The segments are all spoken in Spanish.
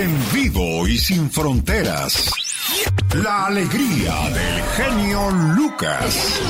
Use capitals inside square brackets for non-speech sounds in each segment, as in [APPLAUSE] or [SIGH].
En vivo y sin fronteras. La alegría del genio Lucas.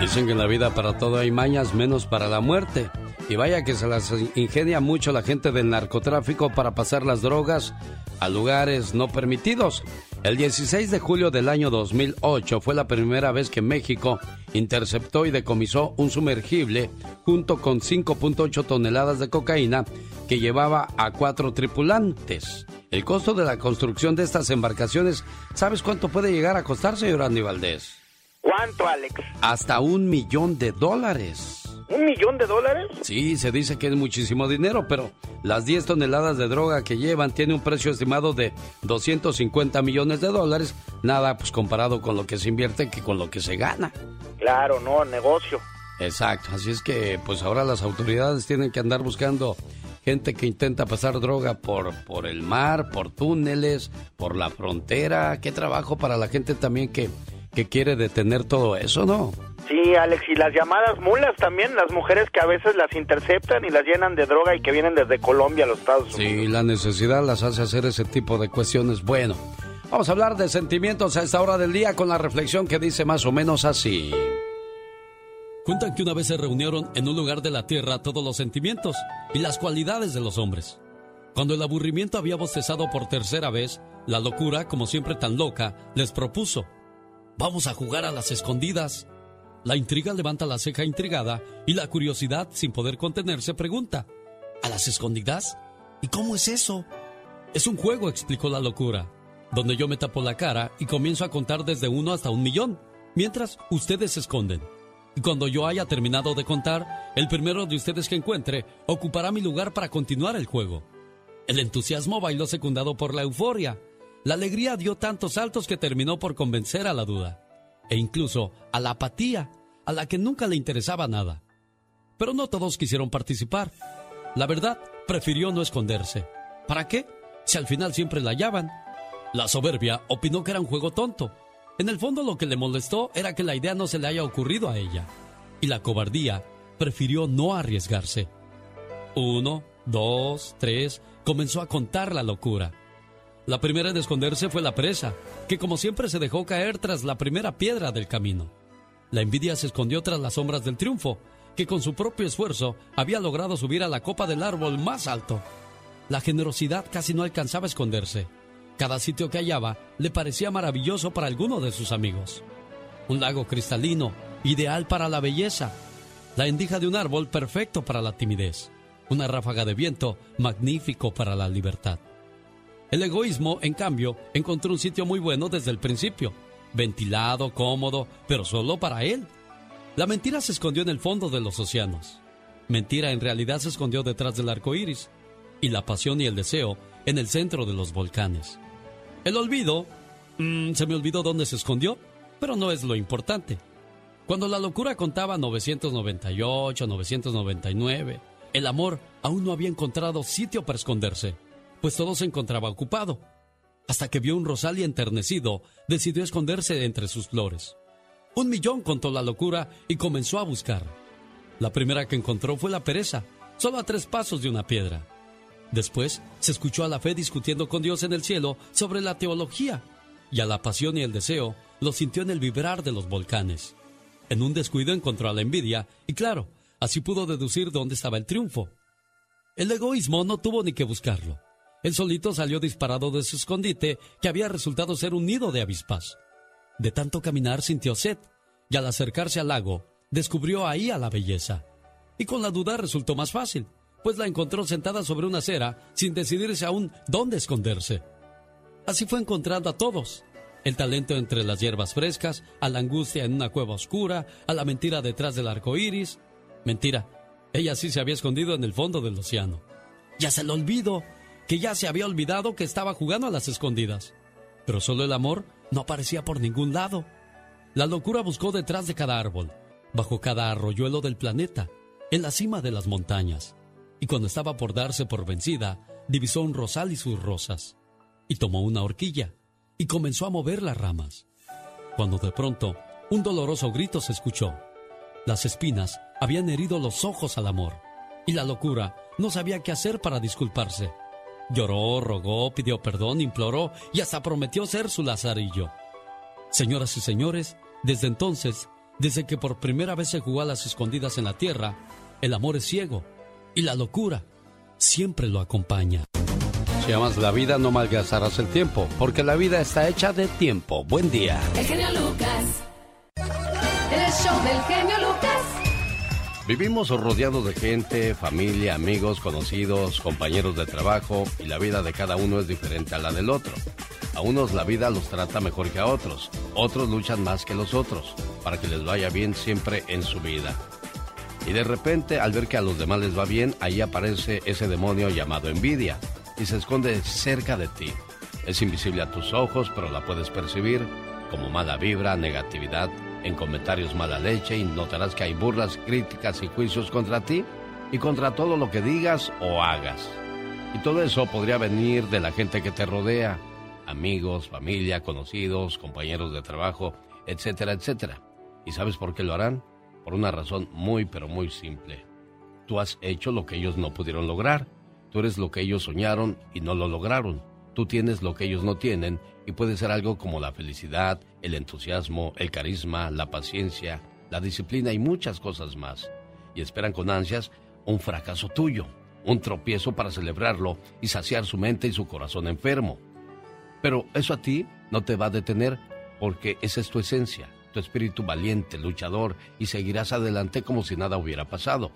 Dicen que en la vida para todo hay mañas menos para la muerte. Y vaya que se las ingenia mucho la gente del narcotráfico para pasar las drogas a lugares no permitidos. El 16 de julio del año 2008 fue la primera vez que México interceptó y decomisó un sumergible junto con 5.8 toneladas de cocaína que llevaba a cuatro tripulantes. El costo de la construcción de estas embarcaciones, ¿sabes cuánto puede llegar a costar, señor Andy Valdés? ¿Cuánto, Alex? Hasta un millón de dólares. ¿Un millón de dólares? Sí, se dice que es muchísimo dinero, pero las 10 toneladas de droga que llevan tiene un precio estimado de 250 millones de dólares, nada pues comparado con lo que se invierte que con lo que se gana. Claro, no, negocio. Exacto, así es que pues ahora las autoridades tienen que andar buscando gente que intenta pasar droga por, por el mar, por túneles, por la frontera. Qué trabajo para la gente también que, que quiere detener todo eso, ¿no? Sí, Alex, y las llamadas mulas también, las mujeres que a veces las interceptan y las llenan de droga y que vienen desde Colombia a los Estados Unidos. Sí, la necesidad las hace hacer ese tipo de cuestiones. Bueno, vamos a hablar de sentimientos a esta hora del día con la reflexión que dice más o menos así. Cuentan que una vez se reunieron en un lugar de la tierra todos los sentimientos y las cualidades de los hombres. Cuando el aburrimiento había bostezado por tercera vez, la locura, como siempre tan loca, les propuso, vamos a jugar a las escondidas. La intriga levanta la ceja intrigada y la curiosidad, sin poder contenerse, pregunta, ¿a las escondidas? ¿Y cómo es eso? Es un juego, explicó la locura, donde yo me tapo la cara y comienzo a contar desde uno hasta un millón, mientras ustedes se esconden. Y cuando yo haya terminado de contar, el primero de ustedes que encuentre ocupará mi lugar para continuar el juego. El entusiasmo bailó secundado por la euforia. La alegría dio tantos saltos que terminó por convencer a la duda e incluso a la apatía, a la que nunca le interesaba nada. Pero no todos quisieron participar. La verdad, prefirió no esconderse. ¿Para qué? Si al final siempre la hallaban. La soberbia opinó que era un juego tonto. En el fondo lo que le molestó era que la idea no se le haya ocurrido a ella. Y la cobardía prefirió no arriesgarse. Uno, dos, tres, comenzó a contar la locura. La primera en esconderse fue la presa, que como siempre se dejó caer tras la primera piedra del camino. La envidia se escondió tras las sombras del triunfo, que con su propio esfuerzo había logrado subir a la copa del árbol más alto. La generosidad casi no alcanzaba a esconderse. Cada sitio que hallaba le parecía maravilloso para alguno de sus amigos. Un lago cristalino, ideal para la belleza. La endija de un árbol perfecto para la timidez. Una ráfaga de viento magnífico para la libertad. El egoísmo, en cambio, encontró un sitio muy bueno desde el principio, ventilado, cómodo, pero solo para él. La mentira se escondió en el fondo de los océanos. Mentira en realidad se escondió detrás del arco iris, y la pasión y el deseo en el centro de los volcanes. El olvido, mm, se me olvidó dónde se escondió, pero no es lo importante. Cuando la locura contaba 998, 999, el amor aún no había encontrado sitio para esconderse pues todo se encontraba ocupado. Hasta que vio un rosal y enternecido, decidió esconderse entre sus flores. Un millón contó la locura y comenzó a buscar. La primera que encontró fue la pereza, solo a tres pasos de una piedra. Después se escuchó a la fe discutiendo con Dios en el cielo sobre la teología, y a la pasión y el deseo lo sintió en el vibrar de los volcanes. En un descuido encontró a la envidia, y claro, así pudo deducir dónde estaba el triunfo. El egoísmo no tuvo ni que buscarlo. El solito salió disparado de su escondite, que había resultado ser un nido de avispas. De tanto caminar sintió sed, y al acercarse al lago, descubrió ahí a la belleza. Y con la duda resultó más fácil, pues la encontró sentada sobre una acera, sin decidirse aún dónde esconderse. Así fue encontrando a todos. El talento entre las hierbas frescas, a la angustia en una cueva oscura, a la mentira detrás del arco iris. Mentira, ella sí se había escondido en el fondo del océano. Ya se lo olvido, que ya se había olvidado que estaba jugando a las escondidas. Pero solo el amor no aparecía por ningún lado. La locura buscó detrás de cada árbol, bajo cada arroyuelo del planeta, en la cima de las montañas. Y cuando estaba por darse por vencida, divisó un rosal y sus rosas. Y tomó una horquilla y comenzó a mover las ramas. Cuando de pronto un doloroso grito se escuchó. Las espinas habían herido los ojos al amor y la locura no sabía qué hacer para disculparse Lloró, rogó, pidió perdón, imploró y hasta prometió ser su lazarillo. Señoras y señores, desde entonces, desde que por primera vez se jugó a las escondidas en la tierra, el amor es ciego y la locura siempre lo acompaña. Si amas la vida, no malgastarás el tiempo, porque la vida está hecha de tiempo. Buen día. El genio Lucas. El show del genio Lucas. Vivimos rodeados de gente, familia, amigos, conocidos, compañeros de trabajo y la vida de cada uno es diferente a la del otro. A unos la vida los trata mejor que a otros, otros luchan más que los otros para que les vaya bien siempre en su vida. Y de repente, al ver que a los demás les va bien, ahí aparece ese demonio llamado envidia y se esconde cerca de ti. Es invisible a tus ojos, pero la puedes percibir como mala vibra, negatividad, en comentarios mala leche y notarás que hay burlas, críticas y juicios contra ti y contra todo lo que digas o hagas. Y todo eso podría venir de la gente que te rodea, amigos, familia, conocidos, compañeros de trabajo, etcétera, etcétera. ¿Y sabes por qué lo harán? Por una razón muy, pero muy simple. Tú has hecho lo que ellos no pudieron lograr. Tú eres lo que ellos soñaron y no lo lograron. Tú tienes lo que ellos no tienen puede ser algo como la felicidad, el entusiasmo, el carisma, la paciencia, la disciplina y muchas cosas más. Y esperan con ansias un fracaso tuyo, un tropiezo para celebrarlo y saciar su mente y su corazón enfermo. Pero eso a ti no te va a detener porque esa es tu esencia tu espíritu valiente, luchador, y seguirás adelante como si nada hubiera pasado.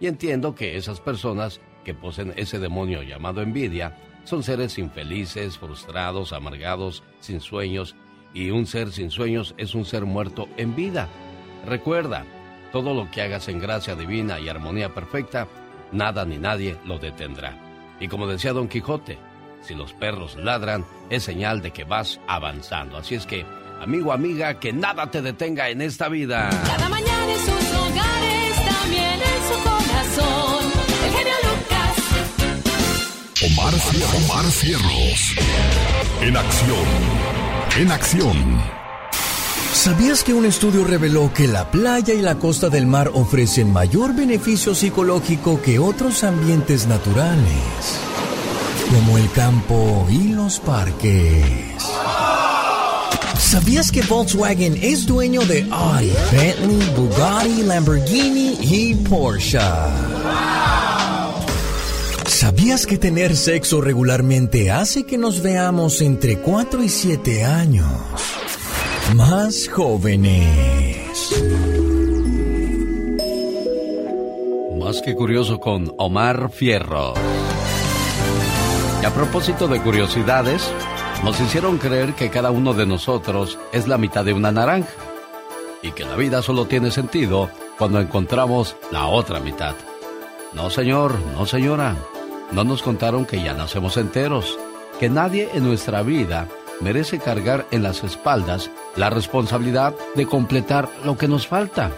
Y entiendo que esas personas que poseen ese demonio llamado envidia son seres infelices, frustrados, amargados, sin sueños, y un ser sin sueños es un ser muerto en vida. Recuerda, todo lo que hagas en gracia divina y armonía perfecta, nada ni nadie lo detendrá. Y como decía Don Quijote, si los perros ladran, es señal de que vas avanzando. Así es que Amigo, amiga, que nada te detenga en esta vida. Cada mañana en sus hogares, también en su corazón. Omar Cierros. En acción. En acción. ¿Sabías que un estudio reveló que la playa y la costa del mar ofrecen mayor beneficio psicológico que otros ambientes naturales? Como el campo y los parques. ¿Sabías que Volkswagen es dueño de Audi, Bentley, Bugatti, Lamborghini y Porsche? ¿Sabías que tener sexo regularmente hace que nos veamos entre 4 y 7 años más jóvenes? Más que curioso con Omar Fierro. Y a propósito de curiosidades, nos hicieron creer que cada uno de nosotros es la mitad de una naranja y que la vida solo tiene sentido cuando encontramos la otra mitad. No, señor, no, señora. No nos contaron que ya nacemos enteros, que nadie en nuestra vida merece cargar en las espaldas la responsabilidad de completar lo que nos falta.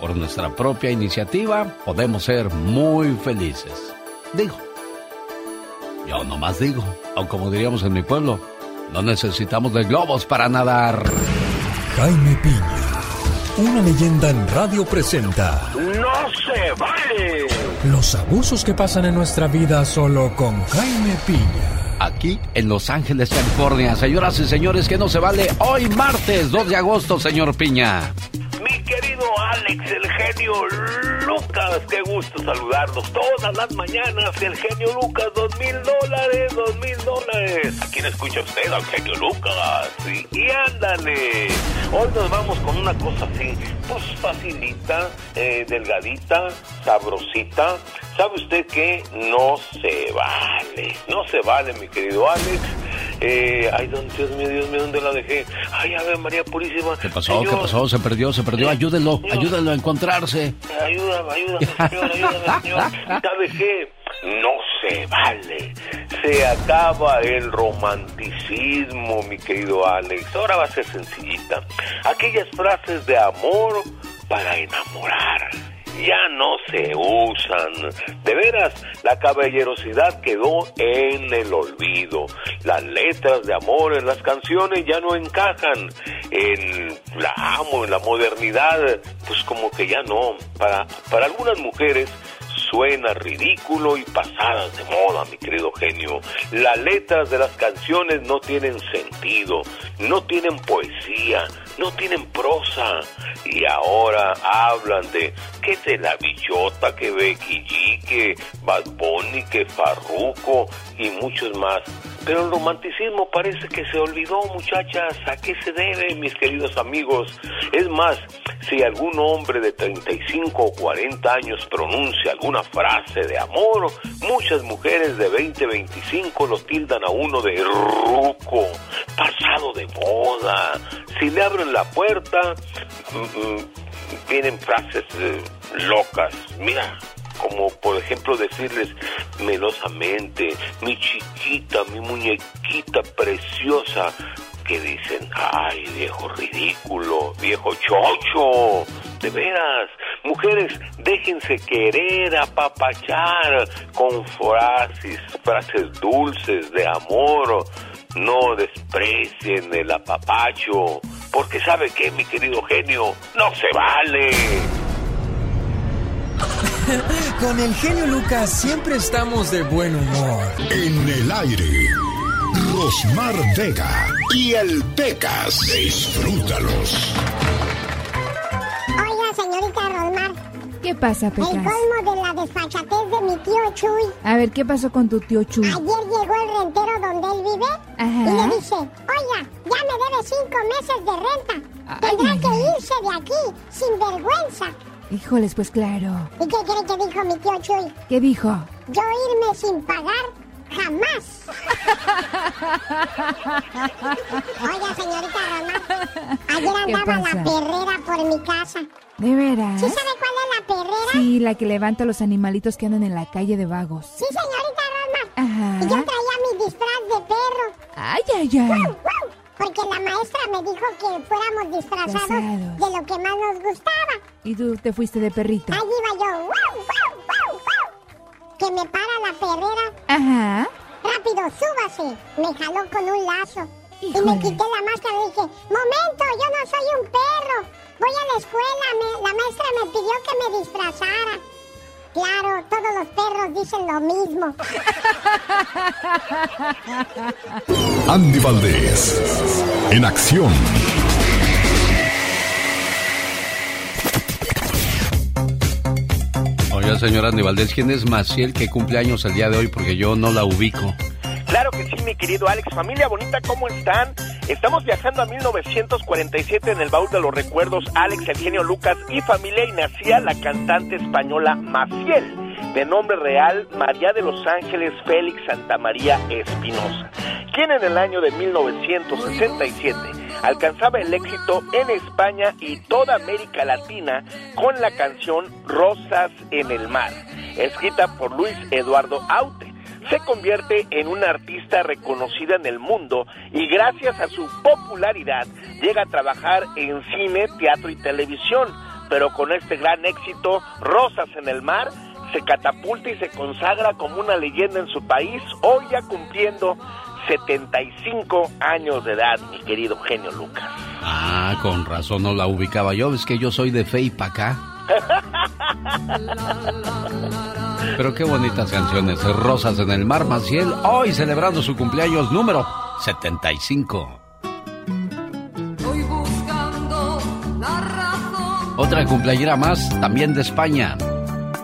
Por nuestra propia iniciativa podemos ser muy felices. Digo, yo nomás digo, o como diríamos en mi pueblo, no necesitamos de globos para nadar. Jaime Piña, una leyenda en radio presenta. ¡No se vale! Los abusos que pasan en nuestra vida solo con Jaime Piña. Aquí en Los Ángeles, California. Señoras y señores, que no se vale hoy martes 2 de agosto, señor Piña. Querido Alex, el genio Lucas, qué gusto saludarnos todas las mañanas. El genio Lucas, dos mil dólares, dos mil dólares. ¿A quién escucha usted? Al genio Lucas. Y, ándale. Hoy nos vamos con una cosa así, pues facilita, eh, delgadita, sabrosita. ¿Sabe usted que no se vale? No se vale, mi querido Alex. Eh, ay, don, Dios mío, Dios mío, ¿dónde la dejé? Ay, a ver, María Purísima. ¿Qué pasó? ¿Qué pasó? Se perdió, se perdió. Ayúdenlo, ayúdenlo a encontrarse. Ayúdame, ayúdame, señor, ayúdame, señor. ¿Sabe qué? No se vale. Se acaba el romanticismo, mi querido Alex. Ahora va a ser sencillita. Aquellas frases de amor para enamorar ya no se usan. De veras, la caballerosidad quedó en el olvido. Las letras de amor en las canciones ya no encajan. En la amo, en la modernidad, pues como que ya no. Para, para algunas mujeres suena ridículo y pasadas de moda, mi querido genio. Las letras de las canciones no tienen sentido, no tienen poesía, no tienen prosa. Y ahora hablan de que de la billota, que Becky G, que Bad Bunny, que Farruko y muchos más. Pero el romanticismo parece que se olvidó, muchachas. ¿A qué se debe, mis queridos amigos? Es más, si algún hombre de 35 o 40 años pronuncia alguna frase de amor, muchas mujeres de 20, 25 lo tildan a uno de ruco, pasado de moda. Si le abren la puerta, mm, mm, vienen frases eh, locas. Mira, como por ejemplo decirles melosamente, mi chiquita, mi muñequita preciosa, que dicen, ay, viejo ridículo, viejo chocho, de veras, mujeres, déjense querer, apapachar con frases, frases dulces de amor, no desprecien el apapacho, porque sabe que mi querido genio, no se vale. [LAUGHS] Con el genio Lucas siempre estamos de buen humor. En el aire, Rosmar Vega y el Pecas. Disfrútalos. ¿Qué pasa, el Pecas? colmo de la desfachatez de mi tío Chuy. A ver, ¿qué pasó con tu tío Chuy? Ayer llegó el rentero donde él vive Ajá. y le dice, oiga, ya me debe cinco meses de renta. Ay, Tendrá que irse de aquí, sin vergüenza. Híjoles, pues claro. ¿Y qué cree que dijo mi tío Chuy? ¿Qué dijo? Yo irme sin pagar jamás. Oiga, señorita Rosmar, ayer ¿Qué andaba la perrera por mi casa. ¿De veras? ¿Sí sabe cuál es la perrera? Sí, la que levanta los animalitos que andan en la calle de vagos. Sí, señorita Rosmar. Ajá. Y yo traía mi disfraz de perro. Ay, ay, ay. ¡Guau, guau! Porque la maestra me dijo que fuéramos disfrazados de lo que más nos gustaba. Y tú te fuiste de perrito. Ahí iba yo. ¡Guau, guau, guau, guau! Que me para la perrera. Ajá. Rápido, súbase. Me jaló con un lazo. Y me quité la máscara y dije, momento, yo no soy un perro. Voy a la escuela. me- la maestra me pidió que me disfrazara. Claro, todos los perros dicen lo mismo. Andy Valdés. En acción. Oiga, señora Andy Valdés, ¿quién es Maciel que cumple años el día de hoy? Porque yo no la ubico. Claro que sí, mi querido Alex. Familia bonita, ¿cómo están? Estamos viajando a 1947 en el baúl de los recuerdos Alex, el genio Lucas y familia y nacía la cantante española Maciel, de nombre real María de los Ángeles Félix Santa María Espinosa, quien en el año de 1967 alcanzaba el éxito en España y toda América Latina con la canción Rosas en el Mar, escrita por Luis Eduardo Aute se convierte en una artista reconocida en el mundo y gracias a su popularidad llega a trabajar en cine, teatro y televisión. Pero con este gran éxito, Rosas en el Mar se catapulta y se consagra como una leyenda en su país, hoy ya cumpliendo 75 años de edad, mi querido genio Lucas. Ah, con razón no la ubicaba yo. Es que yo soy de fe y pa' acá. Pero qué bonitas canciones. Rosas en el mar, Maciel. Hoy celebrando su cumpleaños número 75. Voy buscando la razón. Otra cumpleañera más, también de España.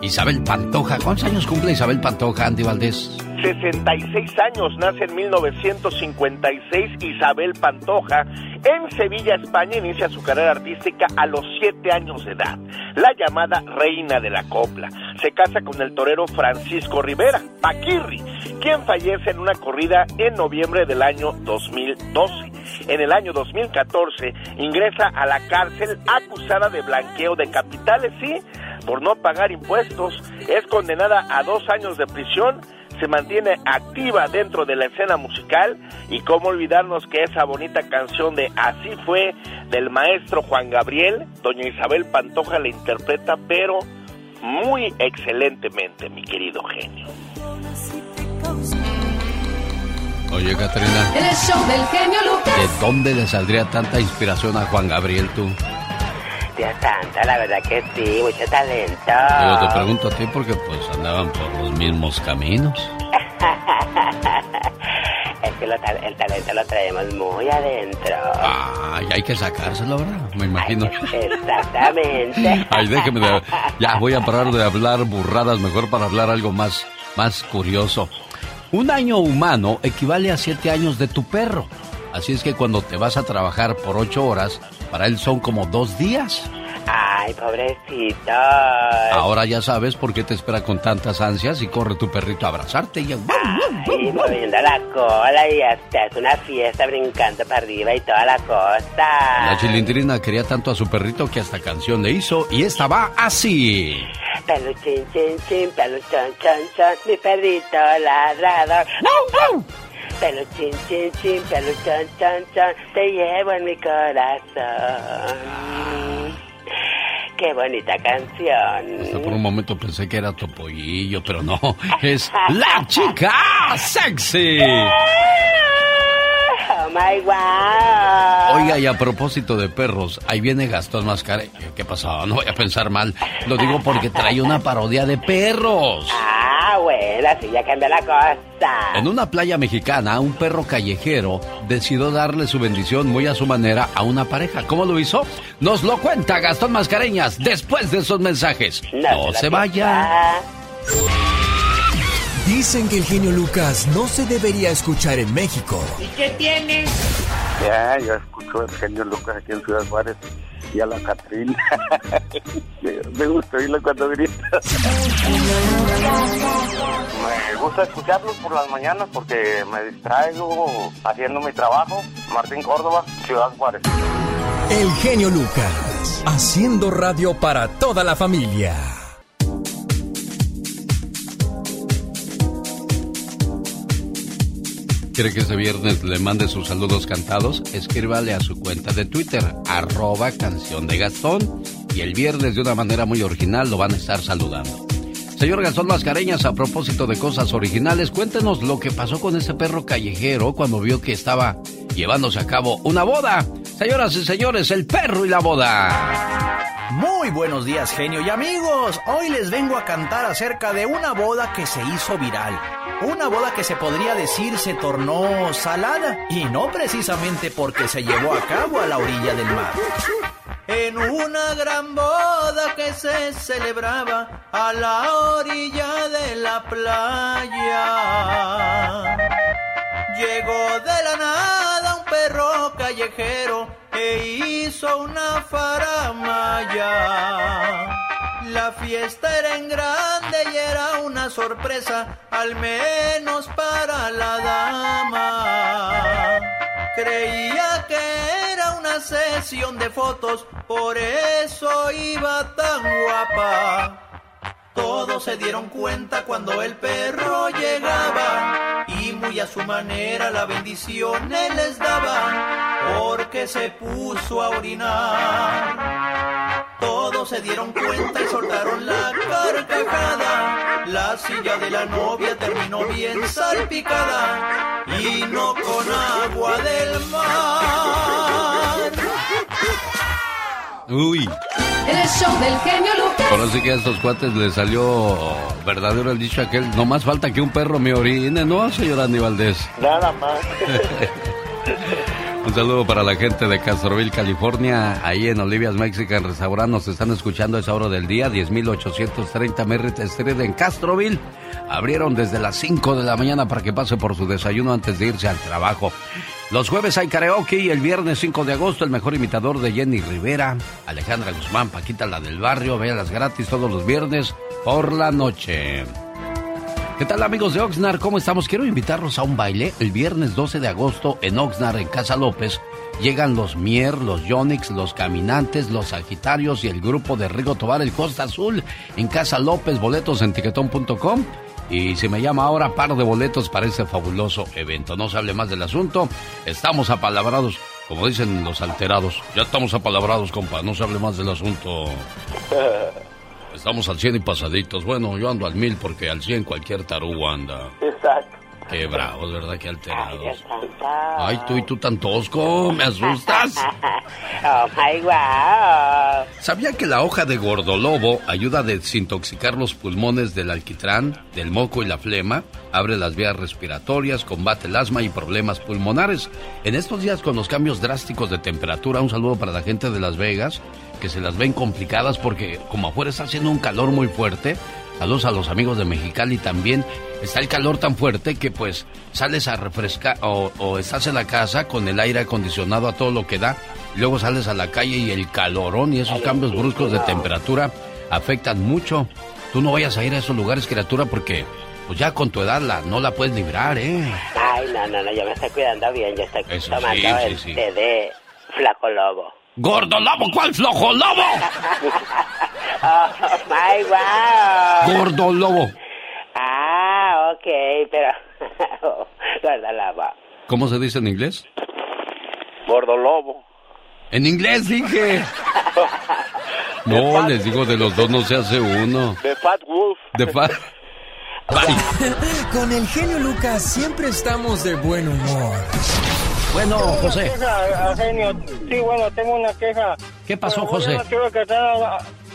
Isabel Pantoja. ¿Cuántos años cumple Isabel Pantoja, Andy Valdés? 66 años, nace en 1956 Isabel Pantoja. En Sevilla, España, inicia su carrera artística a los 7 años de edad, la llamada Reina de la Copla. Se casa con el torero Francisco Rivera, Paquirri, quien fallece en una corrida en noviembre del año 2012. En el año 2014 ingresa a la cárcel acusada de blanqueo de capitales, sí, por no pagar impuestos. Es condenada a dos años de prisión se mantiene activa dentro de la escena musical y cómo olvidarnos que esa bonita canción de Así fue del maestro Juan Gabriel, doña Isabel Pantoja la interpreta pero muy excelentemente, mi querido genio. Oye, Catrina, El show del genio ¿de Lucas. dónde le saldría tanta inspiración a Juan Gabriel tú? Dios santo, la verdad que sí, mucho talento. Yo te pregunto a ti porque pues andaban por los mismos caminos. [LAUGHS] es que lo el talento lo traemos muy adentro. Ay, hay que sacárselo, ¿verdad? Me imagino. Exactamente. [LAUGHS] Ay, déjeme de... Ya voy a parar de hablar burradas, mejor para hablar algo más, más curioso. Un año humano equivale a siete años de tu perro. Así es que cuando te vas a trabajar por ocho horas, para él son como dos días. Ay, pobrecito. Ahora ya sabes por qué te espera con tantas ansias y corre tu perrito a abrazarte y... Ay, moviendo la cola y hasta es una fiesta brincando para arriba y toda la cosa. La chilindrina quería tanto a su perrito que hasta canción le hizo y esta va así. Peluchín, chin, chin, peluchón, chon, chon, mi perrito ladrador. ¡Au, au! Peluchín, chin, chin, peluchón, chon, chon, te llevo en mi corazón. Qué bonita canción. Hasta por un momento pensé que era Topollillo, pero no, [LAUGHS] es la chica sexy. Oh my wow. Oiga, y a propósito de perros, ahí viene Gastón Mascareño. ¿Qué pasó? No voy a pensar mal. Lo digo porque trae una parodia de perros. Ah, bueno, así ya cambia la cosa. En una playa mexicana, un perro callejero decidió darle su bendición muy a su manera a una pareja. ¿Cómo lo hizo? Nos lo cuenta Gastón Mascareñas después de esos mensajes. No, se vaya. Dicen que el genio Lucas no se debería escuchar en México. ¿Y qué tiene? Ya, yo escucho el genio Lucas aquí en Ciudad Juárez y a la Catrina. [LAUGHS] Me gusta oírlo cuando grita. Me gusta escucharlos por las mañanas porque me distraigo haciendo mi trabajo. Martín Córdoba, Ciudad Juárez. El genio Lucas, haciendo radio para toda la familia. ¿Quiere que este viernes le mande sus saludos cantados? Escríbale a su cuenta de Twitter, arroba canción de Gastón, y el viernes de una manera muy original lo van a estar saludando. Señor Gastón Mascareñas, a propósito de cosas originales, cuéntenos lo que pasó con ese perro callejero cuando vio que estaba llevándose a cabo una boda. Señoras y señores, el perro y la boda. Muy buenos días, genio y amigos. Hoy les vengo a cantar acerca de una boda que se hizo viral. Una boda que se podría decir se tornó salada y no precisamente porque se llevó a cabo a la orilla del mar. En una gran boda que se celebraba a la orilla de la playa. Llegó de la nada un perro callejero hizo una faramaya. La fiesta era en grande y era una sorpresa, al menos para la dama. Creía que era una sesión de fotos, por eso iba tan guapa. Todos se dieron cuenta cuando el perro llegaba y muy a su manera la bendición él les daba porque se puso a orinar. Todos se dieron cuenta y soltaron la carcajada. La silla de la novia terminó bien salpicada y no con agua del mar. Uy, El show del genio Lucas. ahora sí que a estos cuates les salió verdadero el dicho aquel. No más falta que un perro me orine, ¿no, señor Andy Valdés? Nada más. [LAUGHS] Un saludo para la gente de Castroville, California. Ahí en Olivia's Mexican Restaurant nos están escuchando a esa hora del día. 10.830 Merritt Street en Castroville. Abrieron desde las 5 de la mañana para que pase por su desayuno antes de irse al trabajo. Los jueves hay karaoke y el viernes 5 de agosto el mejor imitador de Jenny Rivera, Alejandra Guzmán, Paquita la del barrio, véalas gratis todos los viernes por la noche. ¿Qué tal amigos de Oxnard? ¿Cómo estamos? Quiero invitarlos a un baile el viernes 12 de agosto en Oxnard, en Casa López. Llegan los Mier, los Yonix, los Caminantes, los Sagitarios y el grupo de Rigo Tobar, el Costa Azul, en Casa López, boletos en tiquetón.com. Y si me llama ahora, par de boletos para este fabuloso evento. No se hable más del asunto. Estamos apalabrados, como dicen los alterados. Ya estamos apalabrados, compa. No se hable más del asunto. [LAUGHS] Estamos al 100 y pasaditos. Bueno, yo ando al mil porque al 100 cualquier tarugo anda. Exacto. Qué bravos, ¿verdad? Qué alterados. Ay, tú y tú tan tosco, me asustas. [LAUGHS] Oh my wow. ¿Sabía que la hoja de gordolobo ayuda a desintoxicar los pulmones del alquitrán, del moco y la flema? Abre las vías respiratorias, combate el asma y problemas pulmonares. En estos días con los cambios drásticos de temperatura, un saludo para la gente de Las Vegas, que se las ven complicadas porque como afuera está haciendo un calor muy fuerte, Saludos a los amigos de Mexicali también. Está el calor tan fuerte que pues sales a refrescar o, o, estás en la casa con el aire acondicionado a todo lo que da. Luego sales a la calle y el calorón y esos cambios bruscos de temperatura afectan mucho. Tú no vayas a ir a esos lugares, criatura, porque pues ya con tu edad la, no la puedes librar, ¿eh? Ay, no, no, no, yo me estoy cuidando bien, yo estoy Eso tomando sí, el sí, de flaco lobo. ¡Gordo lobo! ¿Cuál flojo lobo? Oh my wow. ¡Gordo lobo! Ah, ok, pero. [LAUGHS] Gordo lobo. ¿Cómo se dice en inglés? Gordo lobo. En inglés dije. [LAUGHS] No, les digo, de los dos no se hace uno. De Fat Wolf. De fa... Con el genio Lucas siempre estamos de buen humor. Bueno, José. Queja, genio. Sí, bueno, tengo una queja. ¿Qué pasó, Pero José? No quiero que estén,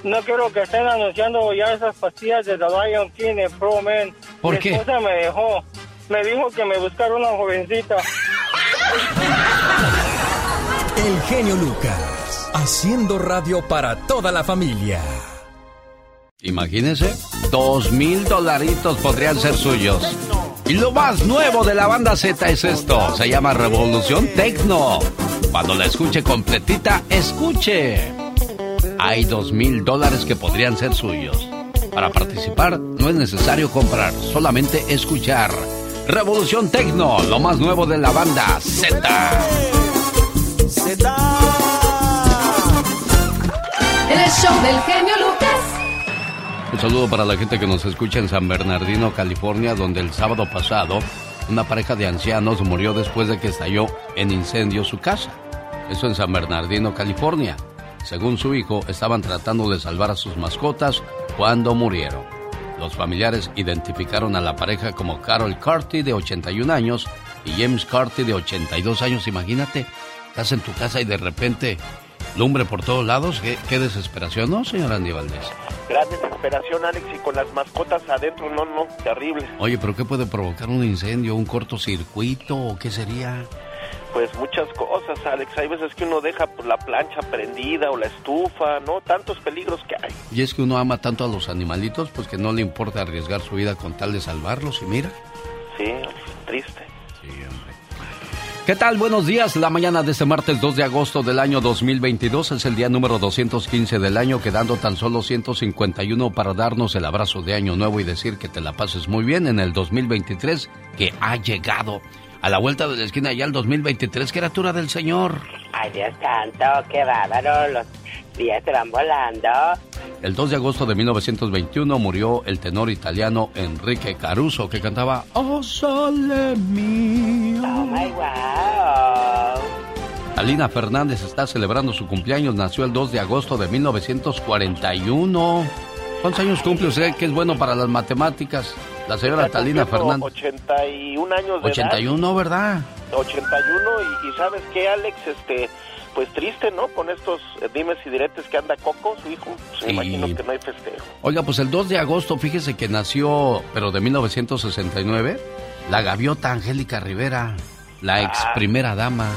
no quiero que estén anunciando ya esas pastillas de The Lion King en Pro Men. ¿Por Mi qué? esposa me dejó. Me dijo que me buscara una jovencita. El genio Lucas, haciendo radio para toda la familia. Imagínense, dos mil dolaritos podrían ser suyos. Y lo más nuevo de la banda Z es esto, se llama Revolución Tecno. Cuando la escuche completita, escuche. Hay dos mil dólares que podrían ser suyos. Para participar no es necesario comprar, solamente escuchar. Revolución Tecno, lo más nuevo de la banda Z. El show del genio Lucas. Un saludo para la gente que nos escucha en San Bernardino, California, donde el sábado pasado una pareja de ancianos murió después de que estalló en incendio su casa. Eso en San Bernardino, California. Según su hijo, estaban tratando de salvar a sus mascotas cuando murieron. Los familiares identificaron a la pareja como Carol Carty, de 81 años, y James Carty, de 82 años. Imagínate, estás en tu casa y de repente lumbre por todos lados. Qué, desesperación, ¿no, señor Andy Valdés? Gran desesperación, Alex, y con las mascotas adentro, no, no, terrible. Oye, pero ¿qué puede provocar un incendio? ¿Un cortocircuito o qué sería? Pues muchas cosas, Alex. Hay veces que uno deja pues, la plancha prendida o la estufa, ¿no? Tantos peligros que hay. Y es que uno ama tanto a los animalitos, pues que no le importa arriesgar su vida con tal de salvarlos. Y mira. Sí, triste. Sí, hombre. ¿Qué tal? Buenos días. La mañana de este martes 2 de agosto del año 2022 es el día número 215 del año, quedando tan solo 151 para darnos el abrazo de año nuevo y decir que te la pases muy bien en el 2023 que ha llegado. A la vuelta de la esquina ya el 2023, criatura del Señor. Ay, Dios santo, qué bárbaro. Los días se van volando. El 2 de agosto de 1921 murió el tenor italiano Enrique Caruso que cantaba Oh Sole Mio. Oh my wow. Alina Fernández está celebrando su cumpleaños, nació el 2 de agosto de 1941. ¿Cuántos años cumple usted que es bueno para las matemáticas? La señora Talina Fernández. 81 años de 81, ¿verdad? edad. 81 y, y ¿sabes qué, Alex? Este, pues triste, ¿no? Con estos eh, dimes y diretes que anda Coco, su hijo. Pues me Sí. imagino que no hay festejo. Oiga, pues el 2 de agosto, fíjese que nació, pero de 1969, la gaviota Angélica Rivera, la ex Ah. primera dama.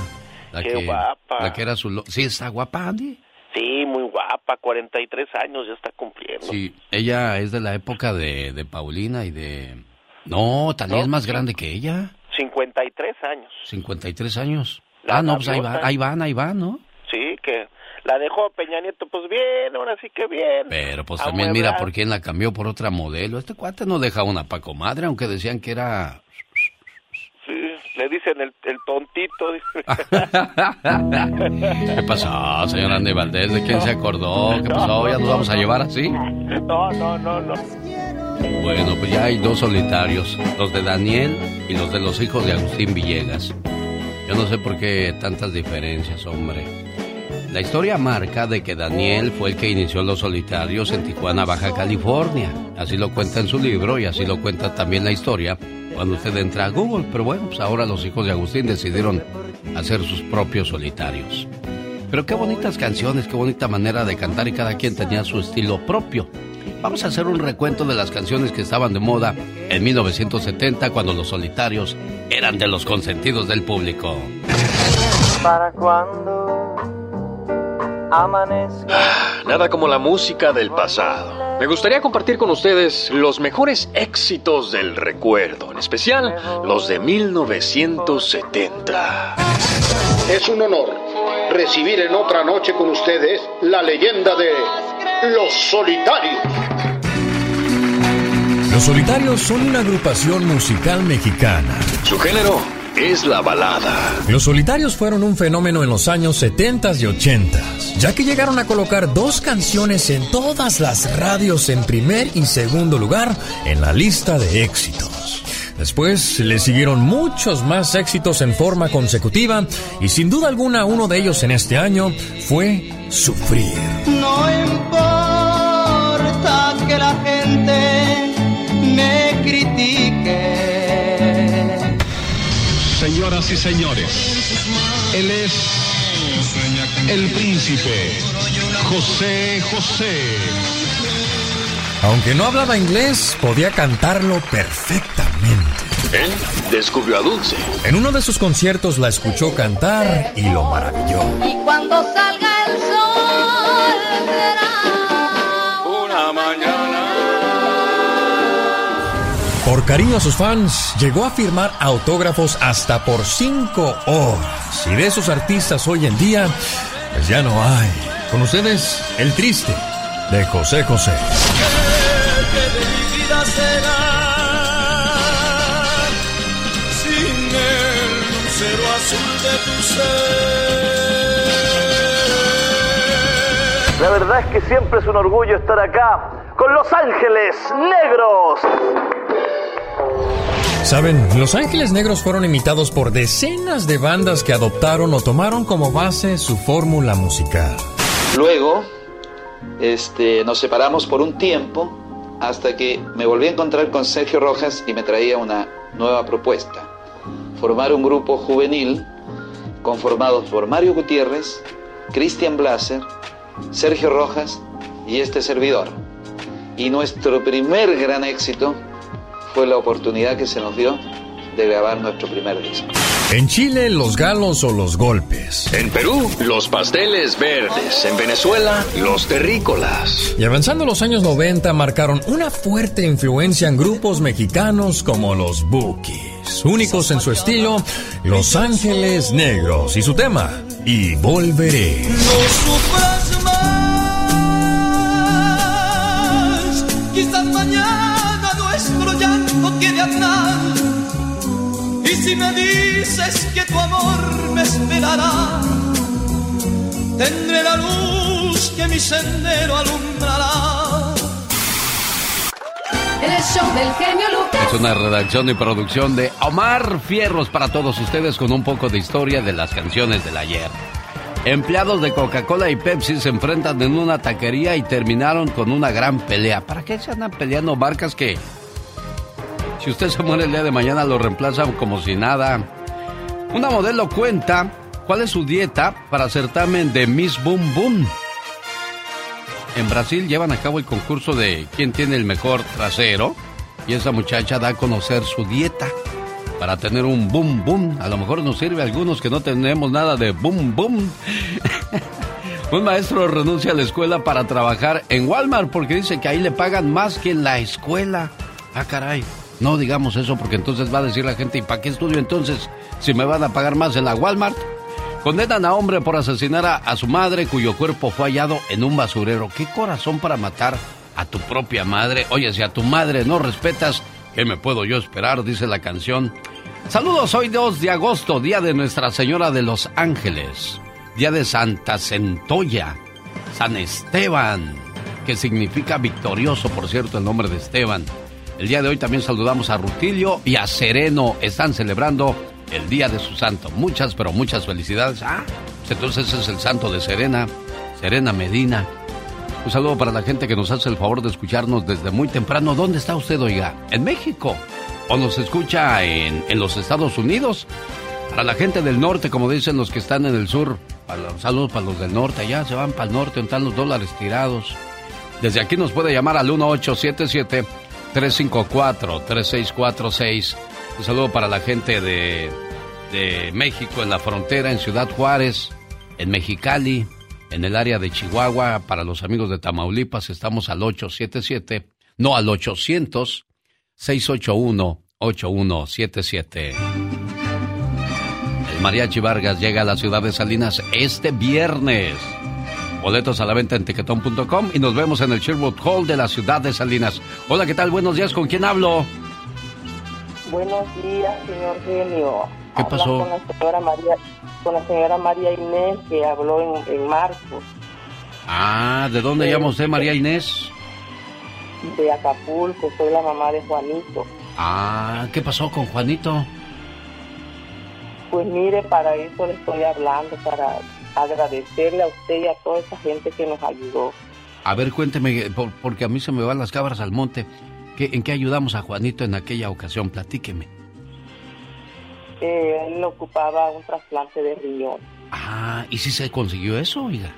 La Qué que, guapa. La que era su... lo- Sí, está guapa, Andy. Sí, muy guapa, 43 años ya está cumpliendo. Sí, ella es de la época de, de Paulina y de... No, Talía No, es más grande que ella, 53 años. 53 años. La ah, no, pues ahí, va, ahí van, ahí van, ¿no? Sí, que la dejó Peña Nieto, pues bien, ahora sí que bien. Pero pues también mira por quién la cambió por otra modelo. Este cuate no deja una Paco Madre, aunque decían que era... Le dicen el, el tontito. [LAUGHS] ¿Qué pasó, señor Andy Valdés? ¿De quién se acordó? ¿Qué pasó? ¿Ya nos vamos a llevar así? No, no, no, no. Bueno, pues ya hay dos solitarios, los de Daniel y los de los hijos de Agustín Villegas. Yo no sé por qué tantas diferencias, hombre. La historia marca de que Daniel fue el que inició los solitarios en Tijuana, Baja California. Así lo cuenta en su libro y así lo cuenta también la historia cuando usted entra a Google. Pero bueno, pues ahora los hijos de Agustín decidieron hacer sus propios solitarios. Pero qué bonitas canciones, qué bonita manera de cantar y cada quien tenía su estilo propio. Vamos a hacer un recuento de las canciones que estaban de moda en 1970 cuando los solitarios eran de los consentidos del público. Para cuando amanezca. Nada como la música del pasado. Me gustaría compartir con ustedes los mejores éxitos del recuerdo, en especial los de 1970. Es un honor recibir en otra noche con ustedes la leyenda de Los Solitarios. Los Solitarios son una agrupación musical mexicana. Su género es la balada. Los Solitarios fueron un fenómeno en los años 70 y 80, ya que llegaron a colocar dos canciones en todas las radios en primer y segundo lugar en la lista de éxitos. Después le siguieron muchos más éxitos en forma consecutiva y sin duda alguna uno de ellos en este año fue Sufrir. No importa Señoras y señores, él es el príncipe José José. Aunque no hablaba inglés, podía cantarlo perfectamente. Él descubrió a Dulce. En uno de sus conciertos la escuchó cantar y lo maravilló. Y cuando salga el sol será Una mañana. Cariño a sus fans, llegó a firmar autógrafos hasta por cinco horas. Y de esos artistas hoy en día, pues ya no hay. Con ustedes, el triste de José José. que de mi vida será sin el lucero azul de tu ser. La verdad es que siempre es un orgullo estar acá con Los Ángeles Negros. Saben, Los Ángeles Negros fueron imitados por decenas de bandas que adoptaron o tomaron como base su fórmula musical. Luego, este, nos separamos por un tiempo hasta que me volví a encontrar con Sergio Rojas y me traía una nueva propuesta. Formar un grupo juvenil conformado por Mario Gutiérrez, Cristian Blaser, Sergio Rojas y este servidor. Y nuestro primer gran éxito fue la oportunidad que se nos dio de grabar nuestro primer disco. En Chile, los galos o los golpes. En Perú, los pasteles verdes. En Venezuela, los terrícolas. Y avanzando los años 90, marcaron una fuerte influencia en grupos mexicanos como los Bookies. Únicos en su estilo, Los Ángeles Negros y su tema, Y Volveré. No sufras más, quizás mañana nuestro llanto quede atrás. Y si me dices que tu amor me esperará, tendré la luz que mi sendero alumbrará. el show del genio Lucas. Es una redacción y producción de Omar Fierros para todos ustedes con un poco de historia de las canciones del ayer. Empleados de Coca-Cola y Pepsi se enfrentan en una taquería y terminaron con una gran pelea. ¿Para qué se andan peleando marcas que si usted se muere el día de mañana lo reemplazan como si nada? Una modelo cuenta cuál es su dieta para certamen de Miss Boom Boom. En Brasil llevan a cabo el concurso de quién tiene el mejor trasero y esa muchacha da a conocer su dieta para tener un boom boom. A lo mejor nos sirve a algunos que no tenemos nada de boom boom. [LAUGHS] un maestro renuncia a la escuela para trabajar en Walmart porque dice que ahí le pagan más que en la escuela. Ah, caray. No digamos eso porque entonces va a decir la gente, ¿y para qué estudio entonces si me van a pagar más en la Walmart? Condenan a hombre por asesinar a, a su madre cuyo cuerpo fue hallado en un basurero. ¿Qué corazón para matar a tu propia madre? Oye, si a tu madre no respetas, ¿qué me puedo yo esperar? Dice la canción. Saludos, hoy 2 de agosto, día de Nuestra Señora de los Ángeles, día de Santa Centolla, San Esteban, que significa victorioso, por cierto, el nombre de Esteban. El día de hoy también saludamos a Rutilio y a Sereno. Están celebrando el día de su santo. Muchas, pero muchas felicidades. Ah, entonces es el santo de Serena, Serena Medina. Un saludo para la gente que nos hace el favor de escucharnos desde muy temprano. ¿Dónde está usted, oiga? En México. o nos escucha en, en los Estados Unidos. Para la gente del norte, como dicen los que están en el sur, para los, saludos para los del norte, allá se van para el norte, están los dólares tirados. Desde aquí nos puede llamar al 1877-354-3646. Un saludo para la gente de, de México, en la frontera, en Ciudad Juárez, en Mexicali, en el área de Chihuahua. Para los amigos de Tamaulipas, estamos al 877, no al 800-681-8177. El Mariachi Vargas llega a la ciudad de Salinas este viernes. Boletos a la venta en tiquetón.com y nos vemos en el Sherwood Hall de la ciudad de Salinas. Hola, ¿qué tal? Buenos días, ¿con quién hablo? Buenos días, señor genio. ¿Qué pasó? Con la señora María, con la señora María Inés que habló en, en marzo Ah, ¿de dónde llama usted, María Inés? de Acapulco. Soy la mamá de Juanito. Ah, ¿qué pasó con Juanito? Pues mire, para eso le estoy hablando, para agradecerle a usted y a toda esa gente que nos ayudó. A ver, cuénteme, por- porque a mí se me van las cabras al monte. ¿Qué- ¿En qué ayudamos a Juanito en aquella ocasión? Platíqueme. Eh, él ocupaba un trasplante de riñón. Ah, ¿y si se consiguió eso, oiga?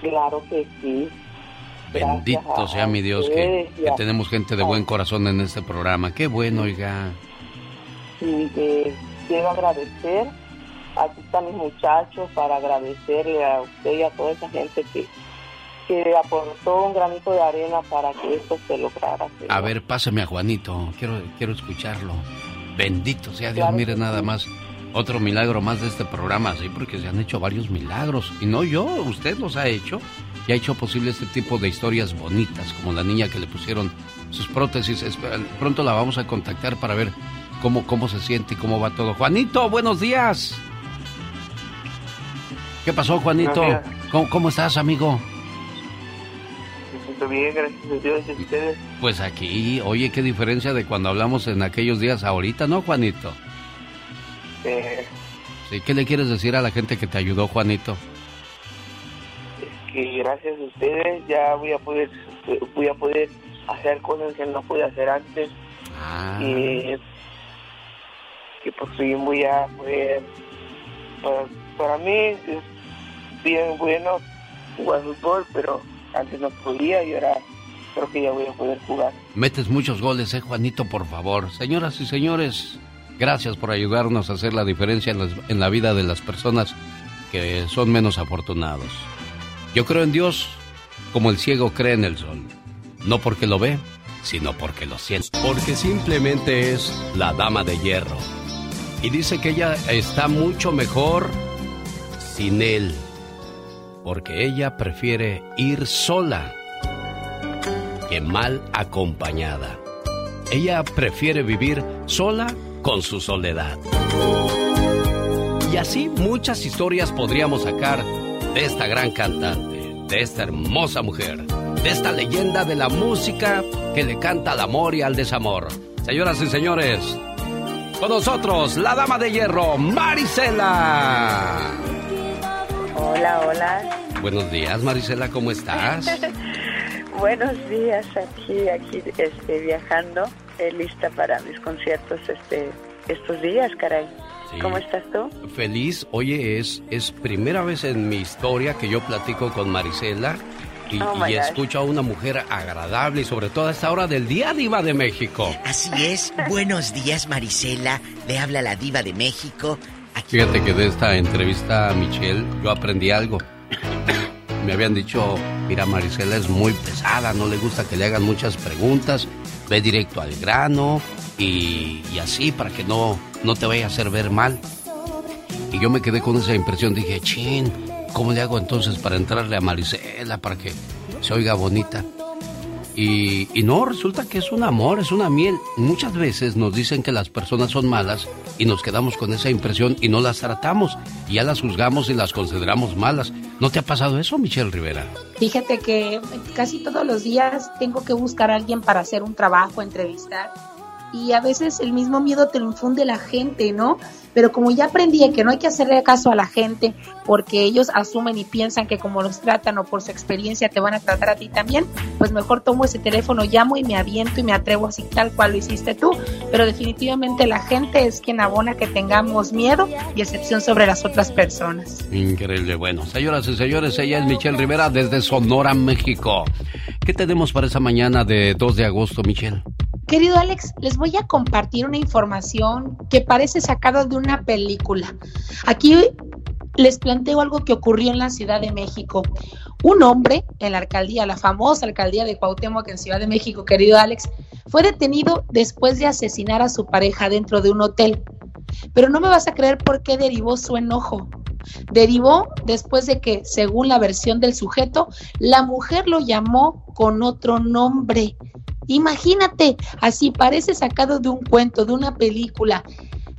Claro que sí. Bendito Gracias sea mi Dios que, que tenemos gente de buen corazón en este programa. Qué bueno, oiga. y que quiero agradecer. Aquí están mis muchachos para agradecerle a usted y a toda esa gente que, que aportó un granito de arena para que esto se lograra. A ver, pásame a Juanito. Quiero, quiero escucharlo. Bendito sea Dios. Claro Mire nada más. Otro milagro más de este programa, sí, porque se han hecho varios milagros. Y no yo, usted los ha hecho. Y ha hecho posible este tipo de historias bonitas, como la niña que le pusieron sus prótesis. Espera, Pronto la vamos a contactar para ver cómo, cómo se siente y cómo va todo. Juanito, buenos días. ¿Qué pasó, Juanito? ¿Cómo, cómo estás, amigo? Me siento bien, gracias a Dios y a ustedes. Pues aquí, oye, qué diferencia de cuando hablamos en aquellos días ahorita, ¿no, Juanito? Eh, Sí, ¿qué le quieres decir a la gente que te ayudó, Juanito? que gracias a ustedes ya voy a poder voy a poder hacer cosas que no pude hacer antes Ah. y que por fin voy a poder para, para mí es bien bueno jugar fútbol pero antes no podía y ahora creo que ya voy a poder jugar Metes muchos goles, eh, Juanito, por favor. Señoras y señores, gracias por ayudarnos a hacer la diferencia en, las- en la vida de las personas que son menos afortunados. Yo creo en Dios como el ciego cree en el sol. No porque lo ve, sino porque lo siente. Porque simplemente es la dama de hierro. Y dice que ella está mucho mejor sin él. Porque ella prefiere ir sola que mal acompañada. Ella prefiere vivir sola con su soledad. Y así muchas historias podríamos sacar de esta gran cantante, de esta hermosa mujer, de esta leyenda de la música que le canta al amor y al desamor. Señoras y señores, con nosotros la dama de hierro, Marisela. Hola, hola. Buenos días, Marisela, ¿cómo estás? [LAUGHS] Buenos días aquí, aquí, este, viajando, eh, lista para mis conciertos, este, estos días, caray. Sí. ¿Cómo estás tú? Feliz, oye, es, es primera vez en mi historia que yo platico con Marisela y, Oh, y escucho a una mujer agradable y sobre todo a esta hora del día diva de México. Así es. Buenos días, Marisela. Le habla la diva de México. Fíjate que de esta entrevista a Michelle yo aprendí algo. Me habían dicho, mira, Marisela es muy pesada, no le gusta que le hagan muchas preguntas, ve directo al grano y, así para que no, no te vaya a hacer ver mal. Y yo me quedé con esa impresión, dije, chin, ¿cómo le hago entonces para entrarle a Marisela para que se oiga bonita? Y, y no, resulta que es un amor, es una miel. Muchas veces nos dicen que las personas son malas y nos quedamos con esa impresión y no las tratamos. Y ya las juzgamos y las consideramos malas. ¿No te ha pasado eso, Michelle Rivera? Fíjate que casi todos los días tengo que buscar a alguien para hacer un trabajo, entrevistar. y a veces el mismo miedo te lo infunde la gente, ¿no? Pero como ya aprendí que no hay que hacerle caso a la gente porque ellos asumen y piensan que como los tratan o por su experiencia te van a tratar a ti también, pues mejor tomo ese teléfono, llamo y me aviento y me atrevo así tal cual lo hiciste tú. Pero definitivamente la gente es quien abona que tengamos miedo y excepción sobre las otras personas. Increíble. Bueno, señoras y señores, ella es Michelle Rivera desde Sonora, México. ¿Qué tenemos para esa mañana de 2 de agosto, Michelle? Querido Alex, les voy a compartir una información que parece sacada de una película. Aquí les planteo algo que ocurrió en la Ciudad de México. Un hombre en la alcaldía, la famosa alcaldía de Cuauhtémoc en Ciudad de México, querido Alex, fue detenido después de asesinar a su pareja dentro de un hotel. Pero no me vas a creer por qué derivó su enojo. Derivó después de que, según la versión del sujeto, la mujer lo llamó con otro nombre. Imagínate, así parece sacado de un cuento, de una película.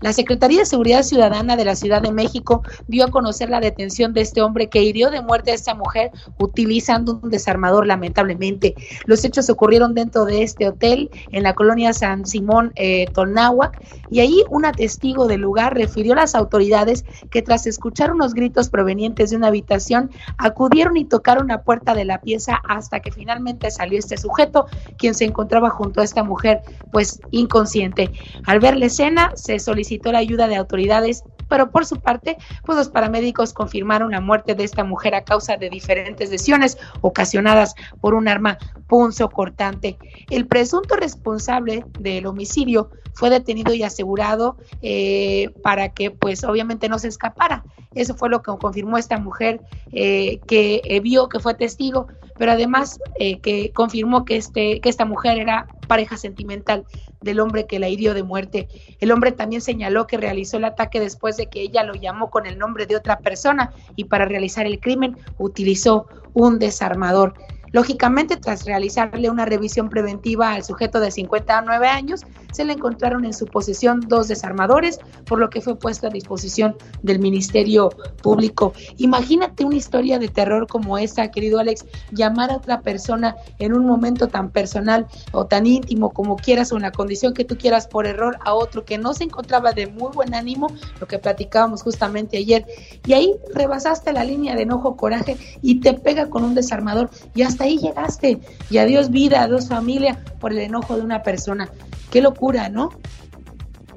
La Secretaría de Seguridad Ciudadana de la Ciudad de México dio a conocer la detención de este hombre que hirió de muerte a esta mujer utilizando un desarmador, lamentablemente. Los hechos ocurrieron dentro de este hotel en la colonia San Simón eh, Tonáhuac y ahí una testigo del lugar refirió a las autoridades que tras escuchar unos gritos provenientes de una habitación acudieron y tocaron la puerta de la pieza hasta que finalmente salió este sujeto, quien se encontraba junto a esta mujer, pues inconsciente. Al ver la escena, se solicitó solicitó la ayuda de autoridades, pero por su parte, pues los paramédicos confirmaron la muerte de esta mujer a causa de diferentes lesiones ocasionadas por un arma punzo cortante. El presunto responsable del homicidio fue detenido y asegurado eh, para que, pues, obviamente no se escapara. Eso fue lo que confirmó esta mujer eh, que eh, vio que fue testigo, pero además que confirmó que, este, que esta mujer era pareja sentimental del hombre que la hirió de muerte. El hombre también señaló que realizó el ataque después de que ella lo llamó con el nombre de otra persona y para realizar el crimen utilizó un desarmador. Lógicamente, tras realizarle una revisión preventiva al sujeto de 59 años, se le encontraron en su posesión dos desarmadores, por lo que fue puesto a disposición del Ministerio Público. Imagínate una historia de terror como esta, querido Alex, llamar a otra persona en un momento tan personal o tan íntimo como quieras o en la condición que tú quieras por error a otro que no se encontraba de muy buen ánimo, lo que platicábamos justamente ayer, y ahí rebasaste la línea de enojo, coraje y te pega con un desarmador y hasta ahí llegaste. Y adiós vida, adiós familia por el enojo de una persona. Qué locura, ¿no?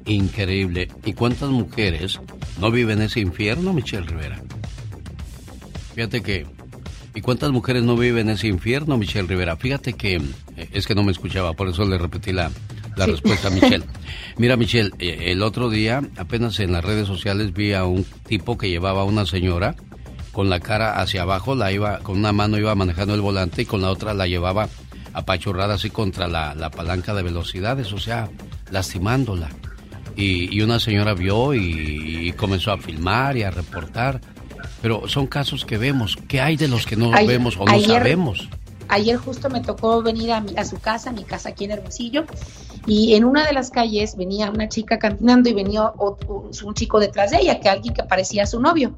Increíble. ¿Y cuántas mujeres no viven ese infierno, Michelle Rivera? Fíjate que... ¿Y cuántas mujeres no viven ese infierno, Michelle Rivera? Fíjate que... Eh, es que no me escuchaba, por eso le repetí la, la respuesta a [LAUGHS] Michelle. Mira, Michelle, eh, el otro día, apenas en las redes sociales, vi a un tipo que llevaba a una señora con la cara hacia abajo, la iba, con una mano iba manejando el volante y con la otra la llevaba apachurrada así contra la, palanca de velocidades, o sea, lastimándola. Y, una señora vio y, comenzó a filmar y a reportar. Pero son casos que vemos. ¿Qué hay de los que no vemos o no sabemos? Ayer justo me tocó venir a, a su casa, a mi casa aquí en Hermosillo, y en una de las calles venía una chica caminando y venía un chico detrás de ella, que alguien que parecía su novio.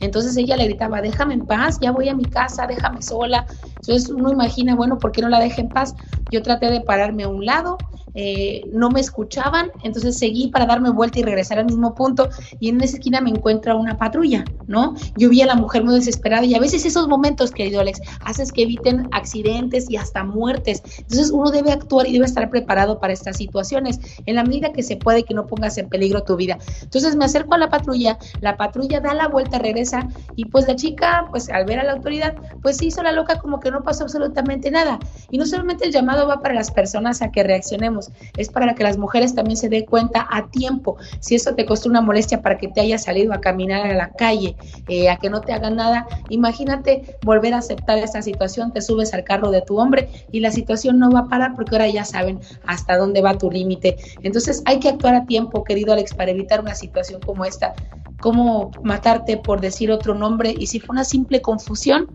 Entonces ella le gritaba, déjame en paz, ya voy a mi casa, déjame sola. Entonces uno imagina, bueno, ¿por qué no la deja en paz? Yo traté de pararme a un lado, eh, no me escuchaban, entonces seguí para darme vuelta y regresar al mismo punto y en esa esquina me encuentra una patrulla, ¿no? Yo vi a la mujer muy desesperada y a veces esos momentos, querido Alex, haces que eviten accidentes y hasta muertes. Entonces uno debe actuar y debe estar preparado para estas situaciones en la medida que se puede que no pongas en peligro tu vida. Entonces me acerco a la patrulla, la patrulla da la vuelta, regresa y pues la chica, pues al ver a la autoridad, pues se hizo la loca como que no pasó absolutamente nada. Y no solamente el llamado va para las personas a que reaccionemos, es para que las mujeres también se den cuenta a tiempo. Si eso te costó una molestia para que te hayas salido a caminar a la calle, eh, a que no te hagan nada, imagínate volver a aceptar esta situación, te subes al carro de tu hombre y la situación no va a parar porque ahora ya saben hasta dónde va tu límite. Entonces hay que actuar a tiempo, querido Alex, para evitar una situación como esta, como matarte por decir otro nombre y si fue una simple confusión,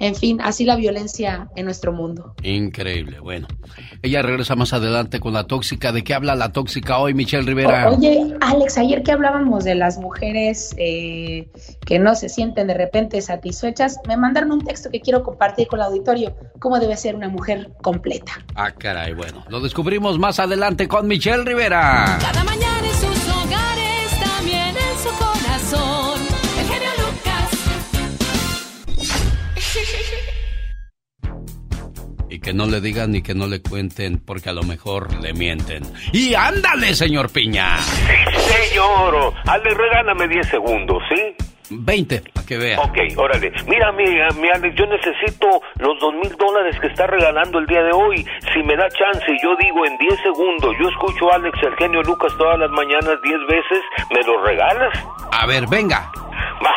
En fin, así la violencia en nuestro mundo. Increíble, bueno. Ella regresa más adelante con la tóxica. ¿De qué habla la tóxica hoy, Michelle Rivera? oye, Alex, ayer que hablábamos de las mujeres eh, que no se sienten de repente satisfechas, me mandaron un texto que quiero compartir con el auditorio. ¿Cómo debe ser una mujer completa? Ah, caray, bueno. Lo descubrimos más adelante con Michelle Rivera. Cada mañana en sus hogares, [LAUGHS] Y que no le digan ni que no le cuenten, porque a lo mejor le mienten. ¡Y ándale, señor Piña! Señor, Ale, regálame 10 segundos, ¿sí? 20, para que vea. Ok, órale. Mira, mi, mi Alex, yo necesito los dos mil dólares que está regalando el día de hoy. Si me da chance, yo digo en 10 segundos, yo escucho a Alex, el genio Lucas todas las mañanas 10 veces, ¿me los regalas? A ver, venga. Va.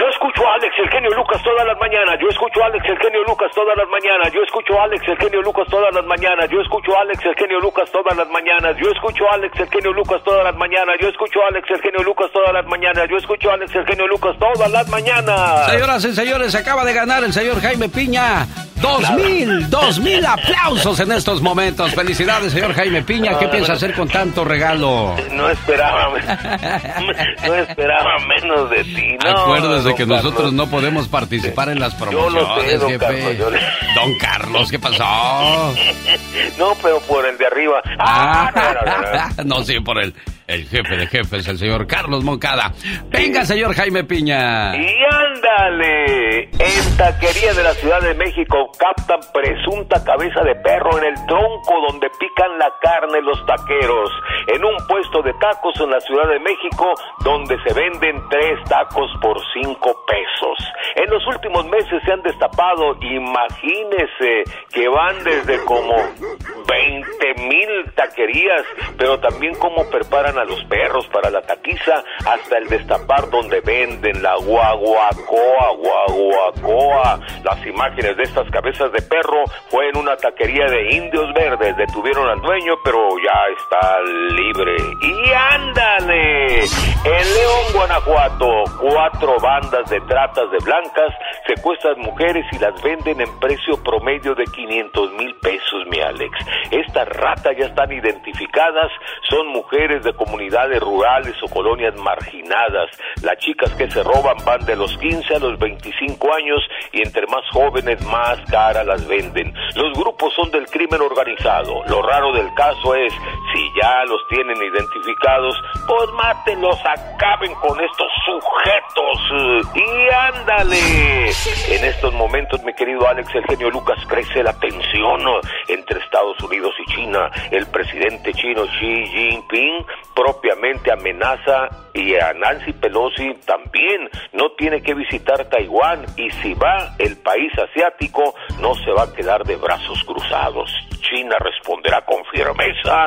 Yo escucho a Alex, el genio Lucas todas las mañanas. Yo escucho a Alex, el genio Lucas todas las mañanas. Yo escucho a Alex, el genio Lucas todas las mañanas. Yo escucho a Alex, el genio Lucas todas las mañanas. Yo escucho a Alex, el genio Lucas todas las mañanas. Yo escucho a Alex, el genio Lucas todas las mañanas. Yo escucho a Alex, el genio Lucas todas las mañanas. Señoras y señores, acaba de ganar el señor Jaime Piña. Dos mil, dos mil aplausos en estos momentos. Felicidades, señor Jaime Piña. ¿Qué piensa hacer con tanto regalo? No esperaba, [LAUGHS] no esperaba menos de ti. No, Acuérdese que Carlos. nosotros no podemos participar en las Yo lo sé, promociones, don jefe. Carlos, yo le- Don Carlos, ¿qué pasó? [LAUGHS] No, pero por el de arriba. Ah, no, no, no, no. [LAUGHS] no, sí, por el, el jefe de jefes, el señor Carlos Moncada. Venga, señor Jaime Piña. Y ándale, en taquería de la Ciudad de México captan presunta cabeza de perro en el tronco donde pican la carne los taqueros. En un puesto de tacos en la Ciudad de México donde se venden tres tacos por cinco pesos. En los últimos meses se han destapado, imagínese que van desde como 20 mil taquerías, pero también cómo preparan a los perros para la taquiza hasta el destapar donde venden la guaguacoa, guaguacoa. Las imágenes de estas cabezas de perro fue en una taquería de indios verdes. Detuvieron al dueño, pero ya está libre. Y ándale, en León, Guanajuato, cuatro bandas de tratas de blancas secuestran mujeres y las venden en precio promedio de 500 mil pesos, mi Alex. Estas ratas ya están identificadas, son mujeres de comunidades rurales o colonias marginadas. Las chicas que se roban van de los 15 a los 25 años y entre más jóvenes más caras las venden. Los grupos son del crimen organizado. Lo raro del caso es, si ya los tienen identificados, pues mátenlos, acaben con estos sujetos. Y ándale. En estos momentos, mi querido Alex, el genio Lucas, crece la tensión entre Estados Unidos y China. El presidente chino Xi Jinping propiamente amenaza y a Nancy Pelosi también no tiene que visitar Taiwán y si va el país asiático no se va a quedar de brazos cruzados. China responderá con firmeza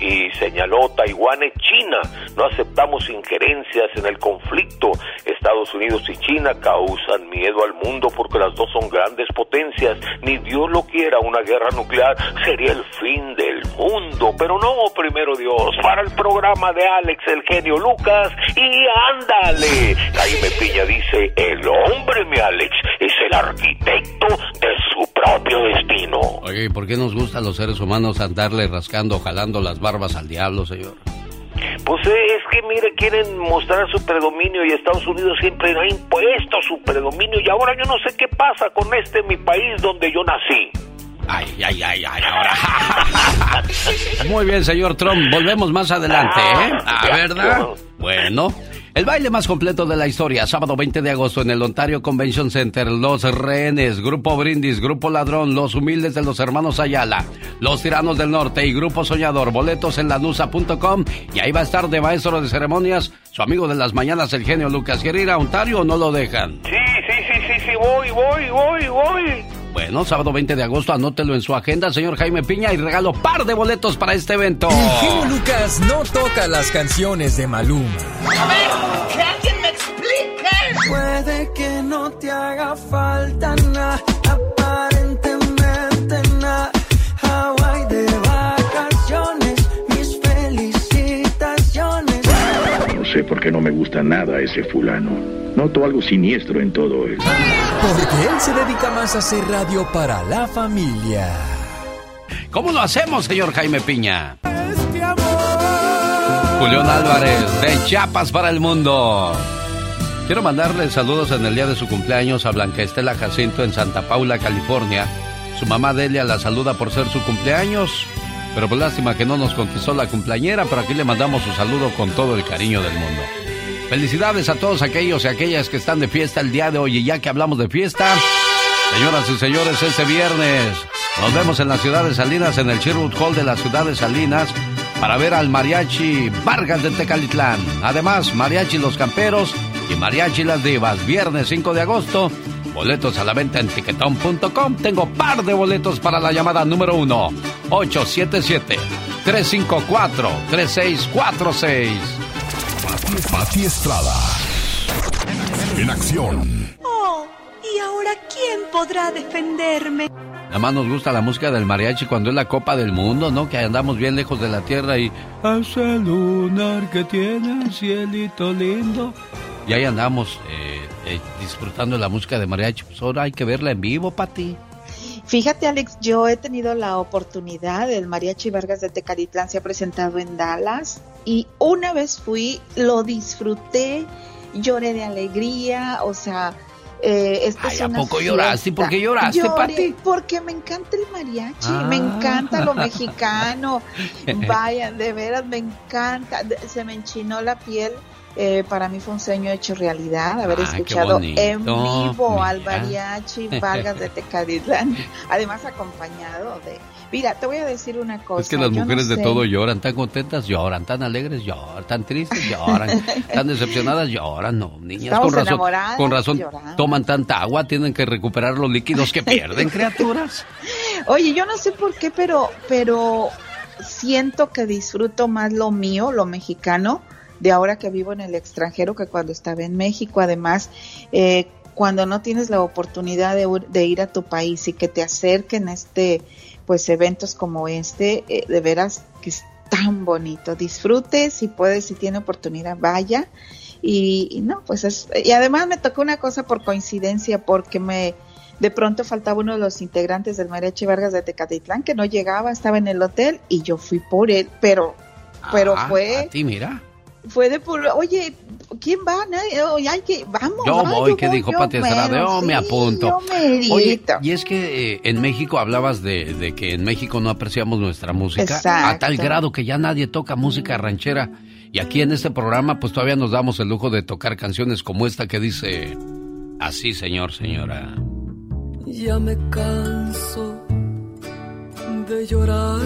y señaló Taiwán es China. No aceptamos injerencias en el conflicto. Estados Unidos y China causan miedo al mundo porque las dos son grandes potencias. Ni Dios lo quiera, una guerra nuclear sería el fin del mundo. Pero no, primero Dios, para el programa de Alex, el genio Lucas. Y ándale. Jaime Piña dice, el hombre, mi Alex, es el arquitecto de su propio destino. Oye, ¿y por qué nos gusta a los seres humanos andarle rascando, jalando las barbas al diablo, señor? Pues eh, es que, mire, quieren mostrar su predominio y Estados Unidos siempre ha impuesto su predominio y ahora yo no sé qué pasa con este mi país donde yo nací. Ay, ay, ay, ay, ahora. [LAUGHS] Muy bien, señor Trump. Volvemos más adelante, ¿eh? A verdad. Bueno. El baile más completo de la historia, sábado 20 de agosto en el Ontario Convention Center, Los Rehenes, Grupo Brindis, Grupo Ladrón, Los Humildes de los Hermanos Ayala, Los Tiranos del Norte y Grupo Soñador, boletos en lanusa.com y ahí va a estar de maestro de ceremonias su amigo de las mañanas, el genio Lucas. ¿Quiere ir a Ontario o no lo dejan? Sí, sí, sí, sí, sí, voy, voy, voy, voy. Bueno, sábado 20 de agosto, anótelo en su agenda, señor Jaime Piña, y regalo par de boletos para este evento. El genio Lucas no toca las canciones de Maluma. A ver, que alguien me explique. Puede que no te haga falta nada, porque no me gusta nada ese fulano. Noto algo siniestro en todo él. Porque él se dedica más a hacer radio para la familia. ¿Cómo lo hacemos, señor Jaime Piña? Julián Álvarez, de Chiapas para el mundo. Quiero mandarle saludos en el día de su cumpleaños a Blanca Estela Jacinto en Santa Paula, California. Su mamá Delia la saluda por ser su cumpleaños. Pero pues lástima que no nos contestó la cumpleañera, pero aquí le mandamos su saludo con todo el cariño del mundo. Felicidades a todos aquellos y aquellas que están de fiesta el día de hoy. Y ya que hablamos de fiesta, señoras y señores, este viernes nos vemos en la ciudad de Salinas, en el Sherwood Hall de la ciudad de Salinas, para ver al mariachi Vargas de Tecalitlán. Además, mariachi Los Camperos y mariachi Las Divas. Viernes 5 de agosto. Boletos a la venta en tiquetón.com. Tengo par de boletos para la llamada número 1. 877-354-3646. Pati Estrada. En acción. Oh, ¿y ahora quién podrá defenderme? Nada más nos gusta la música del mariachi cuando es la Copa del Mundo, ¿no? Que andamos bien lejos de la tierra y... Hace lunar que tiene cielito lindo. Y ahí andamos eh, eh, disfrutando la música de mariachi. Pues ahora hay que verla en vivo, Pati. Fíjate, Alex, yo he tenido la oportunidad, el Mariachi Vargas de Tecalitlán se ha presentado en Dallas y una vez fui, lo disfruté, lloré de alegría, o sea, eh, esta Ay, ¿a poco lloraste? ¿Por qué lloraste, Lloré Pati? Porque me encanta el mariachi, me Ah. encanta lo mexicano. [LAUGHS] Vaya, de veras me encanta. Se me enchinó la piel. Eh, para mí fue un sueño hecho realidad haber qué escuchado en vivo al mira. mariachi Vargas de Tecalitlán, [LAUGHS] además acompañado de... Mira, te voy a decir una cosa. Es que las yo no mujeres de sé. todo lloran, tan contentas lloran, tan alegres lloran, tan tristes lloran, [LAUGHS] tan decepcionadas lloran, no, niñas, Estamos con razón, con razón toman tanta agua, tienen que recuperar los líquidos que pierden, [LAUGHS] criaturas. Oye, yo no sé por qué, pero, pero siento que disfruto más lo mío, lo mexicano, de ahora que vivo en el extranjero que cuando estaba en México. Además, eh, cuando no tienes la oportunidad de, ir a tu país y que te acerquen este, pues eventos como este, eh, de veras que es tan bonito. Disfrute, si puede, si tiene oportunidad, vaya. Y, y no, pues es, y además me tocó una cosa por coincidencia, porque me, de pronto faltaba uno de los integrantes del Mariachi Vargas de Tecatitlán que no llegaba, estaba en el hotel y yo fui por él, pero, pero Ah, fue, A ti, mira. Fue de puro, oye, ¿quién va? Nadie- oye, hay que, vamos. Yo va, voy, que dijo Pati Estrada, yo me sí, apunto. yo merito. Oye, y es que eh, en México hablabas de, de que en México no apreciamos nuestra música Exacto. a tal grado que ya nadie toca música ranchera. Y aquí en este programa pues todavía nos damos el lujo de tocar canciones como esta que dice así, señor, señora. Ya me canso de llorar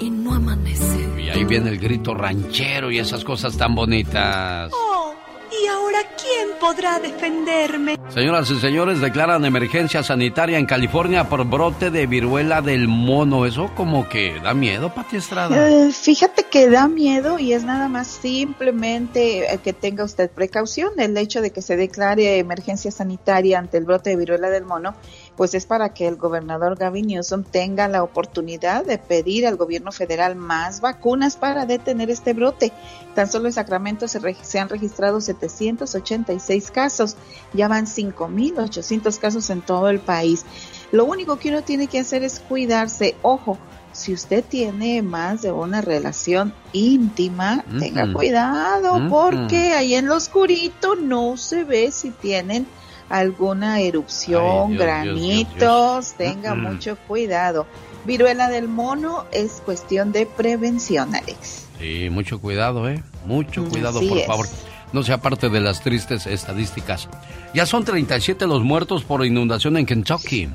y no amanece. Ahí viene el grito ranchero y esas cosas tan bonitas. Oh, ¿y ahora quién podrá defenderme? Señoras y señores, declaran emergencia sanitaria en California por brote de viruela del mono. Eso como que da miedo, Pati Estrada. Eh, fíjate que da miedo y es nada más simplemente eh, que tenga usted precaución. El hecho de que se declare emergencia sanitaria ante el brote de viruela del mono, pues es para que el gobernador Gavin Newsom tenga la oportunidad de pedir al gobierno federal más vacunas para detener este brote. Tan solo en Sacramento se, han registrado 786 casos, ya van 5.800 casos en todo el país. Lo único que uno tiene que hacer es cuidarse. Ojo, si usted tiene más de una relación íntima, tenga cuidado porque ahí en lo oscurito no se ve si tienen alguna erupción, Ay, Dios, Dios, granitos, Dios, Dios. tenga mucho cuidado. Viruela del mono es cuestión de prevención, Alex. Sí, mucho cuidado, ¿eh? Mucho cuidado, Así por es. favor. No sea parte de las tristes estadísticas. Ya son 37 los muertos por inundación en Kentucky.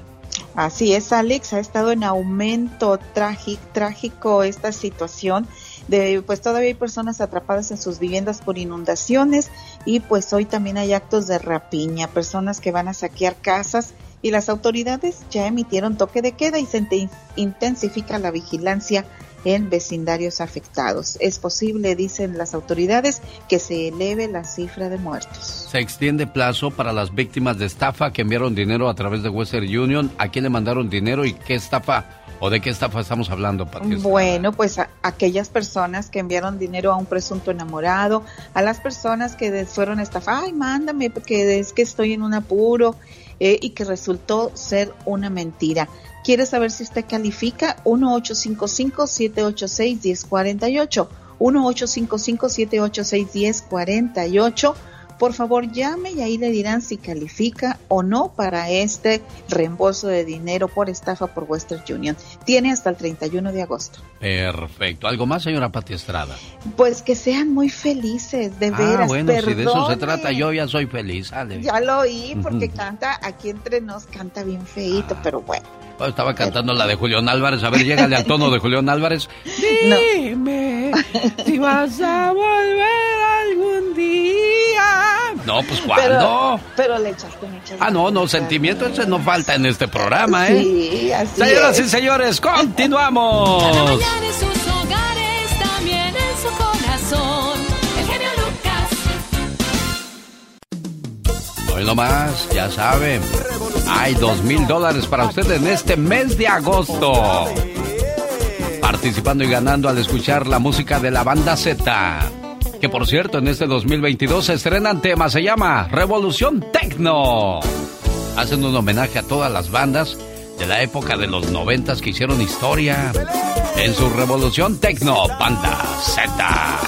Así es, Alex, ha estado en aumento trágico, trágico esta situación. De, pues todavía hay personas atrapadas en sus viviendas por inundaciones y pues hoy también hay actos de rapiña, personas que van a saquear casas y las autoridades ya emitieron toque de queda y se inte- intensifica la vigilancia en vecindarios afectados. Es posible, dicen las autoridades, que se eleve la cifra de muertos. Se extiende plazo para las víctimas de estafa que enviaron dinero a través de Western Union. ¿A quién le mandaron dinero y qué estafa ¿O de qué estafa estamos hablando, Pati? Bueno, pues a, aquellas personas que enviaron dinero a un presunto enamorado, a las personas que fueron estafadas, ay, mándame, porque es que estoy en un apuro, eh, y que resultó ser una mentira. ¿Quiere saber si usted califica? 1-855-786-1048. 1-855-786-1048. Por favor, llame y ahí le dirán si califica o no para este reembolso de dinero por estafa por Western Union. Tiene hasta el 31 de agosto. Perfecto. ¿Algo más, señora Pati Estrada? Pues que sean muy felices, de veras. ah, bueno, si de eso se trata, yo ya soy feliz. Ya lo oí porque canta, aquí entre nos canta bien feito, Ah. pero bueno. Bueno, estaba cantando la de Julián Álvarez. A ver, llégale al tono de Julián Álvarez. [LAUGHS] Dime si vas a volver algún día. No, pues Pero, ¿cuándo? pero le echaste muchas Ah, no, no, sentimiento ese no falta en este programa, ¿eh? Sí, así Señoras es. y señores, continuamos. Mañana en sus hogares, también en su corazón. Hoy nomás, ya saben. Hay dos mil dólares para usted en este mes de agosto. Participando y ganando al escuchar la música de la banda Z. Que por cierto, en este 2022 se estrenan temas. Se llama Revolución Tecno. Hacen un homenaje a todas las bandas de la época de los noventas que hicieron historia. En su Revolución Tecno, banda Z.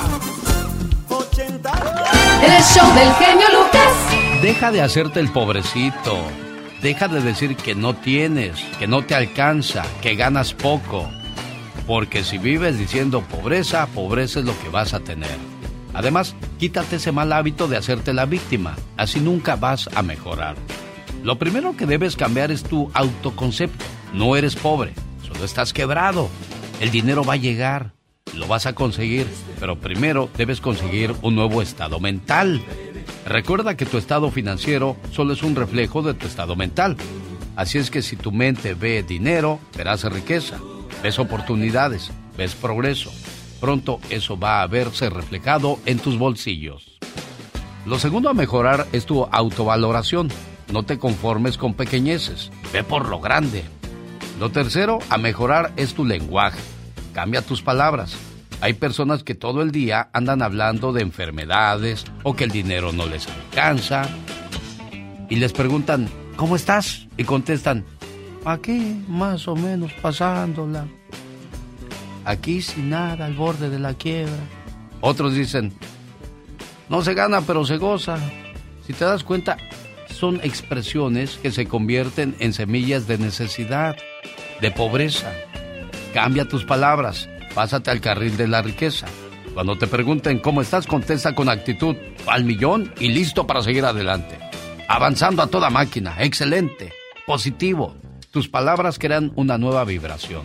El show del genio Lucas. Deja de hacerte el pobrecito. Deja de decir que no tienes, que no te alcanza, que ganas poco. Porque si vives diciendo pobreza, pobreza es lo que vas a tener. Además, quítate ese mal hábito de hacerte la víctima. Así nunca vas a mejorar. Lo primero que debes cambiar es tu autoconcepto. No eres pobre, solo estás quebrado. El dinero va a llegar, lo vas a conseguir, pero primero debes conseguir un nuevo estado mental. Recuerda que tu estado financiero solo es un reflejo de tu estado mental. Así es que si tu mente ve dinero, verás riqueza, ves oportunidades, ves progreso. Pronto eso va a verse reflejado en tus bolsillos. Lo segundo a mejorar es tu autovaloración. No te conformes con pequeñeces, ve por lo grande. Lo tercero a mejorar es tu lenguaje. Cambia tus palabras. Hay personas que todo el día andan hablando de enfermedades o que el dinero no les alcanza. Y les preguntan, ¿cómo estás? Y contestan, aquí más o menos pasándola. Aquí sin nada al borde de la quiebra. Otros dicen, no se gana pero se goza. Si te das cuenta, son expresiones que se convierten en semillas de necesidad, de pobreza. Cambia tus palabras, pásate al carril de la riqueza. Cuando te pregunten cómo estás, contesta con actitud al millón y listo para seguir adelante. Avanzando a toda máquina, excelente, positivo. Tus palabras crean una nueva vibración.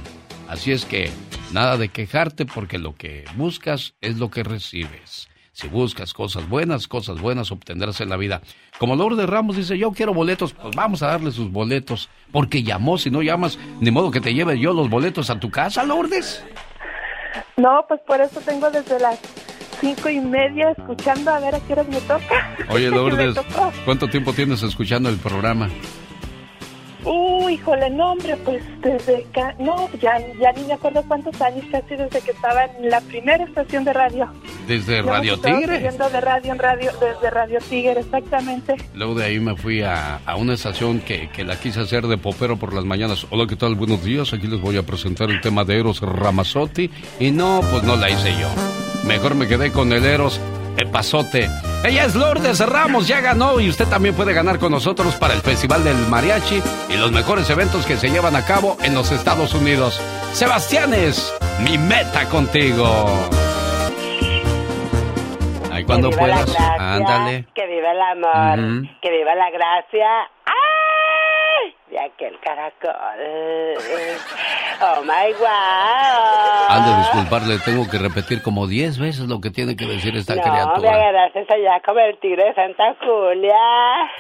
Así es que nada de quejarte porque lo que buscas es lo que recibes. Si buscas cosas buenas, cosas buenas obtendrás en la vida. Como Lourdes Ramos dice, yo quiero boletos, pues vamos a darle sus boletos. Porque llamó, si no llamas, ni modo que te lleve yo los boletos a tu casa, Lourdes. No, pues por eso tengo desde las cinco y media escuchando a ver a qué horas me toca. Oye, [LAUGHS] Lourdes. ¿cuánto tiempo tienes escuchando el programa? Uy, híjole, no, hombre, pues desde... ca- No, ya, ya ni me acuerdo cuántos años, casi desde que estaba en la primera estación de radio. Desde Yo Radio Tigre. de radio en radio, desde Radio Tigre, exactamente. Luego de ahí me fui a, a una estación que, que la quise hacer de popero por las mañanas. Hola, ¿qué tal? Buenos días. Aquí les voy a presentar el tema de Eros Ramazzotti. Y no, pues no la hice yo. Mejor me quedé con el Eros Epazote. Ella es Lourdes Ramos, ya ganó y usted también puede ganar con nosotros para el Festival del Mariachi y los mejores eventos que se llevan a cabo en los Estados Unidos. Sebastianes, mi meta contigo. Ahí cuando puedas, ándale. Que viva el amor, que viva la gracia. ¡Ay! De aquel caracol. Oh my wow. Han de disculparle, tengo que repetir como 10 veces lo que tiene que decir esta no, me criatura. agarraste allá como el tigre de Santa Julia.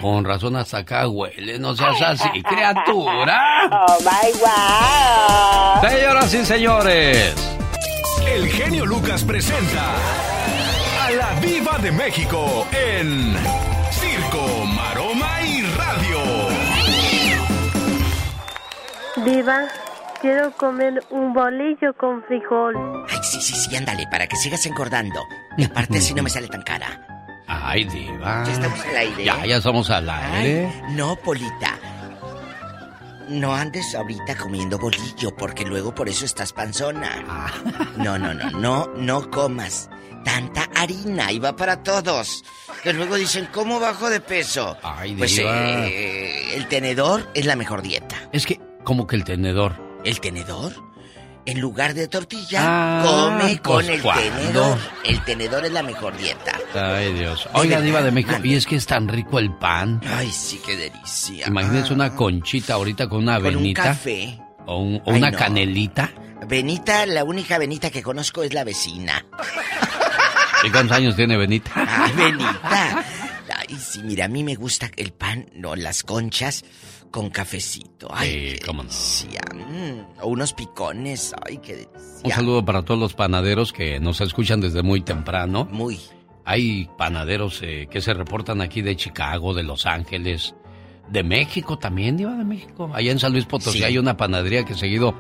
Con razón hasta acá huele, no seas así, criatura. Oh my wow. Señoras y señores, El genio Lucas presenta a la Viva de México en Diva, quiero comer un bolillo con frijol. Ay, sí, sí, sí, ándale, para que sigas engordando. Y aparte así no me sale tan cara. Ay, diva. Ya estamos al aire. Ya, ya estamos al aire. Ay, no, Polita. No andes ahorita comiendo bolillo, porque luego por eso estás panzona. Ah. No, no, no, no, no comas tanta harina y va para todos. Que luego dicen, ¿cómo bajo de peso? Ay, pues diva. eh, el tenedor es la mejor dieta. Es que, como que el tenedor. ¿El tenedor? En lugar de tortilla, Ah, come con pues, el ¿cuándo? tenedor. El tenedor es la mejor dieta. Ay, Dios. Oiga, diva de México, y es que es tan rico el pan. Ay, sí, qué delicia. Imagínese una conchita ahorita con una Con un avenita. café. O, un- o Ay, una no. canelita. Benita, la única Benita que conozco es la vecina. ¿Y cuántos años tiene Benita? Ay, Benita. Ay, sí, mira, a mí me gusta el pan, no, las conchas con cafecito. Ay, qué delicia. Mm, o unos picones. Ay, qué Un delicia. saludo para todos los panaderos que nos escuchan desde muy temprano. Muy. Hay panaderos eh, que se reportan aquí de Chicago, de Los Ángeles, de México también, Diva de México. Allá en San Luis Potosí Sí. hay una panadería que seguido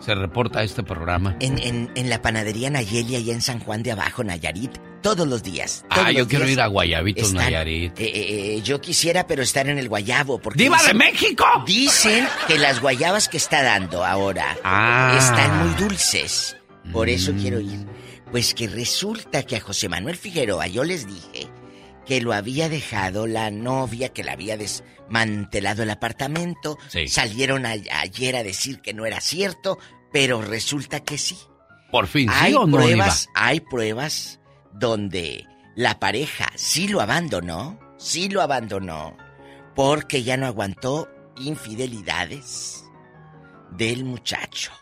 se reporta a este programa. En, en, en la panadería Nayeli, allá en San Juan de Abajo, Nayarit, todos los días. Ah, todos yo los quiero ir a Guayabitos, están- Nayarit. Eh, eh, eh, yo quisiera, pero estar en el guayabo. Porque ¡Diva de dicen- México! Dicen que las guayabas que está dando ahora Ah. están muy dulces. Por eso Mm. quiero ir. Pues que resulta que a José Manuel Figueroa yo les dije que lo había dejado la novia, que le había desmantelado el apartamento. Sí. Salieron a- ayer a decir que no era cierto, pero resulta que sí. Por fin, ¿sí hay o no, pruebas, hay pruebas donde la pareja sí lo abandonó, sí lo abandonó, porque ya no aguantó infidelidades del muchacho.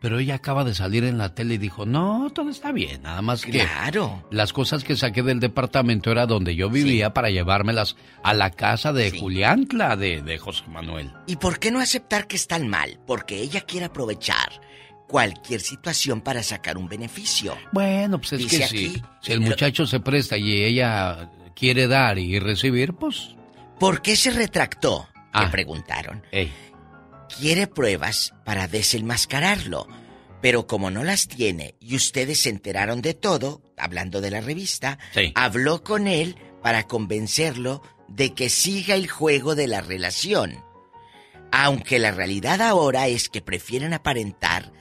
Pero ella acaba de salir en la tele y dijo, no, todo está bien, nada más que... Claro. Las cosas que saqué del departamento era donde yo vivía para llevármelas a la casa de Juliantla, de, de José Manuel. ¿Y por qué no aceptar que están mal? Porque ella quiere aprovechar cualquier situación para sacar un beneficio. Bueno, pues es Dice que aquí, si, si el muchacho se presta y ella quiere dar y recibir, pues... ¿Por qué se retractó? Ah. Le preguntaron. Ey. Quiere pruebas para desenmascararlo. Pero como no las tiene y ustedes se enteraron de todo, hablando de la revista, Sí. habló con él para convencerlo de que siga el juego de la relación. Aunque la realidad ahora es que prefieren aparentar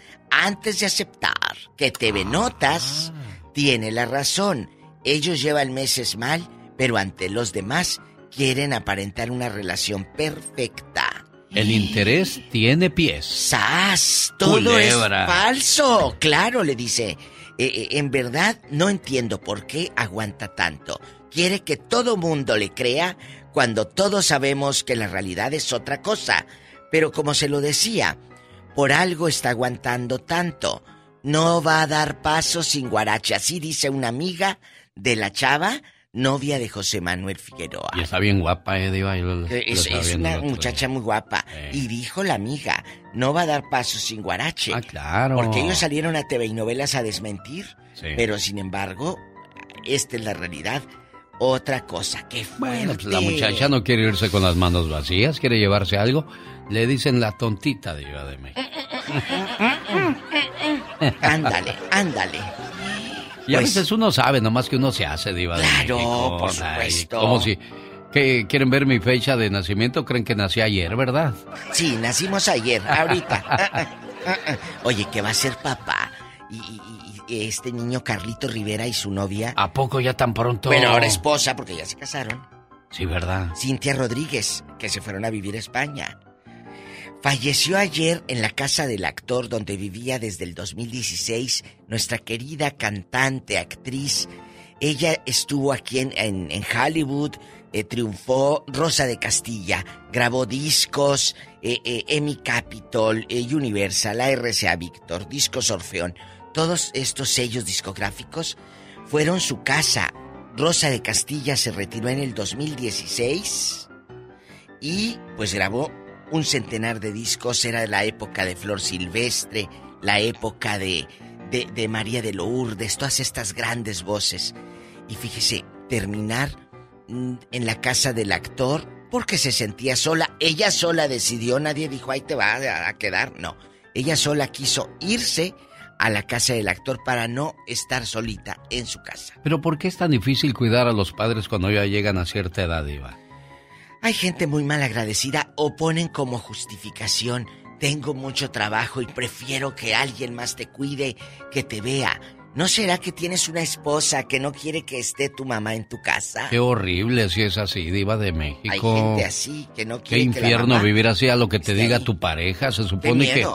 antes de aceptar que TV Notas tiene la razón. Ellos llevan meses mal, pero ante los demás quieren aparentar una relación perfecta. El interés tiene pies. ¡Sas! Todo Culebra. es falso. Claro, le dice. "Eh, eh, en verdad, no entiendo por qué aguanta tanto. Quiere que todo mundo le crea cuando todos sabemos que la realidad es otra cosa. Pero como se lo decía, por algo está aguantando tanto. No va a dar paso sin guarache. Así dice una amiga de la chava, novia de José Manuel Figueroa. Y está bien guapa, eh, Diva. lo- lo Es, es una muchacha muy guapa. Y dijo la amiga, no va a dar paso sin guarache. Ah, claro. Porque ellos salieron a TV y novelas a desmentir. Sí. Pero sin embargo, esta es la realidad. Otra cosa, qué Bueno, pues la fuerte. muchacha no quiere irse con las manos vacías, quiere llevarse algo. Le dicen la tontita de Diva de México. [LAUGHS] Ándale, ándale. Y a Pues- veces uno sabe, nomás que uno se hace Diva de Claro, México. por Ay, supuesto. como si... que ¿Quieren ver mi fecha de nacimiento? Creen que nací ayer, ¿verdad? Sí, nacimos ayer, ahorita. Ah, ah, ah, ah. Oye, que va a ser papá. Y este niño Carlito Rivera y su novia. ¿A poco ya tan pronto? Bueno, ahora esposa, porque ya se casaron. Sí, ¿verdad? Cintia Rodríguez, que se fueron a vivir a España. Falleció ayer en la casa del actor donde vivía desde el 2016 nuestra querida cantante, actriz. Ella estuvo aquí en, en- en Hollywood, eh, triunfó Rosa de Castilla, grabó discos, eh, eh, Emmy Capitol, eh, Universal, la RCA Víctor, Discos Orfeón. Todos estos sellos discográficos fueron su casa. Rosa de Castilla se retiró en el 2016 y pues grabó un centenar de discos. Era la época de Flor Silvestre, la época de, de, de María de Lourdes, todas estas grandes voces. Y fíjese, terminar mm, en la casa del actor porque se sentía sola. Ella sola decidió, nadie dijo, ahí te va a a quedar. No, Ella sola quiso irse a la casa del actor para no estar solita en su casa. Pero ¿por qué es tan difícil cuidar a los padres cuando ya llegan a cierta edad, Iba? Hay gente muy mal agradecida o ponen como justificación, tengo mucho trabajo y prefiero que alguien más te cuide, que te vea. ¿No será que tienes una esposa que no quiere que esté tu mamá en tu casa? Qué horrible si es así, diva de México. Hay gente así que no quiere Qué que la infierno mamá vivir así a lo que te diga ahí. tu pareja. Se supone que.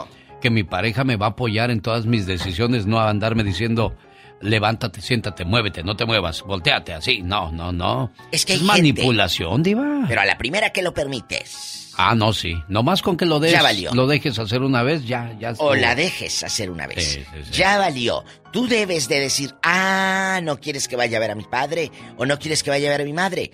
Que mi pareja me va a apoyar en todas mis decisiones, no a andarme diciendo, levántate, siéntate, muévete, no te muevas, volteate así. No, no, no. Es que hay manipulación, diva. Pero a la primera que lo permites. Ah, no, sí. Nomás con que lo des, Ya valió. lo dejes hacer una vez, ya, ya. O la dejes hacer una vez. Sí, sí, sí. Ya valió. Tú debes de decir, ah, no quieres que vaya a ver a mi padre o no quieres que vaya a ver a mi madre.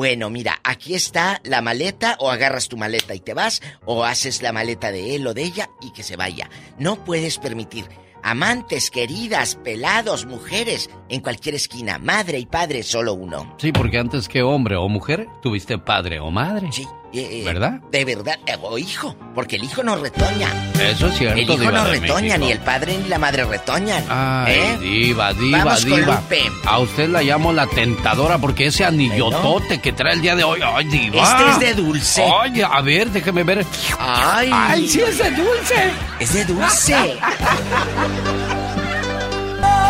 Bueno, mira, aquí está la maleta o agarras tu maleta y te vas o haces la maleta de él o de ella y que se vaya. No puedes permitir amantes, queridas, pelados, mujeres en cualquier esquina, madre y padre, solo uno. Sí, porque antes que hombre o mujer, tuviste padre o madre. Sí. Eh, eh, ¿Verdad? De verdad, eh, o hijo, porque el hijo no retoña. Eso es cierto, El hijo diva no retoña, ni el padre ni la madre retoñan. Ay, ¿eh? diva, diva, Vamos con diva. Lupe. A usted la llamo la tentadora porque ese anillotote que trae el día de hoy. Ay, diva. Este es de dulce. Oye, a ver, déjeme ver. Ay. Ay, sí es de dulce. Es de dulce.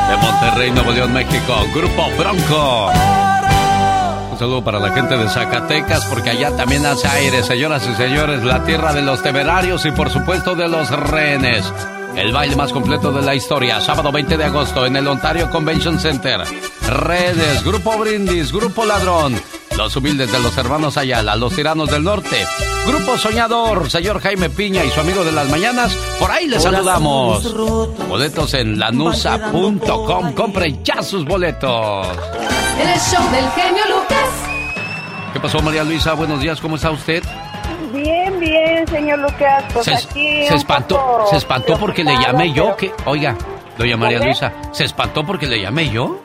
De Monterrey, Nuevo León, México. Grupo Bronco. Saludo para la gente de Zacatecas, porque allá también hace aire, señoras y señores, la tierra de los temerarios y por supuesto de los rehenes. El baile más completo de la historia, sábado 20 de agosto en el Ontario Convention Center. Rehenes, Grupo Brindis, Grupo Ladrón, los humildes de los hermanos Ayala, los tiranos del norte, Grupo Soñador, señor Jaime Piña y su amigo de las mañanas, por ahí les saludamos. Boletos en lanusa.com, compre ya sus boletos. El show del genio Lucas. ¿Qué pasó María Luisa? Buenos días, ¿cómo está usted? Bien, bien, señor Lucas. Pues se, aquí se espantó, poco se espantó porque le llamé yo, que, oiga, doña María. Luisa, ¿se espantó porque le llamé yo?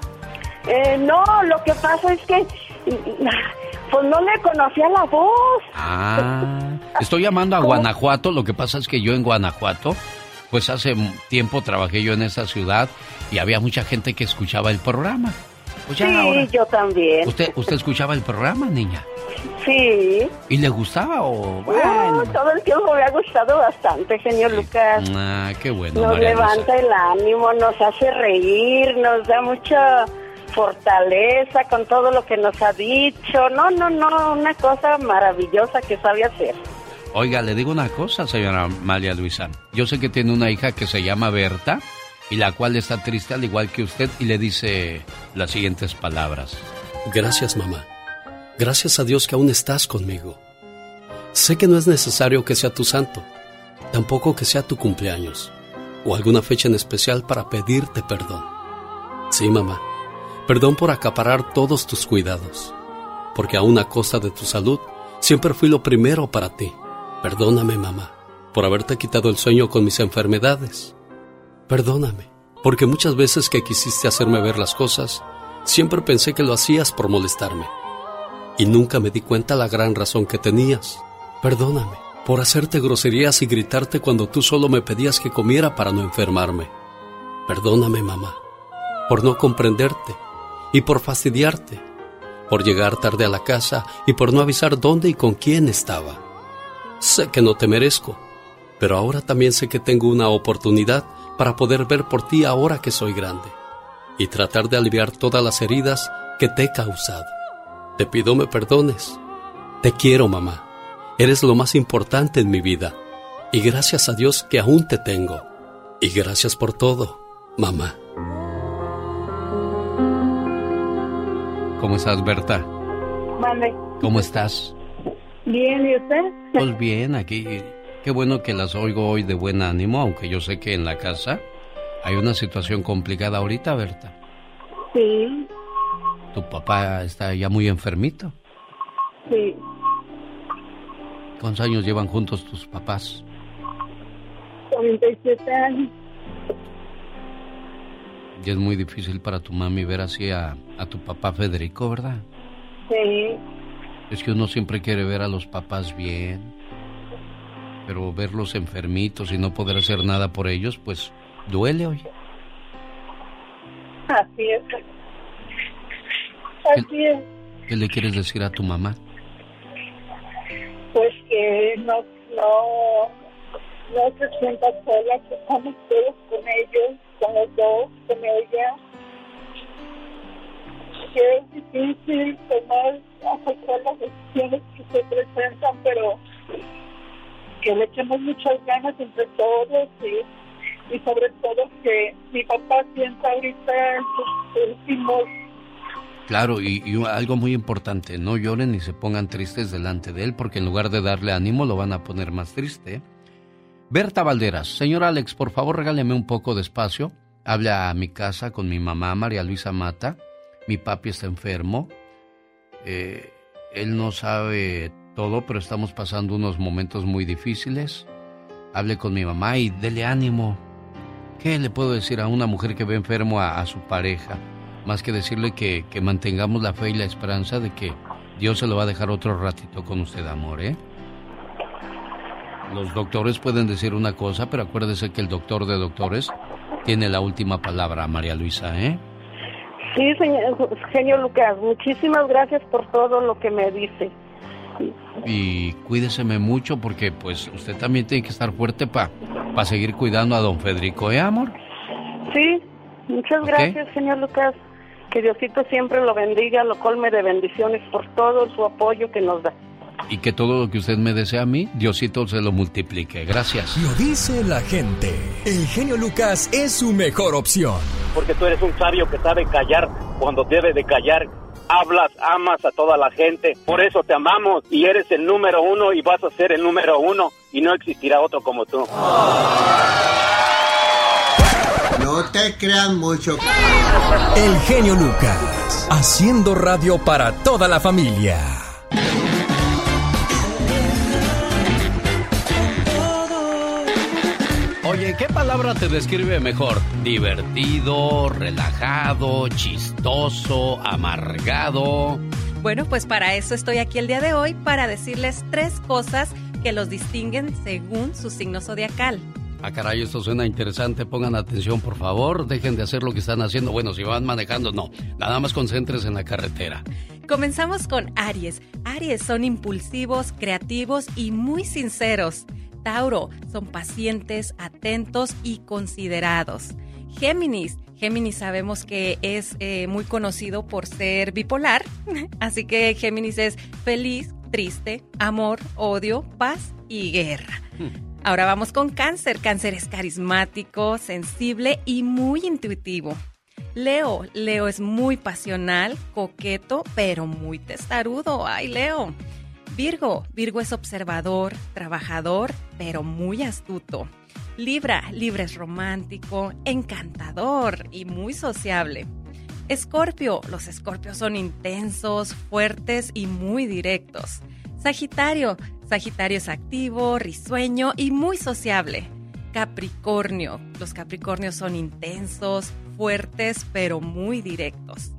Eh, no, lo que pasa es que pues no le conocía la voz. Ah, estoy [LAUGHS] llamando a Guanajuato, lo que pasa es que yo en Guanajuato, pues hace tiempo trabajé yo en esa ciudad y había mucha gente que escuchaba el programa. Pues ya sí, ahora- yo también. ¿Usted, ¿Usted escuchaba el programa, niña? Sí. ¿Y le gustaba o...? No, todo el tiempo me ha gustado bastante, señor Lucas. Ah, qué bueno, Nos María levanta el ánimo, nos hace reír, nos da mucha fortaleza con todo lo que nos ha dicho. No, no, no, una cosa maravillosa que sabe hacer. Oiga, le digo una cosa, señora María Luisa. Yo sé que tiene una hija que se llama Berta y la cual está triste al igual que usted y le dice las siguientes palabras. Gracias, mamá. Gracias a Dios que aún estás conmigo. Sé que no es necesario que sea tu santo, tampoco que sea tu cumpleaños o alguna fecha en especial para pedirte perdón. Sí, mamá, perdón por acaparar todos tus cuidados, porque aún a costa de tu salud siempre fui lo primero para ti. Perdóname, mamá, por haberte quitado el sueño con mis enfermedades. Perdóname, porque muchas veces que quisiste hacerme ver las cosas, siempre pensé que lo hacías por molestarme. Y nunca me di cuenta la gran razón que tenías. Perdóname por hacerte groserías y gritarte cuando tú solo me pedías que comiera para no enfermarme. Perdóname, mamá, por no comprenderte y por fastidiarte, por llegar tarde a la casa y por no avisar dónde y con quién estaba. Sé que no te merezco, pero ahora también sé que tengo una oportunidad para poder ver por ti ahora que soy grande y tratar de aliviar todas las heridas que te he causado. Te pido me perdones. Te quiero, mamá. Eres lo más importante en mi vida. Y gracias a Dios que aún te tengo. Y gracias por todo, mamá. ¿Cómo estás, Berta? Mande. ¿Cómo estás? Bien, ¿y usted? Pues bien, aquí. Qué bueno que las oigo hoy de buen ánimo, aunque yo sé que en la casa hay una situación complicada ahorita, Berta. Sí, Tu papá está ya muy enfermito. sí. ¿Cuántos años llevan juntos tus papás? 47 años. Y es muy difícil para tu mami ver así a, a tu papá Federico, ¿verdad? Sí, Es que uno siempre quiere ver a los papás bien. Pero verlos enfermitos y no poder hacer nada por ellos, pues duele, oye. Así es. Así es. ¿Qué le quieres decir a tu mamá? Pues que no, no, no se sienta sola, que estamos todos con ellos, con los dos, con ella. Que es difícil tomar, aceptar las decisiones que se presentan, pero que le echemos muchas ganas entre todos y, y sobre todo que mi papá sienta ahorita en sus últimos Claro, y, algo muy importante, no lloren ni se pongan tristes delante de él, porque en lugar de darle ánimo lo van a poner más triste. Berta Valderas, señor Alex, por favor regáleme un poco de espacio. Habla a mi casa con mi mamá, María Luisa Mata. Mi papi está enfermo. Eh, él no sabe todo, pero estamos pasando unos momentos muy difíciles. Hable con mi mamá y dele ánimo. ¿Qué le puedo decir a una mujer que ve enfermo a su pareja? más que decirle que, mantengamos la fe y la esperanza de que Dios se lo va a dejar otro ratito con usted, amor, ¿eh? Los doctores pueden decir una cosa, pero acuérdese que el doctor de doctores tiene la última palabra, María Luisa, ¿eh? Sí, señor, genio Lucas, muchísimas gracias por todo lo que me dice. Y cuídeseme mucho porque pues usted también tiene que estar fuerte para pa seguir cuidando a don Federico, ¿eh, amor? Sí, muchas gracias, señor Lucas. Que Diosito siempre lo bendiga, lo colme de bendiciones por todo su apoyo que nos da. Y que todo lo que usted me desea a mí, Diosito se lo multiplique. Gracias. Lo dice la gente. El genio Lucas es su mejor opción. Porque tú eres un sabio que sabe callar cuando debe de callar. Hablas, amas a toda la gente. Por eso te amamos y eres el número uno y vas a ser el número uno y no existirá otro como tú. No te crean mucho. El genio Lucas, haciendo radio para toda la familia. ¿Qué palabra te describe mejor? ¿Divertido, relajado, chistoso, amargado? Bueno, pues para eso estoy aquí el día de hoy, para decirles tres cosas que los distinguen según su signo zodiacal. Ah, caray, esto suena interesante. Pongan atención, por favor. Dejen de hacer lo que están haciendo. Bueno, si van manejando, no. Nada más concéntrese en la carretera. Comenzamos con Aries. Aries son impulsivos, creativos y muy sinceros. Tauro son pacientes, atentos y considerados. Géminis. Géminis sabemos que es eh, muy conocido por ser bipolar. [LAUGHS] Así que Géminis es feliz, triste, amor, odio, paz y guerra. Hmm. Ahora vamos con cáncer. Cáncer es carismático, sensible y muy intuitivo. Leo, Leo es muy pasional, coqueto, pero muy testarudo. ¡Ay, Leo! Virgo, Virgo es observador, trabajador, pero muy astuto. Libra, Libra es romántico, encantador y muy sociable. Escorpio, los escorpios son intensos, fuertes y muy directos. Sagitario, Sagitario es activo, risueño y muy sociable. Capricornio. Los Capricornios son intensos, fuertes, pero muy directos.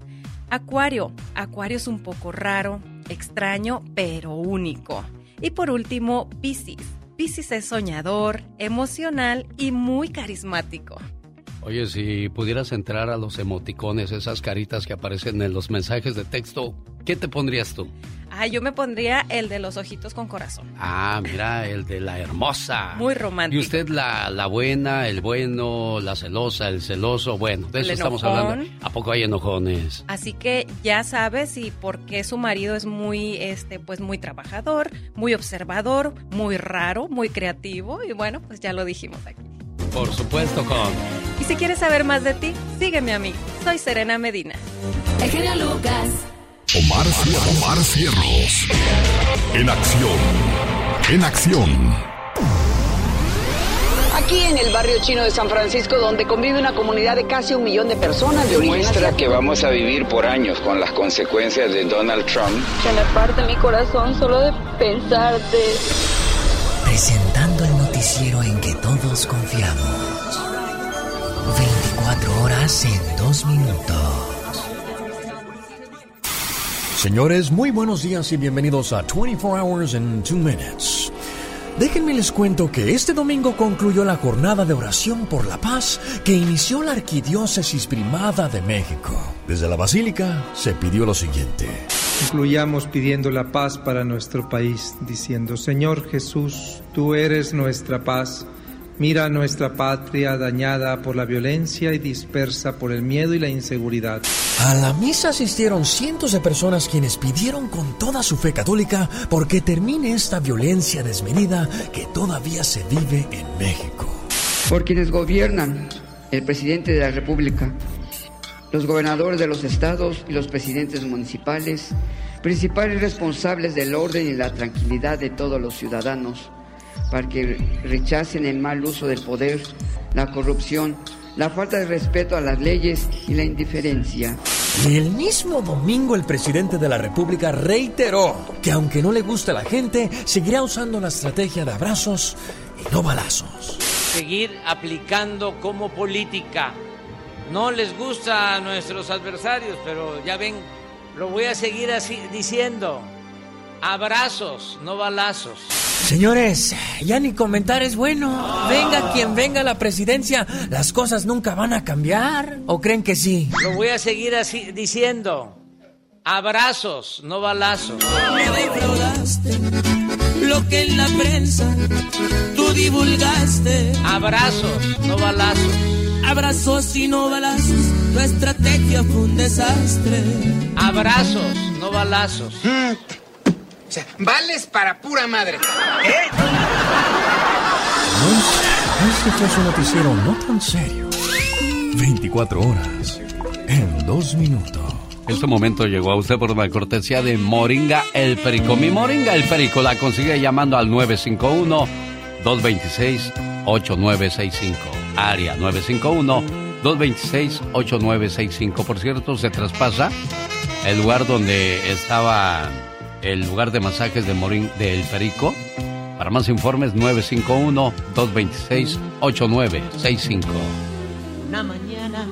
Acuario. Acuario es un poco raro, extraño, pero único. Y por último, Piscis. Piscis es soñador, emocional y muy carismático. Oye, si pudieras entrar a los emoticones, esas caritas que aparecen en los mensajes de texto, ¿qué te pondrías tú? Ah, yo me pondría el de los ojitos con corazón. Ah, mira, el de la hermosa. Muy romántico. Y usted la, la buena, el bueno, la celosa, el celoso. Bueno, de eso estamos hablando. ¿A poco hay enojones? Así que ya sabes y por qué su marido es muy, este, pues muy trabajador, muy observador, muy raro, muy creativo. Y bueno, pues ya lo dijimos aquí. Por supuesto, con. Y si quieres saber más de ti, sígueme a mí. Soy Serena Medina. El genio Lucas. Omar, Omar Cierros. En acción. En acción. Aquí en el barrio chino de San Francisco, donde convive una comunidad de casi un millón de personas de origen Muestra que vamos a vivir por años con las consecuencias de Donald Trump. Se me parte mi corazón solo de pensarte. Presentando el noticiero en que todos confiamos. 24 horas en 2 minutos. Señores, muy buenos días y bienvenidos a 24 Hours in 2 Minutes. Déjenme les cuento que este domingo concluyó la jornada de oración por la paz que inició la Arquidiócesis Primada de México. Desde la Basílica se pidió lo siguiente. Concluyamos pidiendo la paz para nuestro país, diciendo, Señor Jesús, tú eres nuestra paz. Mira nuestra patria dañada por la violencia y dispersa por el miedo y la inseguridad. A la misa asistieron cientos de personas quienes pidieron con toda su fe católica porque termine esta violencia desmedida que todavía se vive en México. Por quienes gobiernan, el presidente de la República, los gobernadores de los estados y los presidentes municipales, principales responsables del orden y la tranquilidad de todos los ciudadanos, para que rechacen el mal uso del poder, la corrupción, la falta de respeto a las leyes y la indiferencia. Y el mismo domingo el presidente de la República reiteró que aunque no le guste a la gente, seguirá usando la estrategia de abrazos y no balazos. Seguir aplicando como política. No les gusta a nuestros adversarios, pero ya ven, lo voy a seguir así diciendo. Abrazos, no balazos. Señores, ya ni comentar es bueno. Venga quien venga a la presidencia, las cosas nunca van a cambiar. ¿O creen que sí? Lo voy a seguir así diciendo. Abrazos, no balazos. Me defraudaste lo que en la prensa tú divulgaste. Abrazos, no balazos. Abrazos y no balazos, tu estrategia fue un desastre. Abrazos, no balazos. O sea, vales para pura madre. ¿Eh? Este fue su noticiero no tan serio. 24 horas en dos minutos. Este momento llegó a usted por una cortesía de Moringa El Perico. Mi Moringa El Perico la consigue llamando al 951-226-8965. Área 951-226-8965. Por cierto, se traspasa el lugar donde estaba el lugar de masajes de Morín del Perico. Para más informes, 951-226-8965. Una mañana.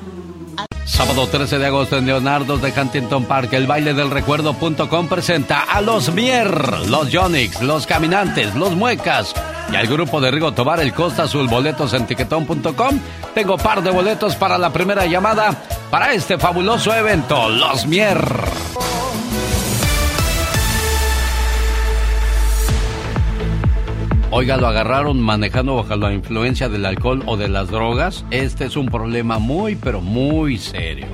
Sábado 13 de agosto en Leonardo de Huntington Park, el baile del recuerdo.com presenta a los Mier, los Yonix, los Caminantes, los Muecas y al grupo de Rigo Tobar el Costa Azul. Boletos en tiquetón.com. Tengo par de boletos para la primera llamada para este fabuloso evento, los Mier. Oiga, lo agarraron manejando bajo la influencia del alcohol o de las drogas. Este es un problema muy, pero muy serio.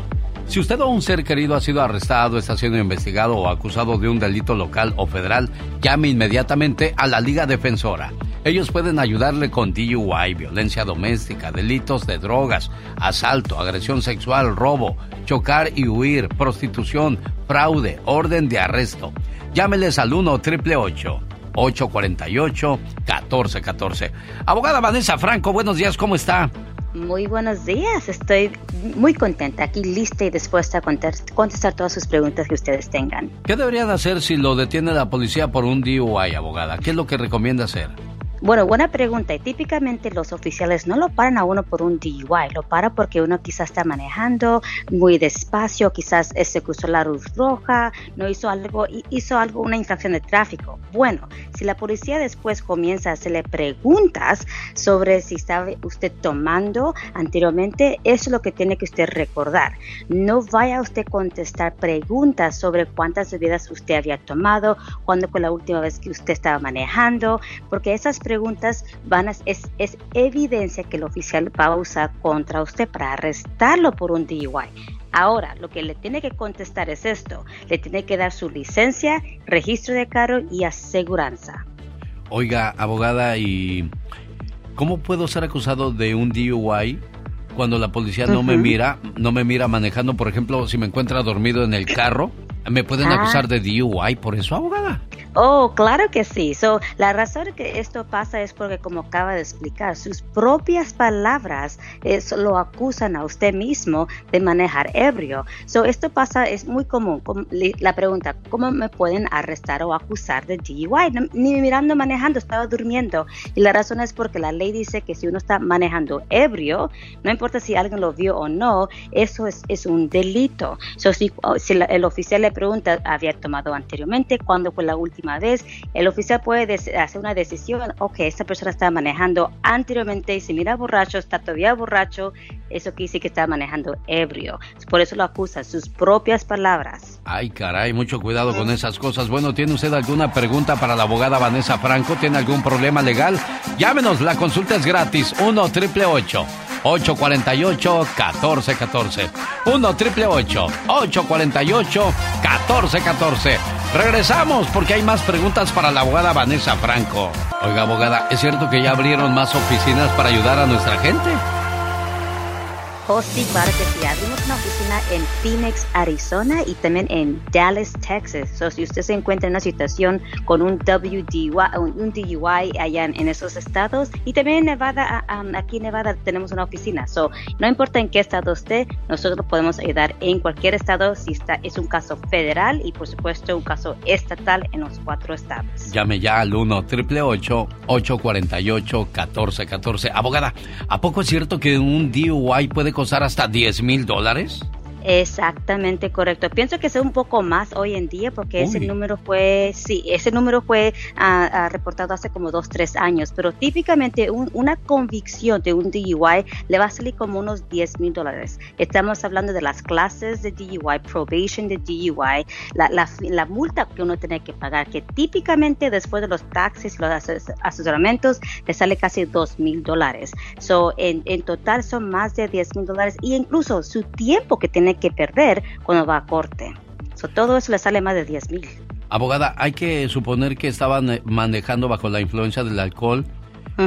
Si usted o un ser querido ha sido arrestado, está siendo investigado o acusado de un delito local o federal, llame inmediatamente a la Liga Defensora. Ellos pueden ayudarle con DUI, violencia doméstica, delitos de drogas, asalto, agresión sexual, robo, chocar y huir, prostitución, fraude, orden de arresto. Llámeles al 1 888 848-1414. Abogada Vanessa Franco, buenos días, ¿cómo está? Muy buenos días, estoy muy contenta, aquí lista y dispuesta a contestar todas sus preguntas que ustedes tengan. ¿Qué deberían hacer si lo detiene la policía por un DUI, abogada? ¿Qué es lo que recomienda hacer? Bueno, buena pregunta. Y típicamente los oficiales no lo paran a uno por un DUI, lo para porque uno quizás está manejando muy despacio, quizás se cruzó la luz roja, no hizo algo, hizo algo, una infracción de tráfico. Bueno, si la policía después comienza a hacerle preguntas sobre si estaba usted tomando anteriormente, eso es lo que tiene que usted recordar. No vaya usted a contestar preguntas sobre cuántas bebidas usted había tomado, cuándo fue la última vez que usted estaba manejando, porque esas preguntas preguntas van a, es, es evidencia que el oficial va a usar contra usted para arrestarlo por un DUI. Ahora, lo que le tiene que contestar es esto. Le tiene que dar su licencia, registro de carro y aseguranza. Oiga, abogada, ¿y cómo puedo ser acusado de un DUI cuando la policía no me mira, no me mira manejando, por ejemplo, si me encuentra dormido en el carro? ¿Me pueden ah. acusar de DUI por eso, abogada? Oh, claro que sí. So, la razón que esto pasa es porque, como acaba de explicar, sus propias palabras lo acusan a usted mismo de manejar ebrio. So, esto pasa, es muy común. La pregunta, ¿cómo me pueden arrestar o acusar de DUI? ni mirando manejando, estaba durmiendo. Y la razón es porque la ley dice que si uno está manejando ebrio, no importa si alguien lo vio o no, eso es, un delito. So, si, si el oficial le pregunta, ¿había tomado anteriormente? ¿Cuándo fue la última? Última vez, el oficial puede hacer una decisión, ok, esta persona estaba manejando anteriormente y se mira borracho, está todavía borracho, eso quiere decir que está manejando ebrio. Por eso lo acusa, sus propias palabras. Ay, caray, mucho cuidado con esas cosas. Bueno, ¿tiene usted alguna pregunta para la abogada Vanessa Franco? ¿Tiene algún problema legal? Llámenos, la consulta es gratis. 1 triple 848 1414 1 triple 848 1414 Regresamos porque hay más preguntas para la abogada Vanessa Franco. Oiga, abogada, ¿es cierto que ya abrieron más oficinas para ayudar a nuestra gente? Sí, claro que. Abrimos una oficina en Phoenix, Arizona y también en Dallas, Texas. So, si usted se encuentra en una situación con un WDUI, un DUI allá en, esos estados y también en Nevada, aquí en Nevada tenemos una oficina. So, no importa en qué estado esté, nosotros podemos ayudar en cualquier estado si está, es un caso federal y por supuesto un caso estatal en los cuatro estados. Llame ya al 1 888 848 1414 Abogada, ¿a poco es cierto que un DUI puede costar hasta 10 mil dólares? Exactamente correcto. Pienso que es un poco más hoy en día porque ese número fue, sí, ese número fue ah, reportado hace como dos, tres años, pero típicamente una convicción de un DUI le va a salir como unos 10 mil dólares. Estamos hablando de las clases de DUI, probation de DUI, la, la, multa que uno tiene que pagar, que típicamente después de los taxis, los asesoramientos, le sale casi 2 mil dólares. So, en, en total son más de 10 mil dólares y incluso su tiempo que tiene que perder cuando va a corte. todo eso le sale más de 10 mil. Abogada, hay que suponer que estaban eh, manejando bajo la influencia del alcohol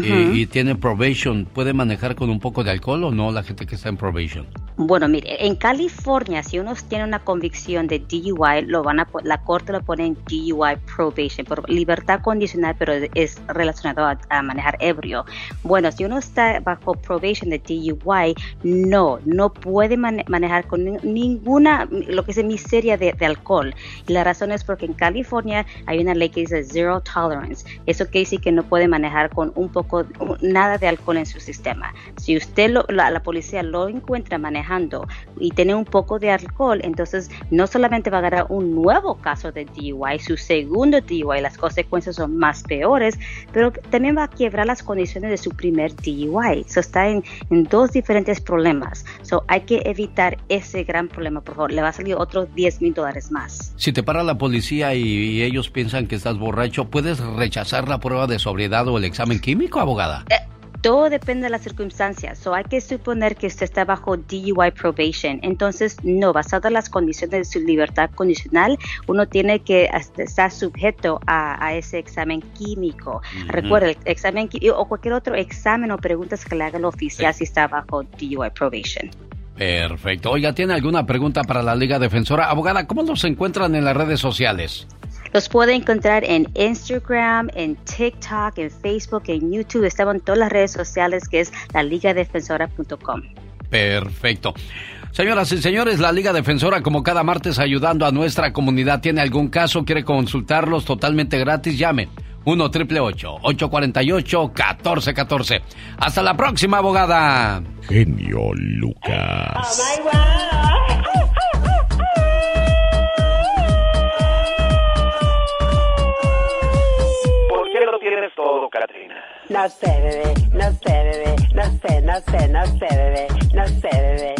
y, tiene probation, ¿puede manejar con un poco de alcohol o no la gente que está en probation? Bueno, mire, en California, si uno tiene una convicción de DUI, lo van a, la corte lo pone en DUI probation, por libertad condicional, pero es relacionado a, manejar ebrio. Bueno, si uno está bajo probation de DUI, no, no puede manejar con ninguna, lo que es miseria de, alcohol. Y la razón es porque en California hay una ley que dice zero tolerance. Eso quiere decir que no puede manejar con un poco, nada de alcohol en su sistema. Si usted, la, policía lo encuentra manejando y tiene un poco de alcohol, entonces no solamente va a ganar un nuevo caso de DUI, su segundo DUI, las consecuencias son más peores, pero también va a quebrar las condiciones de su primer DUI. Eso está en, dos diferentes problemas. So, hay que evitar ese gran problema, por favor. Le va a salir otros 10 mil dólares más. Si te para la policía y ellos piensan que estás borracho, ¿puedes rechazar la prueba de sobriedad o el examen químico? abogada? Eh, todo depende de las circunstancias. So, hay que suponer que usted está bajo DUI probation. Entonces, no, basado en las condiciones de su libertad condicional, uno tiene que estar sujeto a, ese examen químico. Recuerde, el examen o cualquier otro examen o preguntas que le haga el oficial si está bajo DUI probation. Perfecto. Oiga, ¿tiene alguna pregunta para la Liga Defensora? Abogada, ¿cómo nos encuentran en las redes sociales? Los puede encontrar en Instagram, en TikTok, en Facebook, en YouTube. Estamos en todas las redes sociales que es la ligadefensora.com. Perfecto. Señoras y señores, la Liga Defensora, como cada martes, ayudando a nuestra comunidad. ¿Tiene algún caso? ¿Quiere consultarlos totalmente gratis? Llame. 1 triple 848 1414 Hasta la próxima, abogada. Genio Lucas. tienes todo, Katrina. No sé, bebé, no sé, bebé, no sé, no sé, no sé, bebé, no sé, bebé.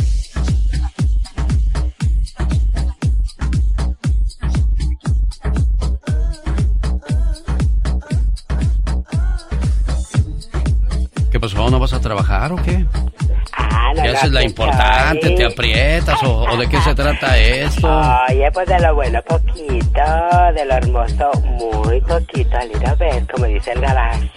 ¿Qué pasó? ¿No vas a trabajar o qué? No, ¿Qué haces la importante? ¿Te aprietas o, de qué se trata esto? Oye, pues de lo bueno poquito, de lo hermoso muy poquito, al ir a ver, como dice el galacho.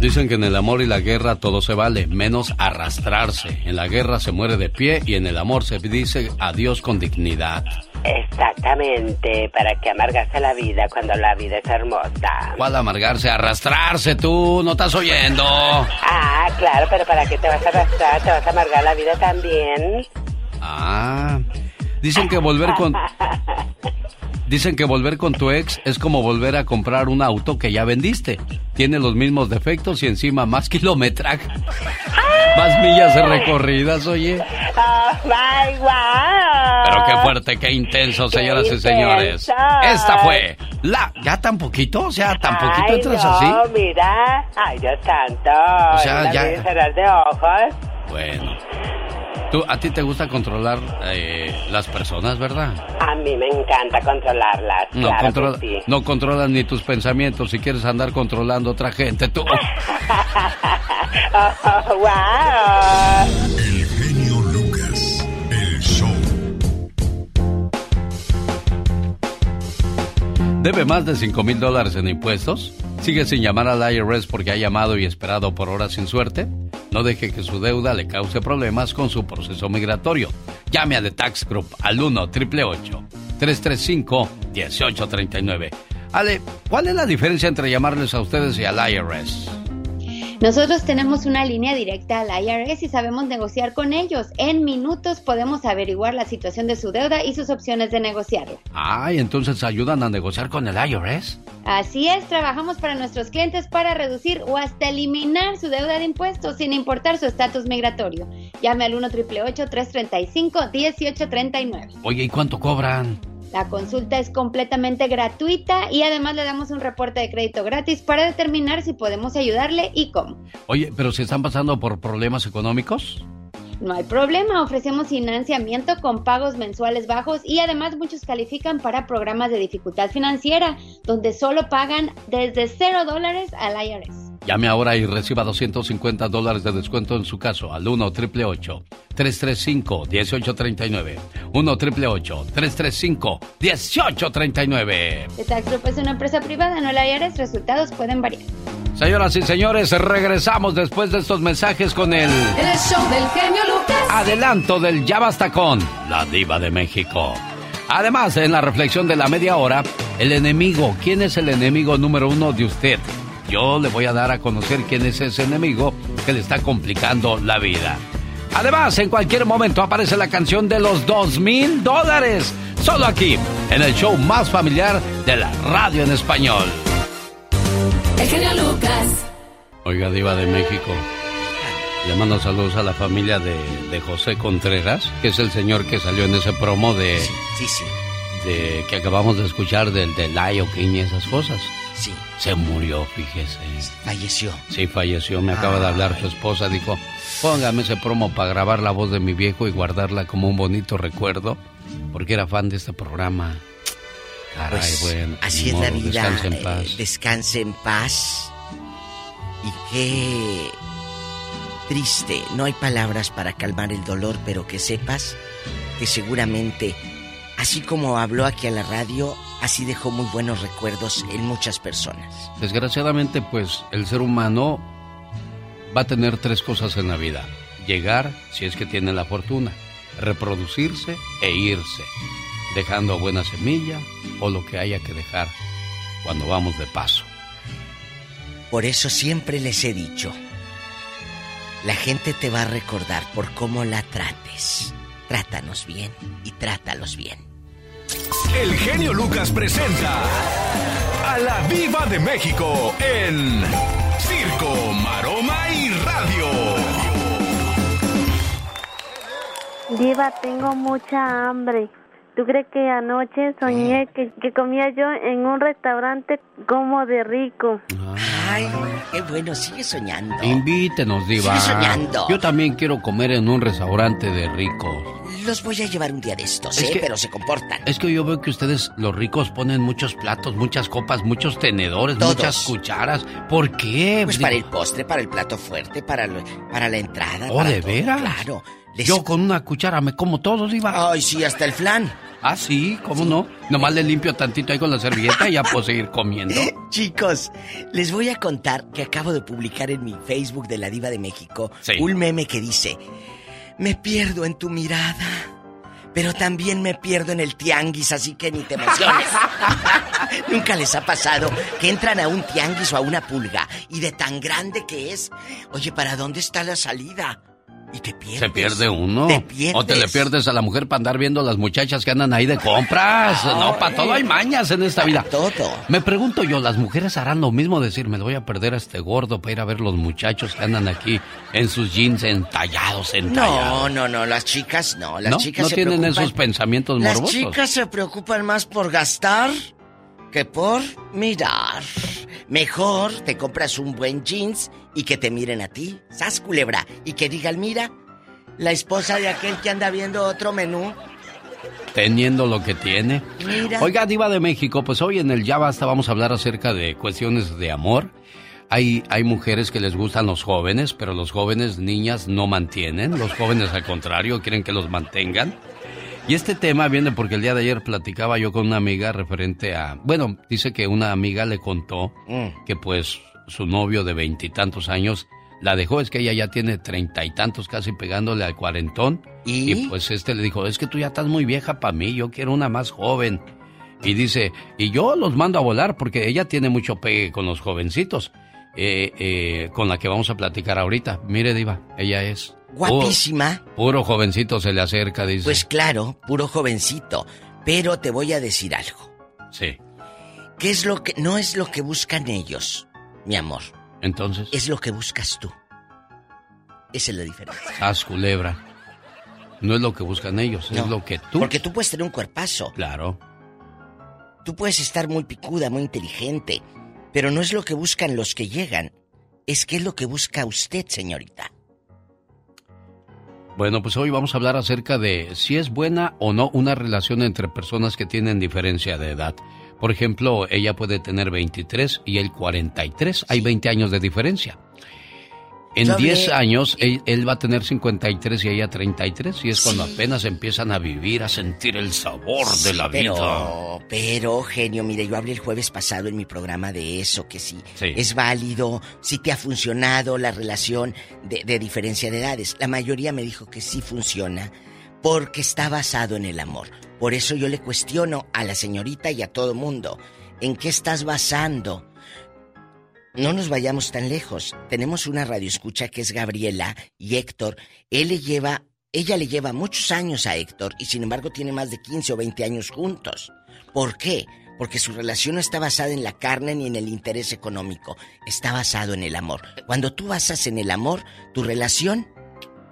Dicen que en el amor y la guerra todo se vale, menos arrastrarse. En la guerra se muere de pie y en el amor se dice adiós con dignidad. Exactamente, para que amargarse la vida cuando la vida es hermosa. ¿Cuál amargarse? Arrastrarse tú, no estás oyendo. Ah, claro, pero ¿para qué te vas a arrastrar? ¿Te vas a amargar la vida también? Ah, dicen que volver con... [LAUGHS] Dicen que volver con tu ex es como volver a comprar un auto que ya vendiste. Tiene los mismos defectos y encima más [LAUGHS] kilometraje. Más millas recorridas, oye. Oh, my, wow. Pero qué fuerte, qué intenso, señoras y señores. Esta fue la... ¿Ya tan poquito? O sea, tan poquito Ay, entras no, así. mira. Ay, Dios santo. O sea, ya- de ojos. Bueno. Tú, a ti te gusta controlar eh, las personas, ¿verdad? A mí me encanta controlarlas. No, claro controla- que sí. no controlas ni tus pensamientos si quieres andar controlando a otra gente. Tú. [LAUGHS] Oh, wow. ¿Debe más de 5 mil dólares en impuestos? ¿Sigue sin llamar al IRS porque ha llamado y esperado por horas sin suerte? No deje que su deuda le cause problemas con su proceso migratorio. Llame a The Tax Group al 1 888 335 1839 Ale, ¿cuál es la diferencia entre llamarles a ustedes y al IRS? Nosotros tenemos una línea directa al IRS y sabemos negociar con ellos. En minutos podemos averiguar la situación de su deuda y sus opciones de negociarla. Ay, entonces ayudan a negociar con el IRS. Así es, trabajamos para nuestros clientes para reducir o hasta eliminar su deuda de impuestos sin importar su estatus migratorio. Llame al 1 335 1839 Oye, ¿y cuánto cobran? La consulta es completamente gratuita y además le damos un reporte de crédito gratis para determinar si podemos ayudarle y cómo. Oye, pero si están pasando por problemas económicos. No hay problema, ofrecemos financiamiento con pagos mensuales bajos y además muchos califican para programas de dificultad financiera, donde solo pagan desde 0 dólares al IRS. Llame ahora y reciba 250 dólares de descuento en su caso al 1 888 335 1839 1 888 335 1839 The Tax Group es una empresa privada, no el IRS, resultados pueden variar. Señoras y señores, regresamos después de estos mensajes con el El show del genio Lucas. adelanto del Ya Basta con la Diva de México. Además, en la reflexión de la media hora, el enemigo. ¿Quién es el enemigo número uno de usted? Yo le voy a dar a conocer quién es ese enemigo que le está complicando la vida. Además, en cualquier momento aparece la canción de los dos mil dólares. Solo aquí, en el show más familiar de la radio en español. El genio Lucas. Oiga, Diva de México. Le mando saludos a la familia de, de José Contreras, que es el señor que salió en ese promo de. Sí, sí. de que acabamos de escuchar del de Lion King y esas cosas. Sí. Se murió, fíjese. Falleció. Sí, falleció. Me acaba de hablar su esposa. Dijo, póngame ese promo para grabar la voz de mi viejo y guardarla como un bonito recuerdo, porque era fan de este programa. Caray, Pues, bueno. así es la vida. descanse en eh, paz. descanse en paz. Y qué triste. No hay palabras para calmar el dolor, pero que sepas que seguramente, así como habló aquí a la radio, así dejó muy buenos recuerdos en muchas personas. Desgraciadamente, pues el ser humano va a tener tres cosas en la vida. Llegar, si es que tiene la fortuna, reproducirse e irse, dejando buena semilla o lo que haya que dejar cuando vamos de paso. Por eso siempre les he dicho, la gente te va a recordar por cómo la trates. Trátanos bien y trátalos bien. El genio Lucas presenta a la Viva de México en Circo, Maroma y Radio. Diva, tengo mucha hambre. ¿Tú crees que anoche soñé que, que comía yo en un restaurante como de rico? Ay, qué bueno, sigue soñando. Invítenos, Diva. Sigue soñando. Yo también quiero comer en un restaurante de ricos. Los voy a llevar un día de estos, Es ¿eh? que- Pero se comportan. Es que yo veo que ustedes, los ricos, ponen muchos platos, muchas copas, muchos tenedores, Todos. muchas cucharas. ¿Por qué? Pues para el postre, para el plato fuerte, para, lo- para la entrada. ¿Oh, para de todo, veras? Claro. Yo con una cuchara me como todo, Diva. Ay, sí, hasta el flan. Ah, sí, ¿cómo no? Nomás le limpio tantito ahí con la servilleta y ya puedo seguir comiendo. [LAUGHS] Chicos, les voy a contar que acabo de publicar en mi Facebook de la Diva de México Sí. un meme que dice: Me pierdo en tu mirada, pero también me pierdo en el tianguis, así que ni te emociones. [LAUGHS] Nunca les ha pasado que entran a un tianguis o a una pulga y de tan grande que es, oye, ¿para dónde está la salida? Y te pierdes. Se pierde uno. Te pierdes. O te le pierdes a la mujer para andar viendo las muchachas que andan ahí de compras. no, para todo hay mañas en esta vida. Todo. Me pregunto yo, ¿las mujeres harán lo mismo? Decir, me lo voy a perder a este gordo para ir a ver los muchachos que andan aquí en sus jeans entallados, entallados. No, no, no, las chicas no. Las ¿No? chicas ¿No se tienen preocupan- esos pensamientos Las morbosos? chicas se preocupan más por gastar que por mirar. Mejor te compras un buen jeans y que te miren a ti, sas culebra, y que digan, mira, la esposa de aquel que anda viendo otro menú. Teniendo lo que tiene. Mira. Oiga, Diva de México, pues hoy en el Ya Basta vamos a hablar acerca de cuestiones de amor. Hay, hay mujeres que les gustan los jóvenes, pero los jóvenes, niñas, no mantienen. Los jóvenes, al contrario, quieren que los mantengan. Y este tema viene porque el día de ayer platicaba yo con una amiga referente a... Bueno, dice que una amiga le contó Mm. que pues su novio de veintitantos años la dejó, es que ella ya tiene treinta y tantos casi pegándole al cuarentón. ¿Y? pues este le dijo, es que tú ya estás muy vieja para mí, yo quiero una más joven. Y dice, y yo los mando a volar porque ella tiene mucho pegue con los jovencitos, eh, eh, con la que vamos a platicar ahorita. Mire, Diva, ella es... Guapísima. Puro, puro jovencito se le acerca, dice. Pues claro, puro jovencito. Pero te voy a decir algo. Sí. ¿Qué es lo que no es lo que buscan ellos, mi amor? Entonces, Es lo que buscas tú. Esa es la diferencia. haz culebra. No es lo que buscan ellos, es lo que tú... Porque tú puedes tener un cuerpazo. Claro. Tú puedes estar muy picuda, muy inteligente. Pero no es lo que buscan los que llegan. Es qué es lo que busca usted, señorita. Bueno, pues hoy vamos a hablar acerca de si es buena o no una relación entre personas que tienen diferencia de edad. Por ejemplo, ella puede tener 23 y él 43. Hay 20 años de diferencia. En Yo hablé- 10 años, él, él va a tener 53 y ella 33. Y es cuando apenas empiezan a vivir, a sentir el sabor de la vida. Pero, pero, genio, mire, yo hablé el jueves pasado en mi programa de eso, que sí, Sí. es válido, si te ha funcionado la relación de, de diferencia de edades. La mayoría me dijo que sí funciona porque está basado en el amor. Por eso yo le cuestiono a la señorita y a todo mundo, ¿en qué estás basando? No nos vayamos tan lejos. Tenemos una radioescucha que es Gabriela y Héctor. Él le lleva, ella le lleva muchos años a Héctor y sin embargo tiene más de 15 o 20 años juntos. ¿Por qué? Porque su relación no está basada en la carne ni en el interés económico. Está basado en el amor. Cuando tú basas en el amor, tu relación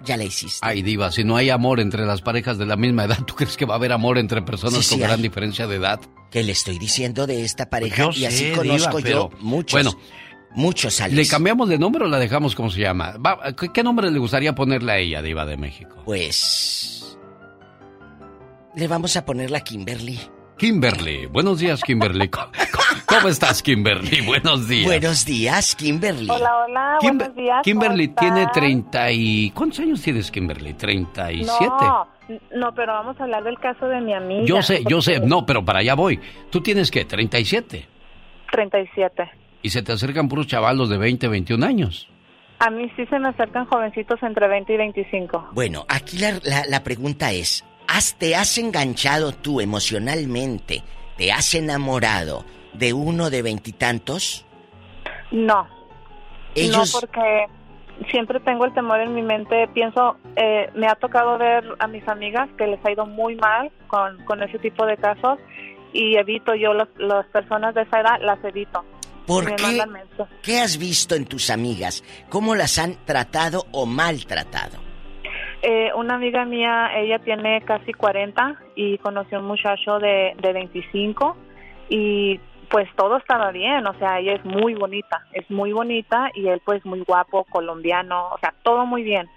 ya la hiciste. Ay, Diva, si no hay amor entre las parejas de la misma edad, ¿tú crees que va a haber amor entre personas Sí, con sí gran hay. diferencia de edad? Que le estoy diciendo de esta pareja Yo y así sé, conozco Diva, yo pero, muchos. bueno, muchos Alex. ¿Le cambiamos de nombre o la dejamos como se llama? ¿qué, qué nombre le gustaría ponerle a ella, Diva de México? Pues. Le vamos a poner la Kimberly. Kimberly. Buenos días, Kimberly. [LAUGHS] ¿Cómo, cómo estás, Kimberly? Buenos días. Buenos días, Kimberly. Hola, hola, Kim- buenos días. Kimberly ¿cómo tiene están? 30 y... ¿Cuántos años tienes, Kimberly? 37. No, no, pero vamos a hablar del caso de mi amiga. yo sé, yo sé. No, pero para allá voy. ¿Tú tienes qué? 37. 37. Y se te acercan puros chavalos de 20, 21 años. A mí sí se me acercan jovencitos entre 20 y 25. Bueno, aquí la, la- la pregunta es: ¿has, ¿te has enganchado tú emocionalmente? ¿Te has enamorado de uno de veintitantos? No. Ellos. No, porque siempre tengo el temor en mi mente. Pienso, eh, me ha tocado ver a mis amigas que les ha ido muy mal con, con ese tipo de casos y evito yo los- las personas de esa edad, las evito. ¿Por qué? ¿Qué has visto en tus amigas? ¿Cómo las han tratado o maltratado? Eh, una amiga mía, ella tiene casi 40 y conoció a un muchacho de, de 25 y pues todo estaba bien, o sea, ella es muy bonita, es muy bonita y él pues muy guapo, colombiano, o sea, todo muy bien.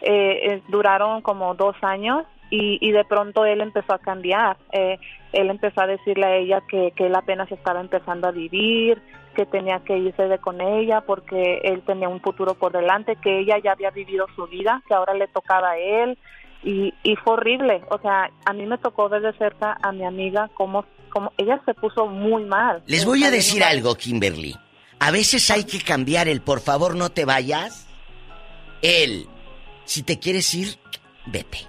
Eh, eh, duraron como dos años y, y de pronto él empezó a cambiar. Eh, él empezó a decirle a ella que, que él apenas estaba empezando a vivir, que tenía que irse de con ella porque él tenía un futuro por delante, que ella ya había vivido su vida, que ahora le tocaba a él y, y fue horrible. O sea, a mí me tocó ver de cerca a mi amiga cómo, cómo ella se puso muy mal. Les voy a decir algo, Kimberly. A veces hay que cambiar el por favor no te vayas. El si te quieres ir, vete.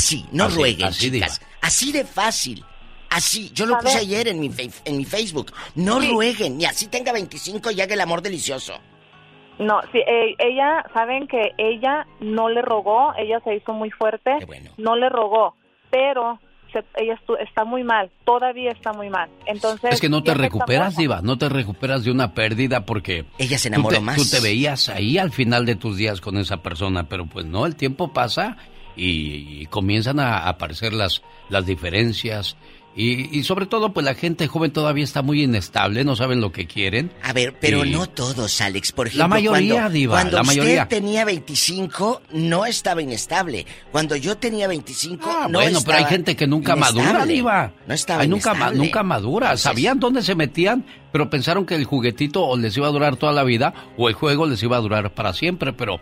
Así, no Así, rueguen, así, chicas. Así de fácil. Así, yo lo A puse ver. ayer en mi, en mi Facebook. No Sí. rueguen, ni así tenga 25 y haga el amor delicioso. No, sí, eh, ella, saben que ella no le rogó, ella se hizo muy fuerte, no le rogó, pero se- ella estu- está muy mal, todavía está muy mal. Entonces Es que no te recuperas, Diva, no te recuperas de una pérdida porque... Ella se tú enamoró te- más. Tú te veías ahí al final de tus días con esa persona, pero pues no, el tiempo pasa y, y comienzan a aparecer las, las diferencias. Y, y sobre todo, pues la gente joven todavía está muy inestable, no saben lo que quieren. A ver, pero Y- no todos, Alex. Por ejemplo, La mayoría, cuando, Diva, cuando la usted mayoría. tenía 25, no estaba inestable. Cuando yo tenía 25, Ah, no bueno, pero hay gente que nunca madura. Diva. No estaba Ay, nunca, ma- nunca madura. Sabían dónde se metían, pero pensaron que el juguetito o les iba a durar toda la vida o el juego les iba a durar para siempre. Pero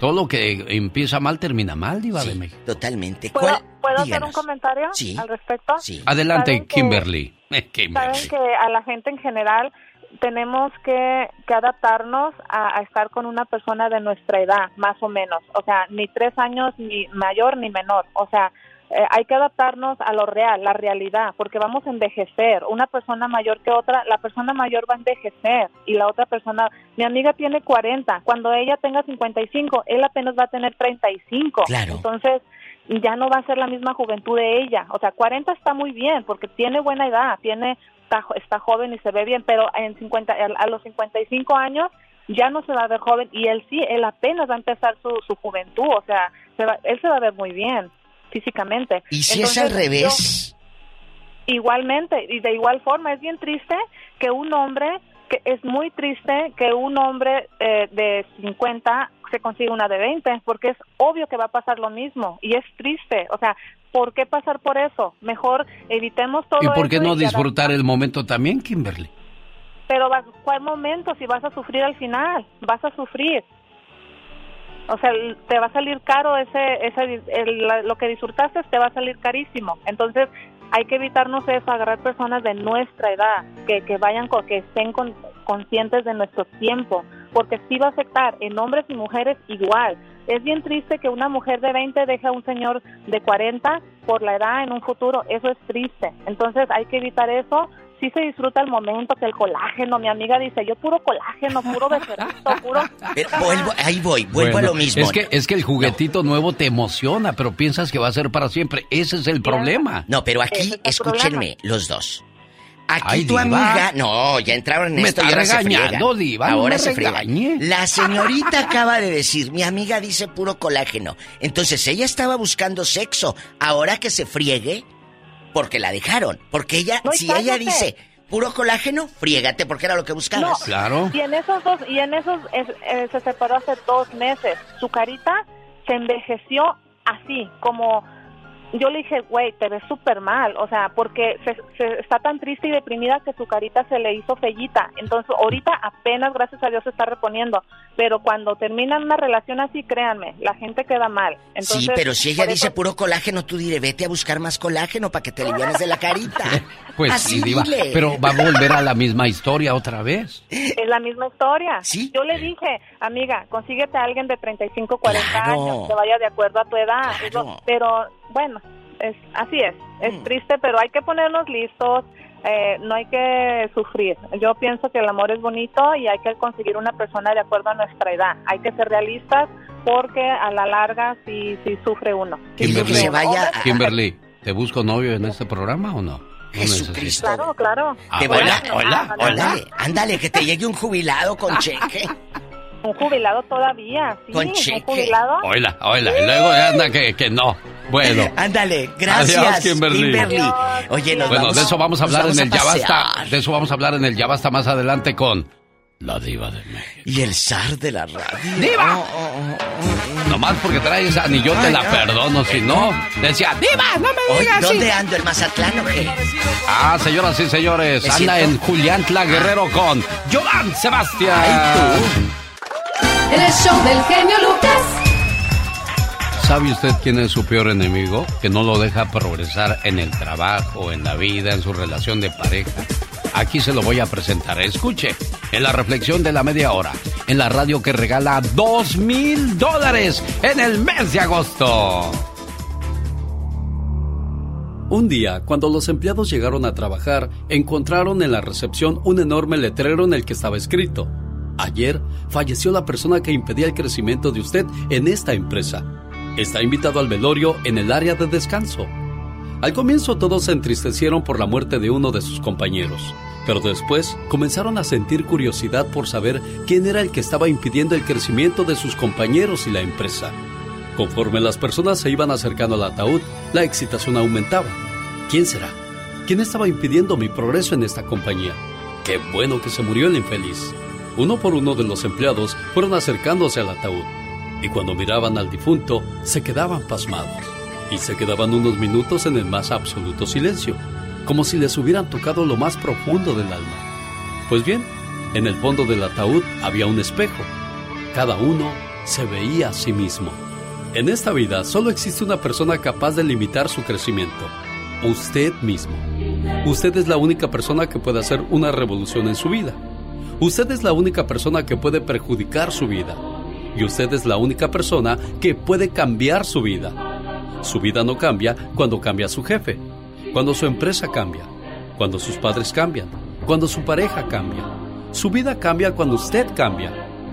todo lo que empieza mal termina mal, Diva de México. Totalmente. ¿Puedo, ¿puedo hacer un comentario Sí. al respecto? Adelante, ¿Saben que- Kimberly. [LAUGHS] Eh, Kimberly. Saben que a la gente en general tenemos que, que adaptarnos a, a estar con una persona de nuestra edad, más o menos. O sea, ni tres años ni mayor ni menor. O sea, eh, hay que adaptarnos a lo real, la realidad, porque vamos a envejecer. Una persona mayor que otra, la persona mayor va a envejecer y la otra persona, mi amiga tiene 40, cuando ella tenga 55, él apenas va a tener 35. Claro. Entonces, ya no va a ser la misma juventud de ella. O sea, 40 está muy bien porque tiene buena edad, tiene está, jo- está joven y se ve bien, pero en 50 a a los 55 años ya no se va a ver joven y él sí, él apenas va a empezar su, su juventud, o sea, se va- él se va a ver muy bien físicamente. ¿Y si es al revés? yo- igualmente, y de igual forma, es bien triste que un hombre, que es muy triste que un hombre eh, de 50 se consiga una de 20, porque es obvio que va a pasar lo mismo, y es triste, o sea, ¿por qué pasar por eso? Mejor evitemos todo ¿Y por qué no disfrutar el momento también, Kimberly? pero ¿cuál momento si vas a sufrir al final? Vas a sufrir. O sea, te va a salir caro ese, ese el- lo que disfrutaste te va a salir carísimo. Entonces, hay que evitarnos eso, agarrar personas de nuestra edad, que, que vayan, con, que estén con- conscientes de nuestro tiempo, porque sí va a afectar en hombres y mujeres igual. Es bien triste que una mujer de 20 deje a un señor de 40 por la edad en un futuro, eso es triste. Entonces, hay que evitar eso. Sí se disfruta el momento que el colágeno, mi amiga dice, yo puro colágeno, puro becerrito, puro... Pero [LAUGHS] vuelvo, ahí voy, vuelvo a lo mismo. Es que, es que el juguetito nuevo te emociona, pero piensas que va a ser para siempre. Ese es el problema. No, pero aquí, es escúchenme, los dos. Aquí Ay, tu Diva. amiga, no, ya entraron en Me esto y ahora se. Diva, ahora se regañe. La señorita acaba de decir, mi amiga dice puro colágeno. Entonces ella estaba buscando sexo. Ahora que se friegue, porque la dejaron. Porque ella, No, si ella dice puro colágeno, friégate porque era lo que buscabas. Claro. Y en esos dos, y en esos es- eh, se separó hace dos meses. Su carita se envejeció así, como yo le dije, güey, te ves súper mal, o sea, porque se, se- está tan triste y deprimida que su carita se le hizo fellita. Entonces, ahorita apenas, gracias a Dios, se está reponiendo. Pero cuando terminan una relación así, créanme, la gente queda mal. Entonces, sí, pero si ella dice eso- puro colágeno, tú diré, vete a buscar más colágeno para que te alivianes de la carita. [LAUGHS] Pues Así sí, Diva. dile. Pero va a volver a la misma historia otra vez. Es la misma historia. Yo le dije, amiga, consíguete a alguien de 35, 40 Claro. años que vaya de acuerdo a tu edad. Pero bueno, es así es. Es Mm. triste, pero hay que ponernos listos. eh, no hay que sufrir. Yo pienso que el amor es bonito y hay que conseguir una persona de acuerdo a nuestra edad. Hay que ser realistas porque a la larga sí, sí sufre uno. Sí Kimberly, sufre uno. Hombres- Kimberly, ¿te busco novio en este programa o no? Necesito. Claro, claro. Ah, hola, voy a- hola, hola. Ándale, que te llegue un jubilado con cheque. [LAUGHS] Un jubilado todavía, sí. Con un cheque. jubilado. Hola, hola. Y luego anda que, que no. Bueno. [LAUGHS] Ándale, gracias, Adiós, Kimberly. Kimberly. Oye, nos bueno, vamos- de eso vamos a hablar en el Ya Basta. De eso vamos a hablar en el Ya Basta más adelante con la diva de México. Y el zar de la radio. ¡Diva! Oh, Nomás porque traes anillo te la perdono, si no, decía, ¡Diva, no me digas! ¿dónde así". ando? ¿El Mazatlán o qué? Ah, señoras y señores, anda siento- en Julián Tla Guerrero con Joan Sebastián. En el show del genio Lucas. ¿Sabe usted quién es su peor enemigo? Que no lo deja progresar en el trabajo, en la vida, en su relación de pareja. Aquí se lo voy a presentar. Escuche, en la reflexión de la media hora, en la radio que regala dos mil dólares en el mes de agosto. Un día, cuando los empleados llegaron a trabajar, encontraron en la recepción un enorme letrero en el que estaba escrito, Ayer falleció la persona que impedía el crecimiento de usted en esta empresa. Está invitado al velorio en el área de descanso. Al comienzo todos se entristecieron por la muerte de uno de sus compañeros, pero después comenzaron a sentir curiosidad por saber quién era el que estaba impidiendo el crecimiento de sus compañeros y la empresa. Conforme las personas se iban acercando al ataúd, la excitación aumentaba. ¿Quién será? ¿Quién estaba impidiendo mi progreso en esta compañía? Qué bueno que se murió el infeliz. Uno por uno de los empleados fueron acercándose al ataúd, y cuando miraban al difunto, se quedaban pasmados, y se quedaban unos minutos en el más absoluto silencio, como si les hubieran tocado lo más profundo del alma. Pues bien, en el fondo del ataúd había un espejo. Cada uno se veía a sí mismo. En esta vida solo existe una persona capaz de limitar su crecimiento. Usted mismo. Usted es la única persona que puede hacer una revolución en su vida. Usted es la única persona que puede perjudicar su vida. Y usted es la única persona que puede cambiar su vida. Su vida no cambia cuando cambia su jefe, cuando su empresa cambia, cuando sus padres cambian, cuando su pareja cambia. Su vida cambia cuando usted cambia.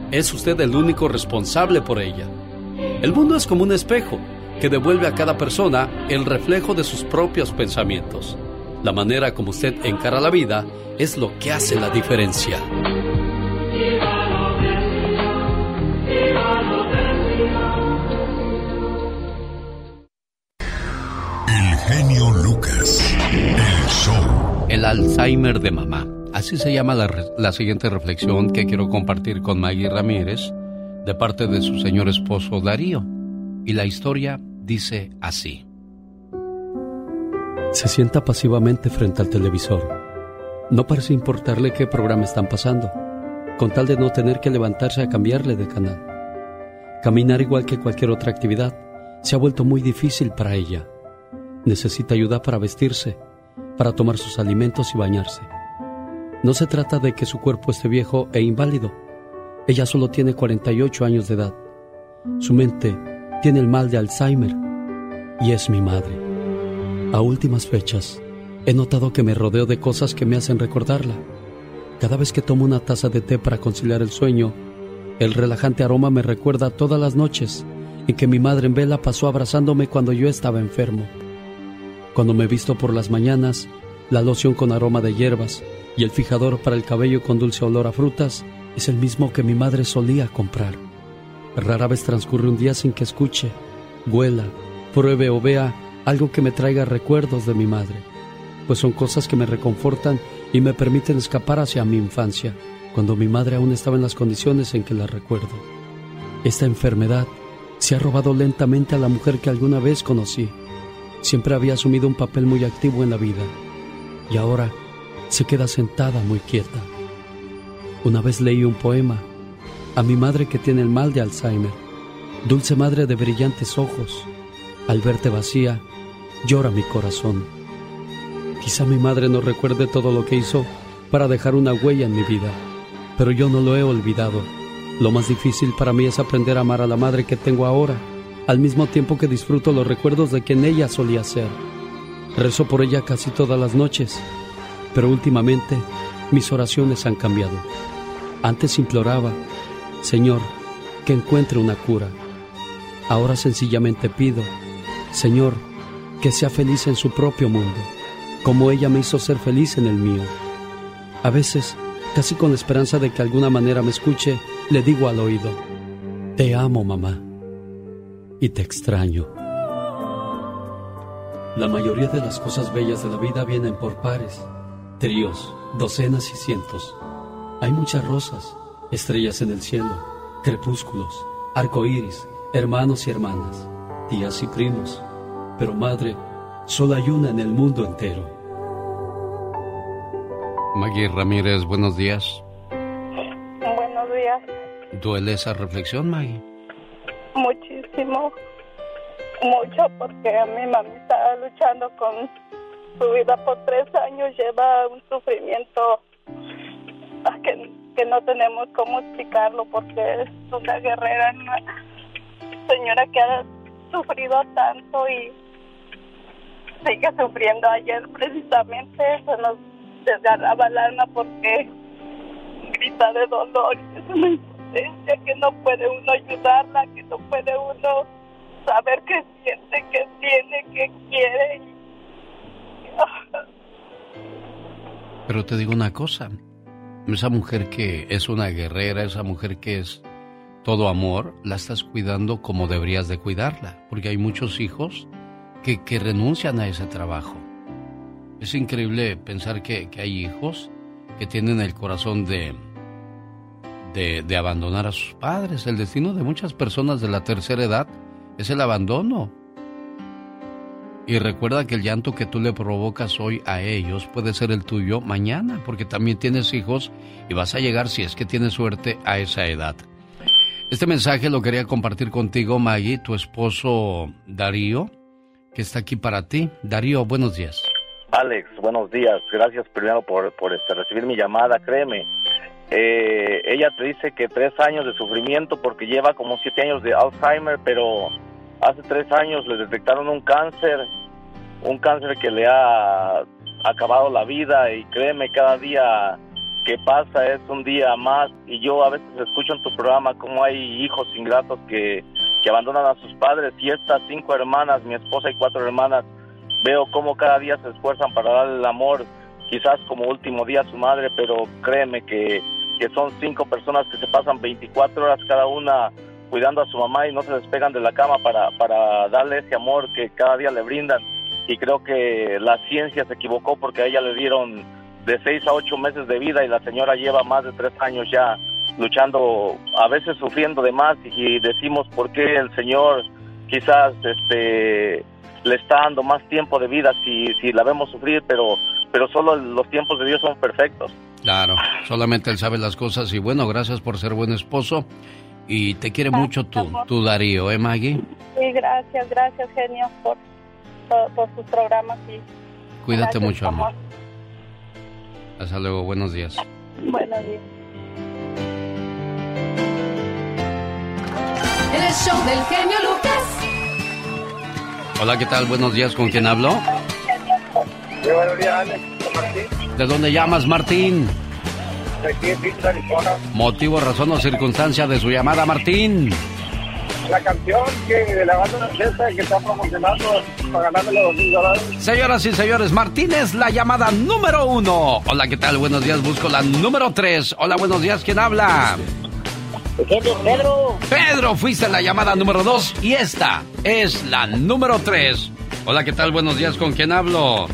Es usted el único responsable por ella. El mundo es como un espejo que devuelve a cada persona el reflejo de sus propios pensamientos. La manera como usted encara la vida es lo que hace la diferencia. El genio Lucas. El show. El Alzheimer de mamá. Así se llama la, la, siguiente reflexión que quiero compartir con Maggie Ramírez de parte de su señor esposo Darío. Y la historia dice así. Se sienta pasivamente frente al televisor. No parece importarle qué programa están pasando, con tal de no tener que levantarse a cambiarle de canal. Caminar igual que cualquier otra actividad se ha vuelto muy difícil para ella. Necesita ayuda para vestirse, para tomar sus alimentos y bañarse. No se trata de que su cuerpo esté viejo e inválido. Ella solo tiene 48 años de edad. Su mente tiene el mal de Alzheimer y es mi madre. A últimas fechas, he notado que me rodeo de cosas que me hacen recordarla. Cada vez que tomo una taza de té para conciliar el sueño, el relajante aroma me recuerda todas las noches en que mi madre en vela pasó abrazándome cuando yo estaba enfermo. Cuando me visto por las mañanas, la loción con aroma de hierbas y el fijador para el cabello con dulce olor a frutas es el mismo que mi madre solía comprar. Rara vez transcurre un día sin que escuche, huela, pruebe o vea algo que me traiga recuerdos de mi madre, pues son cosas que me reconfortan y me permiten escapar hacia mi infancia, cuando mi madre aún estaba en las condiciones en que la recuerdo. Esta enfermedad se ha robado lentamente a la mujer que alguna vez conocí. Siempre había asumido un papel muy activo en la vida y ahora se queda sentada muy quieta. Una vez leí un poema a mi madre que tiene el mal de Alzheimer. Dulce madre de brillantes ojos, al verte vacía, llora mi corazón. Quizá mi madre no recuerde todo lo que hizo para dejar una huella en mi vida, pero yo no lo he olvidado. Lo más difícil para mí es aprender a amar a la madre que tengo ahora, al mismo tiempo que disfruto los recuerdos de quien ella solía ser. Rezo por ella casi todas las noches, pero últimamente mis oraciones han cambiado. Antes imploraba, Señor, que encuentre una cura. Ahora sencillamente pido, Señor, que sea feliz en su propio mundo, como ella me hizo ser feliz en el mío. A veces, casi con la esperanza de que de alguna manera me escuche, le digo al oído, Te amo, mamá, y te extraño. La mayoría de las cosas bellas de la vida vienen por pares, tríos, docenas y cientos. Hay muchas rosas, estrellas en el cielo, crepúsculos, arcoíris, hermanos y hermanas, tías y primos. Pero madre, solo hay una en el mundo entero. Maggie Ramírez, buenos días. Buenos días. ¿Duele esa reflexión, Maggie? Muchísimo. Mucho porque a mi mamá está luchando con su vida por tres años. Lleva un sufrimiento que, que no tenemos cómo explicarlo porque es una guerrera, una señora que ha sufrido tanto y sigue sufriendo. Ayer precisamente se nos desgarraba el alma porque grita de dolor. Es una impotencia que no puede uno ayudarla, que no puede uno saber qué siente, qué tiene, qué quiere. Pero te digo una cosa, esa mujer que es una guerrera, esa mujer que es todo amor, la estás cuidando como deberías de cuidarla, porque hay muchos hijos que, renuncian a ese trabajo. Es increíble pensar que, que hay hijos que tienen el corazón de, de, de abandonar a sus padres. El destino de muchas personas de la tercera edad es el abandono. Y recuerda que el llanto que tú le provocas hoy a ellos puede ser el tuyo mañana, porque también tienes hijos y vas a llegar, si es que tienes suerte, a esa edad. Este mensaje lo quería compartir contigo, Maggie, tu esposo Darío, que está aquí para ti. Darío, buenos días. Alex, buenos días. Gracias primero por, por este, recibir mi llamada, créeme. Eh, ella te dice que tres años de sufrimiento porque lleva como siete años de Alzheimer, pero hace tres años le detectaron un cáncer, un cáncer que le ha acabado la vida y créeme, cada día que pasa es un día más y yo a veces escucho en tu programa cómo hay hijos ingratos que, que abandonan a sus padres y estas cinco hermanas, mi esposa y cuatro hermanas, veo cómo cada día se esfuerzan para darle el amor, quizás como último día a su madre, pero créeme que, que son cinco personas que se pasan 24 horas cada una cuidando a su mamá y no se despegan de la cama para, para darle ese amor que cada día le brindan. Y creo que la ciencia se equivocó porque a ella le dieron de seis a ocho meses de vida y la señora lleva más de tres años ya luchando, a veces sufriendo de más y decimos por qué el Señor quizás este le está dando más tiempo de vida si, si la vemos sufrir, pero, pero solo los tiempos de Dios son perfectos. Claro, solamente Él sabe las cosas y bueno, gracias por ser buen esposo y te quiere mucho tú, tú Darío, ¿eh Maggie? Sí, gracias, gracias genio por, por, por sus programas y Cuídate gracias, mucho, amor. Hasta luego, buenos días. Buenos días. El show del genio Lucas. Hola, ¿qué tal? Buenos días, ¿con quién hablo? buenos días, Alex. Martín. ¿De dónde llamas, Martín? De aquí en Phoenix, Arizona. Motivo, razón o circunstancia de su llamada, Martín. La canción que de la banda César que está promocionando para ganarme los dos mil dólares. Señoras y señores, Martín es la llamada número uno. Hola, ¿qué tal? Buenos días, busco la número tres. Hola, buenos días, ¿quién habla? Pedro. Pedro, fuiste la llamada número dos y esta es la número tres. Hola, ¿qué tal? Buenos días, ¿con quién hablo?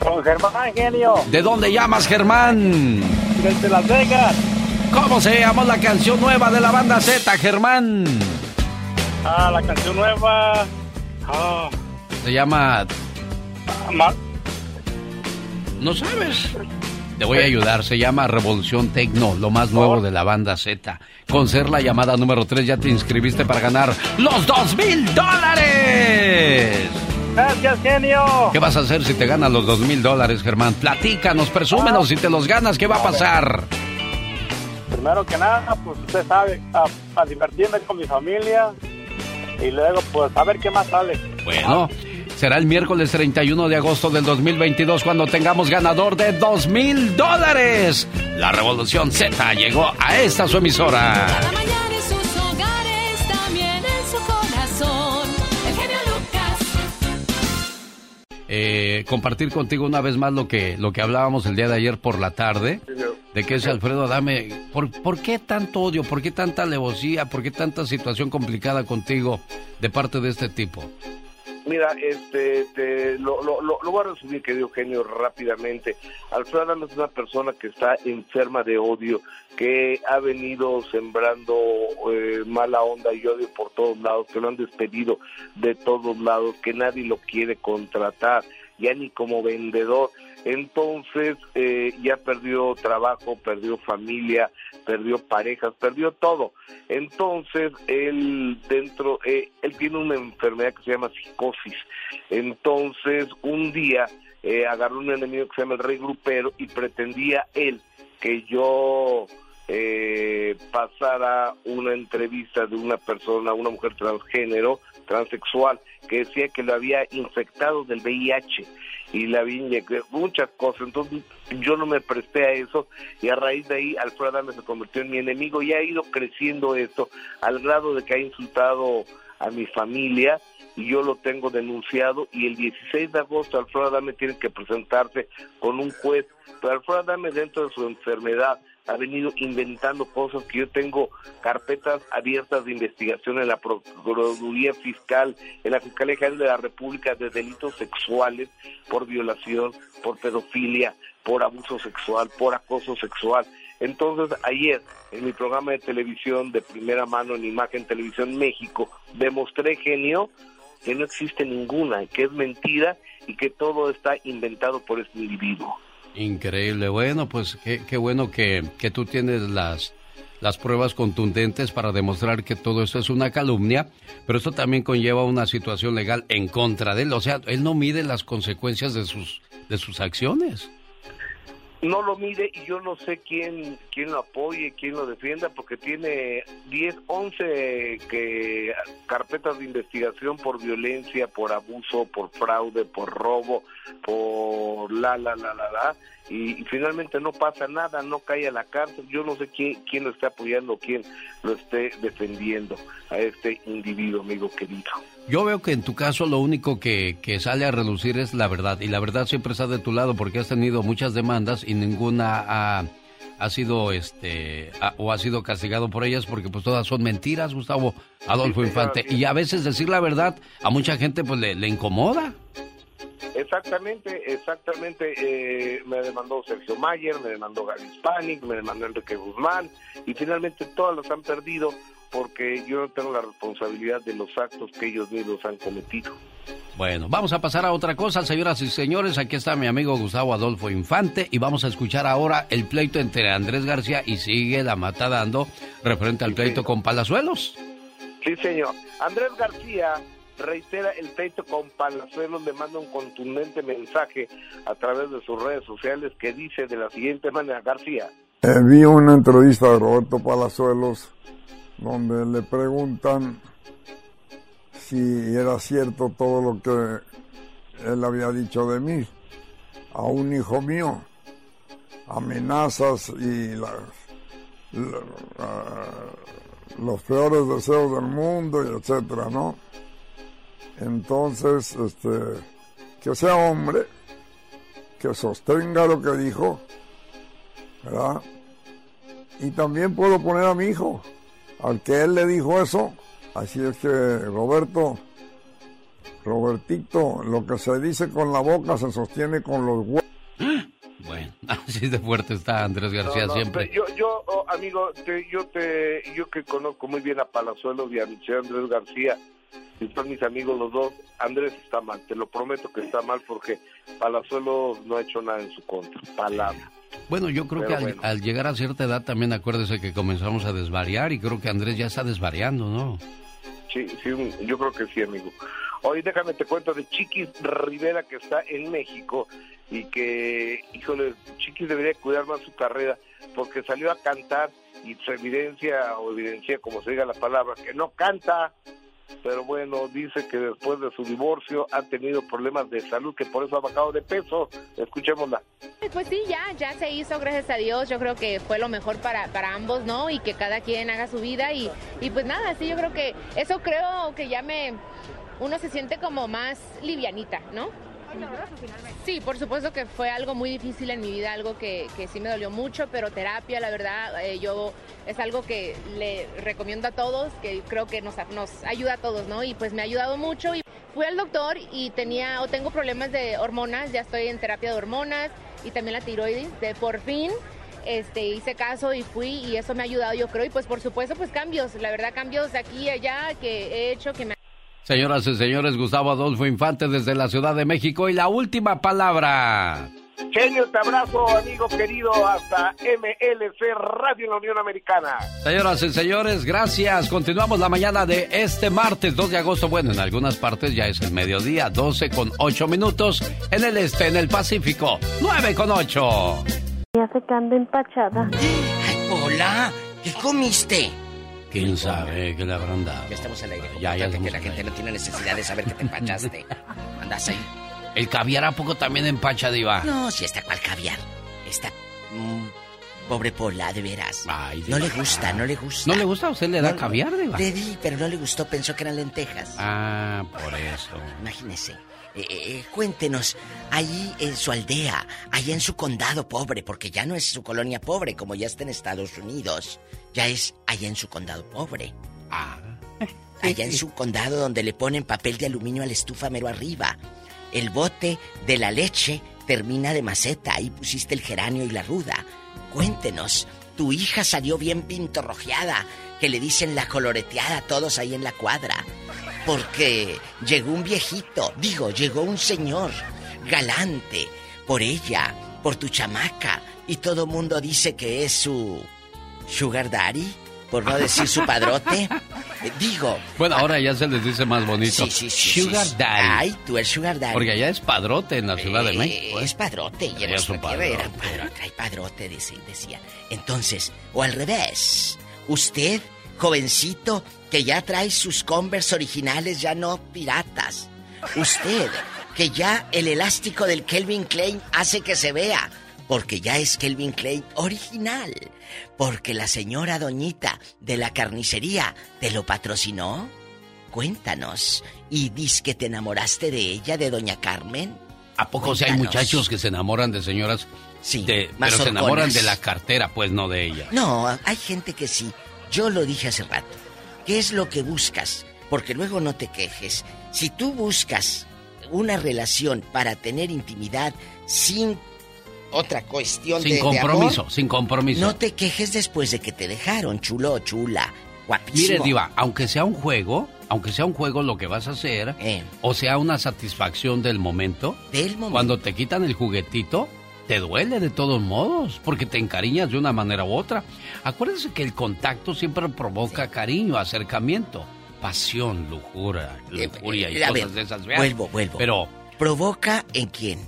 Con Germán Genio. ¿De dónde llamas, Germán? Desde Las Vegas. ¿Cómo se llama la canción nueva de la banda Z, Germán? Ah, la canción nueva. Ah, Se llama... Ma- ¿No sabes? Te voy a ayudar, se llama Revolución Tecno, lo más nuevo de la banda Z. Con ser la llamada número 3 ya te inscribiste para ganar los dos mil dólares. Gracias, genio. ¿Qué vas a hacer si te ganas los dos mil dólares, Germán? Platícanos, presúmenos, si te los ganas, ¿qué va a pasar? Primero que nada, pues usted sabe, a, a divertirme con mi familia y luego, pues, a ver qué más sale. Bueno, será el miércoles 31 de agosto del 2022 cuando tengamos ganador de dos mil dólares. La Revolución Z llegó a esta su emisora. Cada mañana en sus hogares, también en su corazón. El genio Lucas. eh, compartir contigo una vez más lo que, lo que hablábamos el día de ayer por la tarde, de que ese Alfredo Dame, ¿por, ¿por qué tanto odio? ¿Por qué tanta alevosía? ¿Por qué tanta situación complicada contigo de parte de este tipo? Mira, este, te- lo, lo, lo, voy a resumir, querido genio, rápidamente. Alfredo Adame es una persona que está enferma de odio, que ha venido sembrando eh, mala onda y odio por todos lados, que lo han despedido de todos lados, que nadie lo quiere contratar, ya ni como vendedor. Entonces eh, ya perdió trabajo, perdió familia, perdió parejas, perdió todo. Entonces él dentro, eh, él tiene una enfermedad que se llama psicosis. Entonces un día eh, agarró un enemigo que se llama el rey grupero y pretendía él que yo eh, pasara una entrevista de una persona, una mujer transgénero, transexual, que decía que lo había infectado del VIH y la viña, muchas cosas. Entonces yo no me presté a eso y a raíz de ahí Alfredo Adame se convirtió en mi enemigo y ha ido creciendo esto al grado de que ha insultado a mi familia y yo lo tengo denunciado y el 16 de agosto Alfredo Adame tiene que presentarse con un juez, pero Alfredo Adame dentro de su enfermedad ha venido inventando cosas que yo tengo carpetas abiertas de investigación en la Procuraduría Fiscal, en la Fiscalía General de la República de delitos sexuales por violación, por pedofilia, por abuso sexual, por acoso sexual. Entonces, ayer, en mi programa de televisión de primera mano en Imagen Televisión México, demostré, genio, que no existe ninguna, que es mentira y que todo está inventado por este individuo. Increíble. Bueno, pues qué, bueno que, que, tú tienes las, las pruebas contundentes para demostrar que todo esto es una calumnia, pero esto también conlleva una situación legal en contra de él. O sea, él no mide las consecuencias de sus, de sus acciones no lo mide y yo no sé quién quién lo apoye, quién lo defienda, porque tiene 10, 11 que, carpetas de investigación por violencia, por abuso, por fraude, por robo, por la, la, la, la, la, y, finalmente no pasa nada, no cae a la cárcel. Yo no sé quién, quién lo está apoyando, quién lo esté defendiendo a este individuo, amigo querido. Yo veo que en tu caso lo único que, que, sale a relucir es la verdad. Y la verdad siempre está de tu lado porque has tenido muchas demandas y ninguna ha, ha sido este o ha sido castigado por ellas porque pues todas son mentiras, Gustavo Adolfo Infante. Y a veces decir la verdad a mucha gente pues le, le incomoda. Exactamente, exactamente. Eh, me demandó Sergio Mayer, me demandó Gary Hispanic, me demandó Enrique Guzmán y finalmente todas los han perdido porque yo no tengo la responsabilidad de los actos que ellos mismos han cometido. Bueno, vamos a pasar a otra cosa, señoras y señores. Aquí está mi amigo Gustavo Adolfo Infante y vamos a escuchar ahora el pleito entre Andrés García y sigue la mata dando referente al pleito con Palazuelos. Sí, señor. Andrés García reitera el pleito con Palazuelos, le manda un contundente mensaje a través de sus redes sociales que dice de la siguiente manera, García. Eh, vi una entrevista de Roberto Palazuelos donde le preguntan si era cierto todo lo que él había dicho de mí a un hijo mío, amenazas y los peores deseos del mundo y etcétera, ¿no? Entonces, este, que sea hombre, que sostenga lo que dijo, ¿verdad? Y también puedo poner a mi hijo, al que él le dijo eso. Así es que, Roberto, Robertito, lo que se dice con la boca se sostiene con los huevos. Bueno, [LAUGHS] así de fuerte está Andrés García siempre. Yo, yo oh, amigo, yo te, yo que conozco muy bien a Palazuelos y a Andrés García, y son mis amigos los dos, Andrés está mal, te lo prometo que está mal porque Palazuelos no ha hecho nada en su contra, palabra. Bueno, yo creo que al, llegar a cierta edad también acuérdese que comenzamos a desvariar y creo que Andrés ya está desvariando, ¿no? Sí, sí, yo creo que sí, amigo. Hoy déjame te cuento de Chiquis Rivera que está en México y que, híjole, Chiquis debería cuidar más su carrera porque salió a cantar y su evidencia o evidencia, como se diga la palabra, que no canta, pero bueno, dice que después de su divorcio ha tenido problemas de salud, que por eso ha bajado de peso. Escuchémosla. Pues sí, ya, ya se hizo, gracias a Dios. Yo creo que fue lo mejor para, para ambos, ¿no? Y que cada quien haga su vida. Y, y pues nada, sí, yo creo que eso creo que ya me. Uno se siente como más livianita, ¿no? Sí, por supuesto que fue algo muy difícil en mi vida, algo que, que sí me dolió mucho, pero terapia, la verdad, eh, yo es algo que le recomiendo a todos, que creo que nos, nos ayuda a todos, ¿no? Y pues me ha ayudado mucho. Y fui al doctor y tenía o tengo problemas de hormonas, ya estoy en terapia de hormonas y también la tiroides, de por fin. Este, hice caso y fui y eso me ha ayudado yo creo y pues por supuesto pues cambios, la verdad cambios aquí y allá que he hecho que me Señoras y señores, Gustavo Adolfo Infante desde la Ciudad de México y la última palabra. Genio, te abrazo, amigo querido, hasta MLC Radio en la Unión Americana. Señoras y señores, gracias. Continuamos la mañana de este martes 2 de agosto. Bueno, en algunas partes ya es el mediodía, 12 con 8 minutos. En el este, en el Pacífico, 9 con 8. Ya se empachada. Hola, ¿qué comiste? ¿Quién sabe qué le habrán dado? Ya estamos al aire. Ya, ya que la gente no tiene necesidad de saber que te empachaste. [LAUGHS] Andas ahí. ¿El caviar a poco también empacha, Diva? No, si está cual caviar. Está. mm, pobre Pola, de veras. Ay, no le gusta, no le gusta. ¿No le gusta a usted? ¿Le da No, caviar, Diva? Le di, pero no le gustó, pensó que eran lentejas. Ah, por eso. Imagínese. Eh, eh, cuéntenos, ahí en su aldea, ahí en su condado pobre, porque ya no es su colonia pobre como ya está en Estados Unidos, ya es allá en su condado pobre. Ah. [LAUGHS] Allá en su condado donde le ponen papel de aluminio a la estufa mero arriba. El bote de la leche termina de maceta, ahí pusiste el geranio y la ruda. Cuéntenos, tu hija salió bien pintorrojeada, que le dicen la coloreteada a todos ahí en la cuadra. Porque llegó un viejito, digo, llegó un señor galante por ella, por tu chamaca, y todo mundo dice que es su sugar daddy, por no decir su padrote. [LAUGHS] Digo, Bueno, ahora ya se les dice más bonito. Sí, sí, sí, Sugar sí, sí. Daddy. Ay, tú eres Sugar Daddy. Porque allá es padrote en la Ciudad de Eh, México. ¿eh? Es padrote, y en es un tierra era padrote. padrote. Hay padrote, decía. Entonces, o al revés, usted, jovencito, que ya trae sus Converse originales, ya no piratas. Usted, que ya el elástico del Kelvin Klein hace que se vea, porque ya es Kelvin Klein original. Porque la señora doñita de la carnicería te lo patrocinó. Cuéntanos. ¿Y dices que te enamoraste de ella, de doña Carmen? ¿A poco si hay muchachos que se enamoran de señoras? Sí, de- pero se enamoran de la cartera, pues no de ella. No, hay gente que sí. Yo lo dije hace rato. ¿Qué es lo que buscas? Porque luego no te quejes. Si tú buscas una relación para tener intimidad sin otra cuestión de, Sin de compromiso, amor, sin compromiso. no te quejes después de que te dejaron, chulo chula. Guapísimo. Mire, Diva, aunque sea un juego, aunque sea un juego lo que vas a hacer, Eh. o sea una satisfacción del momento, Del momento. cuando te quitan el juguetito, te duele de todos modos, porque te encariñas de una manera u otra. Acuérdense que el contacto siempre provoca cariño, acercamiento, pasión, lujuria, lujuria y Eh, cosas ver, de esas. veas. vuelvo, vuelvo. Pero, ¿Provoca en quién?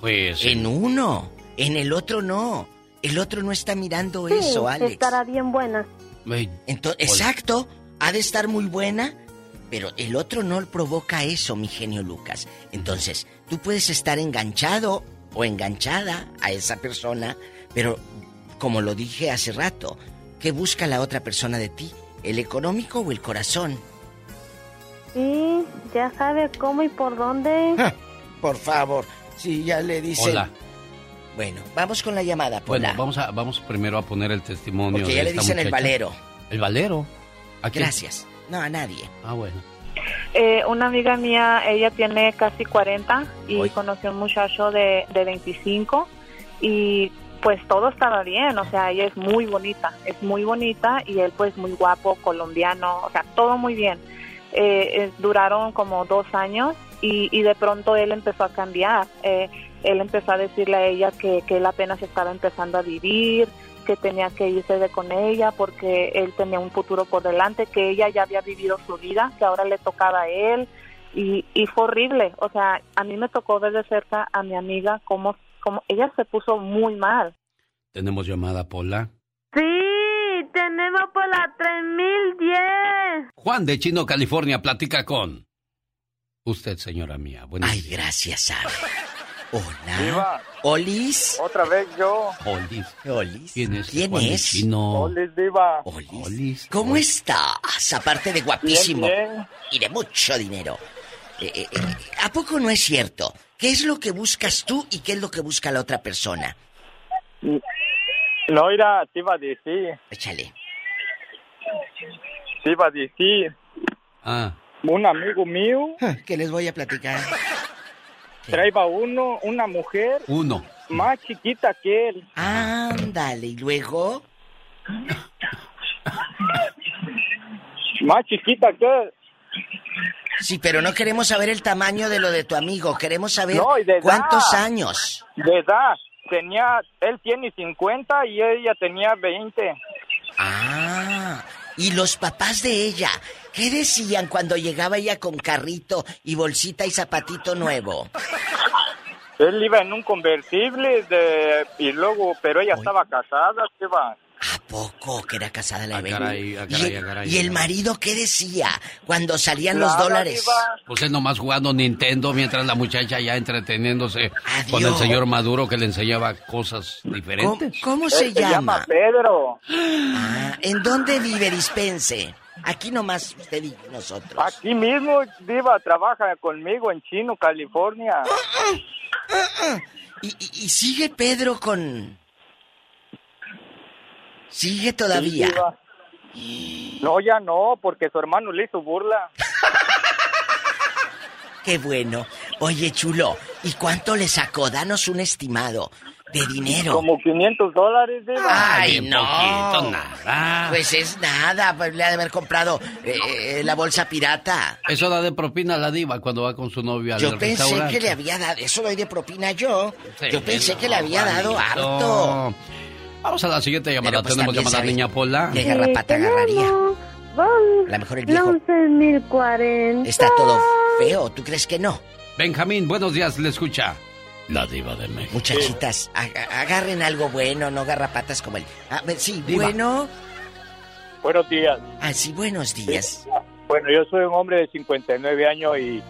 pues... En uno. En el otro no. El otro no está mirando Sí, eso, Alex. estará bien buena. Entonces, exacto, ha de estar muy buena, pero el otro no provoca eso, mi genio Lucas. Entonces, tú puedes estar enganchado o enganchada a esa persona, pero como lo dije hace rato, ¿qué busca la otra persona de ti? ¿El económico o el corazón? Sí, ya sabe cómo y por dónde. Por favor, si ya le dicen... Hola. Bueno, vamos con la llamada, Pola. Bueno, vamos, a, vamos primero a poner el testimonio Porque de ya le esta dicen el valero. ¿El valero? ¿A quién? Gracias. No, a nadie. Ah, bueno. Eh, una amiga mía, ella tiene casi 40 y conoció un muchacho de, de 25 y pues todo estaba bien, o sea, ella es muy bonita, es muy bonita y él pues muy guapo, colombiano, o sea, todo muy bien. Eh, eh, duraron como dos años y, y de pronto él empezó a cambiar. Eh, él empezó a decirle a ella que, que él apenas estaba empezando a vivir, que tenía que irse de con ella porque él tenía un futuro por delante, que ella ya había vivido su vida, que ahora le tocaba a él y, y fue horrible. O sea, a mí me tocó ver de cerca a mi amiga cómo, cómo ella se puso muy mal. Tenemos llamada, Pola. Sí, tenemos por la 3010. Juan de Chino, California, platica con... Usted, señora mía. Buenos Ay, días. gracias, Sara. Hola. Diva. Olis. Otra vez yo. Olis. Olis. ¿Quién es? ¿Quién es? Chino. Olis, Diva. Olis. ¿Cómo estás? Aparte de guapísimo. Bien, bien. Y de mucho dinero. Eh, eh, eh, ¿A poco no es cierto? ¿Qué es lo que buscas tú y qué es lo que busca la otra persona? No, mira, te iba a decir. Échale. Te iba a decir. Ah. Un amigo mío. ¿Qué les voy a platicar? Traía uno, una mujer Uno. más chiquita que él. Ándale, y luego. Más chiquita que él. Sí, pero no queremos saber el tamaño de lo de tu amigo. Queremos saber No, edad. cuántos años. De edad. Tenía, él tiene 50 y ella tenía 20. Ah, y los papás de ella, ¿qué decían cuando llegaba ella con carrito y bolsita y zapatito nuevo? Él iba en un convertible de, y luego, pero ella estaba casada, se va. ¿A poco? Que era casada la Ah, caray, ah, ¿Y, caray, el- ah, caray, y el marido qué decía cuando salían los dólares? Diva. Pues él nomás jugando Nintendo mientras la muchacha ya entreteniéndose con el Adiós. señor Maduro que le enseñaba cosas ¿Cómo, diferentes. cómo se Él se llama llama? Pedro. Ah, ¿En dónde vive Dispense? Aquí nomás usted y nosotros. Aquí mismo, Diva, trabaja conmigo en Chino, California. ¿Y, y- y sigue Pedro con...? ¿Sigue todavía? Sí. No, ya no, porque su hermano le hizo burla. [LAUGHS] Qué bueno. Oye, chulo, ¿y cuánto le sacó? Danos un estimado de dinero. Como 500 dólares, Diva. Ay, bien no. poquito, nada. Pues es nada, pues le ha de haber comprado eh, eh, la bolsa pirata. Eso da de propina a la diva cuando va con su novio al Yo pensé que le había dado, eso doy de propina yo. Sí, yo pensé no, que le había dado Juanito. harto. Vamos a la siguiente llamada. Pues, Tenemos llamada sabe niña Pola. que garrapata agarraría. Vamos. A lo mejor el viejo 11.040. está todo feo, ¿tú crees que no? Benjamín, buenos días, le escucha. La diva de México. Muchachitas, ag- agarren algo bueno, no garrapatas como él. A ver, sí, Diva. bueno. Buenos días. Ah, sí, buenos días. Bueno, yo soy un hombre de 59 años y,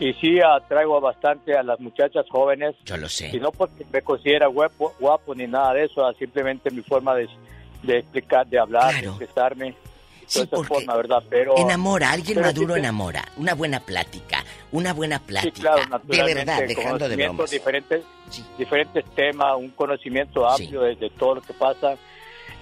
y sí atraigo bastante a las muchachas jóvenes. Yo lo sé. Y no porque me considera guapo, guapo ni nada de eso, simplemente mi forma de, de explicar, de hablar, de expresarme. Sí, porque forma, ¿verdad? Pero, Enamora, alguien pero maduro sí, enamora. Una buena plática, una buena Sí, plática. claro, de verdad, dejando de bromas. Diferentes, diferentes temas, un conocimiento amplio de, de todo lo que pasa.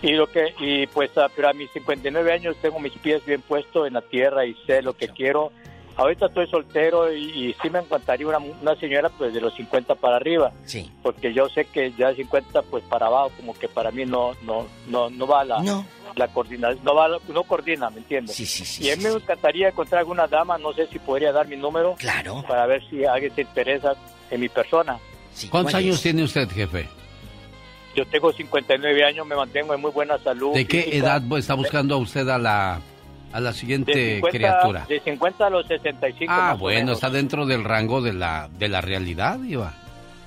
Y lo que y pues pero a mis 59 años tengo mis pies bien puestos en la tierra y sé lo que quiero. Ahorita estoy soltero y, y sí me encantaría una, una señora pues de los 50 para arriba. Sí. Porque yo sé que ya de 50 pues para abajo como que para mí no no no no va la No. la coordinación, no va no coordina, ¿me entiendes? Sí, sí, sí. Y a mí me encantaría encontrar alguna dama, no sé si podría dar mi número. Claro. Para ver si alguien se interesa en mi persona. ¿Cuántos años tiene usted, jefe? Yo tengo 59 años, me mantengo en muy buena salud. ¿De qué física. edad está buscando usted a la, a la siguiente De 50, criatura? De 50 a los 65. Ah, más o bueno, menos. está dentro del rango de la, de la realidad, Iba.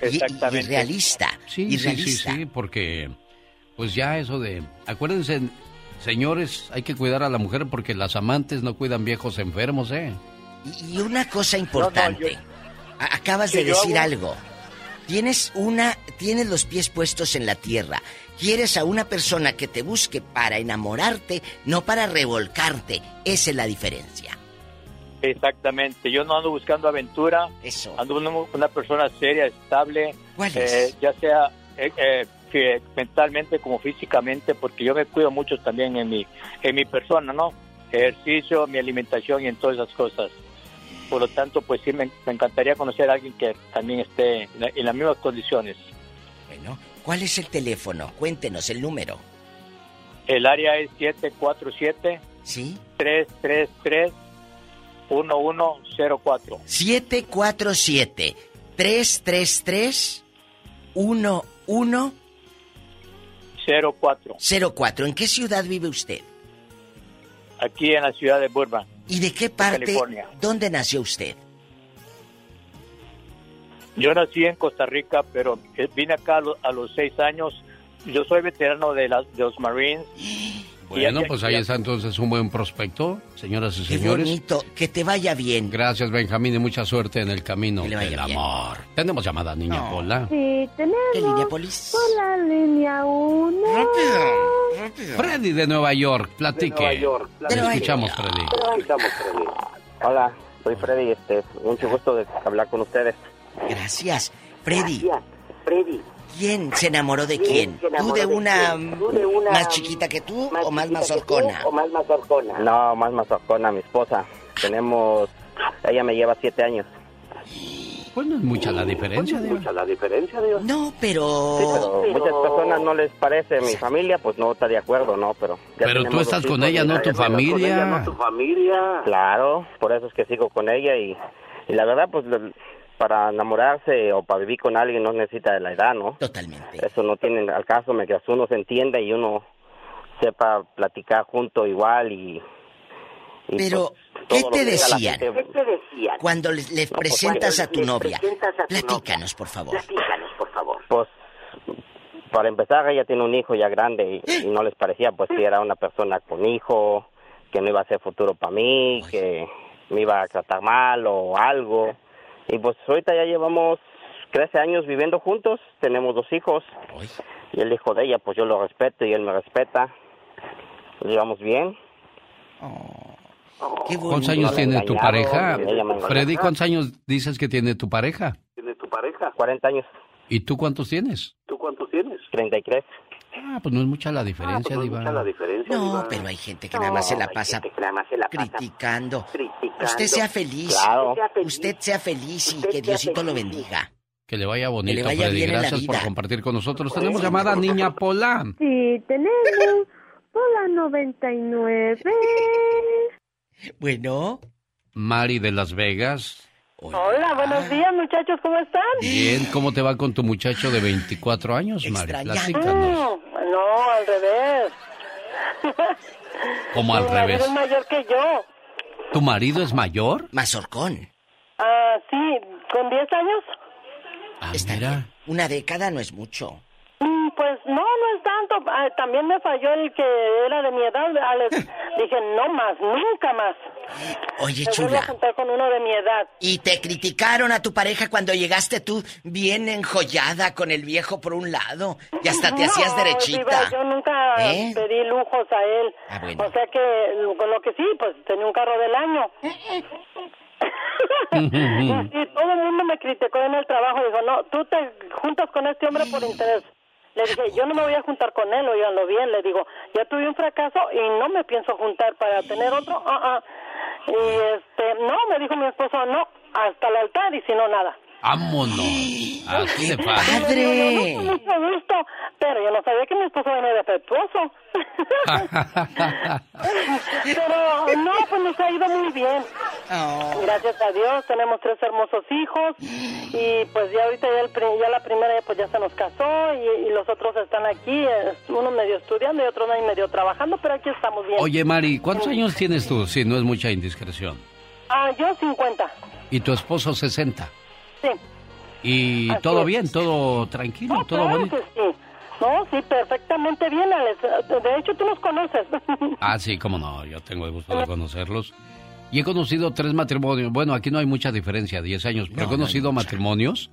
Exactamente. realista. Sí, y sí, realista. sí, sí, porque pues ya eso de... Acuérdense, señores, hay que cuidar a la mujer porque las amantes no cuidan viejos enfermos, ¿eh? Y una cosa importante. A- Acabas Sí, de yo decir hago- algo. Tienes una, tienes los pies puestos en la tierra. Quieres a una persona que te busque para enamorarte, no para revolcarte. Esa es la diferencia. Exactamente. Yo no ando buscando aventura. Eso. Ando una, una persona seria, estable. ¿Cuál eh, es? ya sea eh, eh, que mentalmente como físicamente, porque yo me cuido mucho también en mi, en mi persona, ¿no? Ejercicio, mi alimentación y en todas esas cosas. Por lo tanto, pues sí, me, me encantaría conocer a alguien que también esté en, la- en las mismas condiciones. Bueno, ¿cuál es el teléfono? Cuéntenos el número. El área es 747 ¿Sí? 333 1104. 747 333 04. 04. ¿En qué ciudad vive usted? Aquí en la ciudad de Burbank. ¿Y de qué parte? California. ¿Dónde nació usted? Yo nací en Costa Rica, pero eh, vine acá a, lo- a los seis años. Yo soy veterano de, las de los Marines. [GASPS] Bueno, pues ahí está entonces un buen prospecto, señoras y Qué señores. bonito, que te vaya bien. Gracias, Benjamín, y mucha suerte en el camino del bien. amor. Tenemos llamada, niña Pola. Sí, tenemos. ¿Qué línea, Polis? Por la línea 1. Freddy de Nueva York, platique. De Nueva York, platique. escuchamos, Freddy. Escuchamos, Freddy. Hola, soy Freddy, este, mucho gusto de hablar con ustedes. Gracias. Freddy. Freddy. ¿Quién se enamoró de quién? ¿Tú de de una, quién? ¿Tú de una más chiquita que tú o más mazorcona? ¿O más mazorcona? No, más mazorcona, mi esposa. Tenemos, ella me lleva siete años. Pues no es mucha la diferencia, mucha la diferencia, Dios. No, pero... Sí, pero muchas personas no les parece, mi familia pues no está de acuerdo, ¿no? Pero, Pero tú estás con ella, no tu familia. ella, no tu familia. Claro, por eso es que sigo con ella y, y la verdad pues lo- para enamorarse o para vivir con alguien no necesita de la edad, ¿no? Totalmente. Eso no tiene al caso, mientras uno se entienda y uno sepa platicar junto igual y... y, Pero, pues, ¿qué te que diga la decían? Cuando le, le No, pues, presentas cuando a tu novia, presentas a tu platícanos, por favor. por favor. Pues para empezar, ella tiene un hijo ya grande y, y no les parecía pues que era una persona con hijo, que no iba a ser futuro para mí, que me iba a tratar mal o algo. Y pues ahorita ya llevamos 13 años viviendo juntos, tenemos dos hijos. Y el hijo de ella, pues yo lo respeto y él me respeta. Llevamos bien. ¿Cuántos años Me tiene tu pareja? Freddy, ¿cuántos años dices que tiene tu pareja? ¿Tiene tu pareja? 40 años. ¿Y tú cuántos tienes? ¿Tú cuántos tienes? 33. Ah, pues no es mucha la diferencia, Diva. No, pero hay gente que nada más se la pasa criticando. Usted sea feliz. Claro. Usted sea feliz y que Diosito lo bendiga. Que le vaya bonito, Que le vaya Freddy. bien en la Gracias por compartir con nosotros. Tenemos llamada Niña Pola. Sí, tenemos Pola 99. [LAUGHS] Bueno. Mari de Las Vegas. Hola, buenos días, muchachos, ¿cómo están? Bien, ¿cómo te va con tu muchacho de 24 años, Mari? Platícanos. Mm, no, al revés. ¿Cómo al Mi marido revés? es mayor que yo. ¿Tu marido es mayor? Mazorcón. Ah, sí, con 10 años. Ah, mira. Una década no es mucho. Mm, Pues no, no es tanto. Ah, también me falló el que era de mi edad. Alex. [LAUGHS] Dije, no más, nunca más. Oye, Me chula. a juntar con uno de mi edad. Y te criticaron a tu pareja cuando llegaste tú bien enjollada con el viejo por un lado y hasta te No, hacías derechita. Yo nunca ¿Eh? pedí lujos a él. Ah, bueno. O sea que, con lo que sí, pues tenía un carro del año. [LAUGHS] [LAUGHS] y todo el mundo me criticó en el trabajo. Dijo, no, tú te juntas con este hombre por interés. Le dije, yo no me voy a juntar con él, oiganlo bien. Le digo, ya tuve un fracaso y no me pienso juntar para tener otro. ah, ah. Y este, no, me dijo mi esposo, no, hasta el altar y si no, nada. Vámonos. Así de fácil. Y le digo, "No, con mucho gusto, pero yo no sabía que mi esposo venía defectuoso. [LAUGHS] pero no, pues nos ha ido muy bien. Gracias a Dios, tenemos tres hermosos hijos y pues ya ahorita ya, el pri- ya la primera pues ya se nos casó y, y los otros están aquí, eh, uno medio estudiando y otro medio trabajando, pero aquí estamos bien. Oye, Mari, ¿cuántos años tienes tú? Si no es mucha indiscreción. Ah, yo 50, Y tu esposo 60. Sí. Y Así todo es. bien, todo tranquilo, todo Claro bonito. sí. No, sí, perfectamente bien, Alex. De hecho, tú nos conoces. [LAUGHS] Ah, sí, cómo no, yo tengo el gusto de conocerlos. Y he conocido tres matrimonios. Bueno, aquí no hay mucha diferencia, 10 años, pero he conocido matrimonios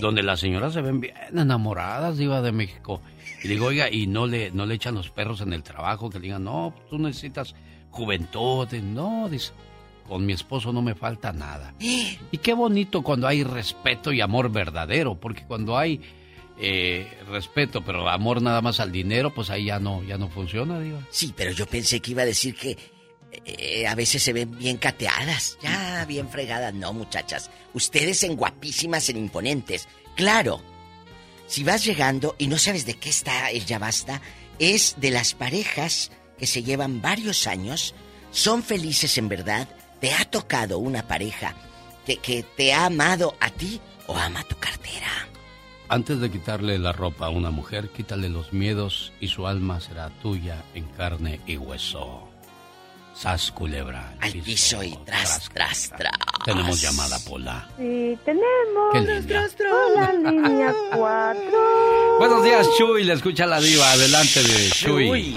donde las señoras se ven bien enamoradas, Diva de México. Y digo, oiga, y no le, no le echan los perros en el trabajo, que le digan, no, tú necesitas juventud. No, dice, con mi esposo no me falta nada. [GASPS] Y qué bonito cuando hay respeto y amor verdadero, porque cuando hay eh, respeto, pero amor nada más al dinero, pues ahí ya no, ya no funciona, Diva. Sí, pero yo pensé que iba a decir que eh, a veces se ven bien cateadas, ya bien fregadas. No, muchachas. Ustedes en guapísimas, en imponentes. Claro, si vas llegando y no sabes de qué está el ya basta, es de las parejas que se llevan varios años, son felices en verdad. ¿Te ha tocado una pareja que, que te ha amado a ti o ama tu cartera? Antes de quitarle la ropa a una mujer, quítale los miedos y su alma será tuya en carne y hueso. Sas culebra. Al piso y tras, tras, tras. Tenemos llamada Pola. Sí, tenemos Qué linda. Hola, línea 4. [LAUGHS] Buenos días, Chuy. Le escucha la diva. Adelante de Chuy.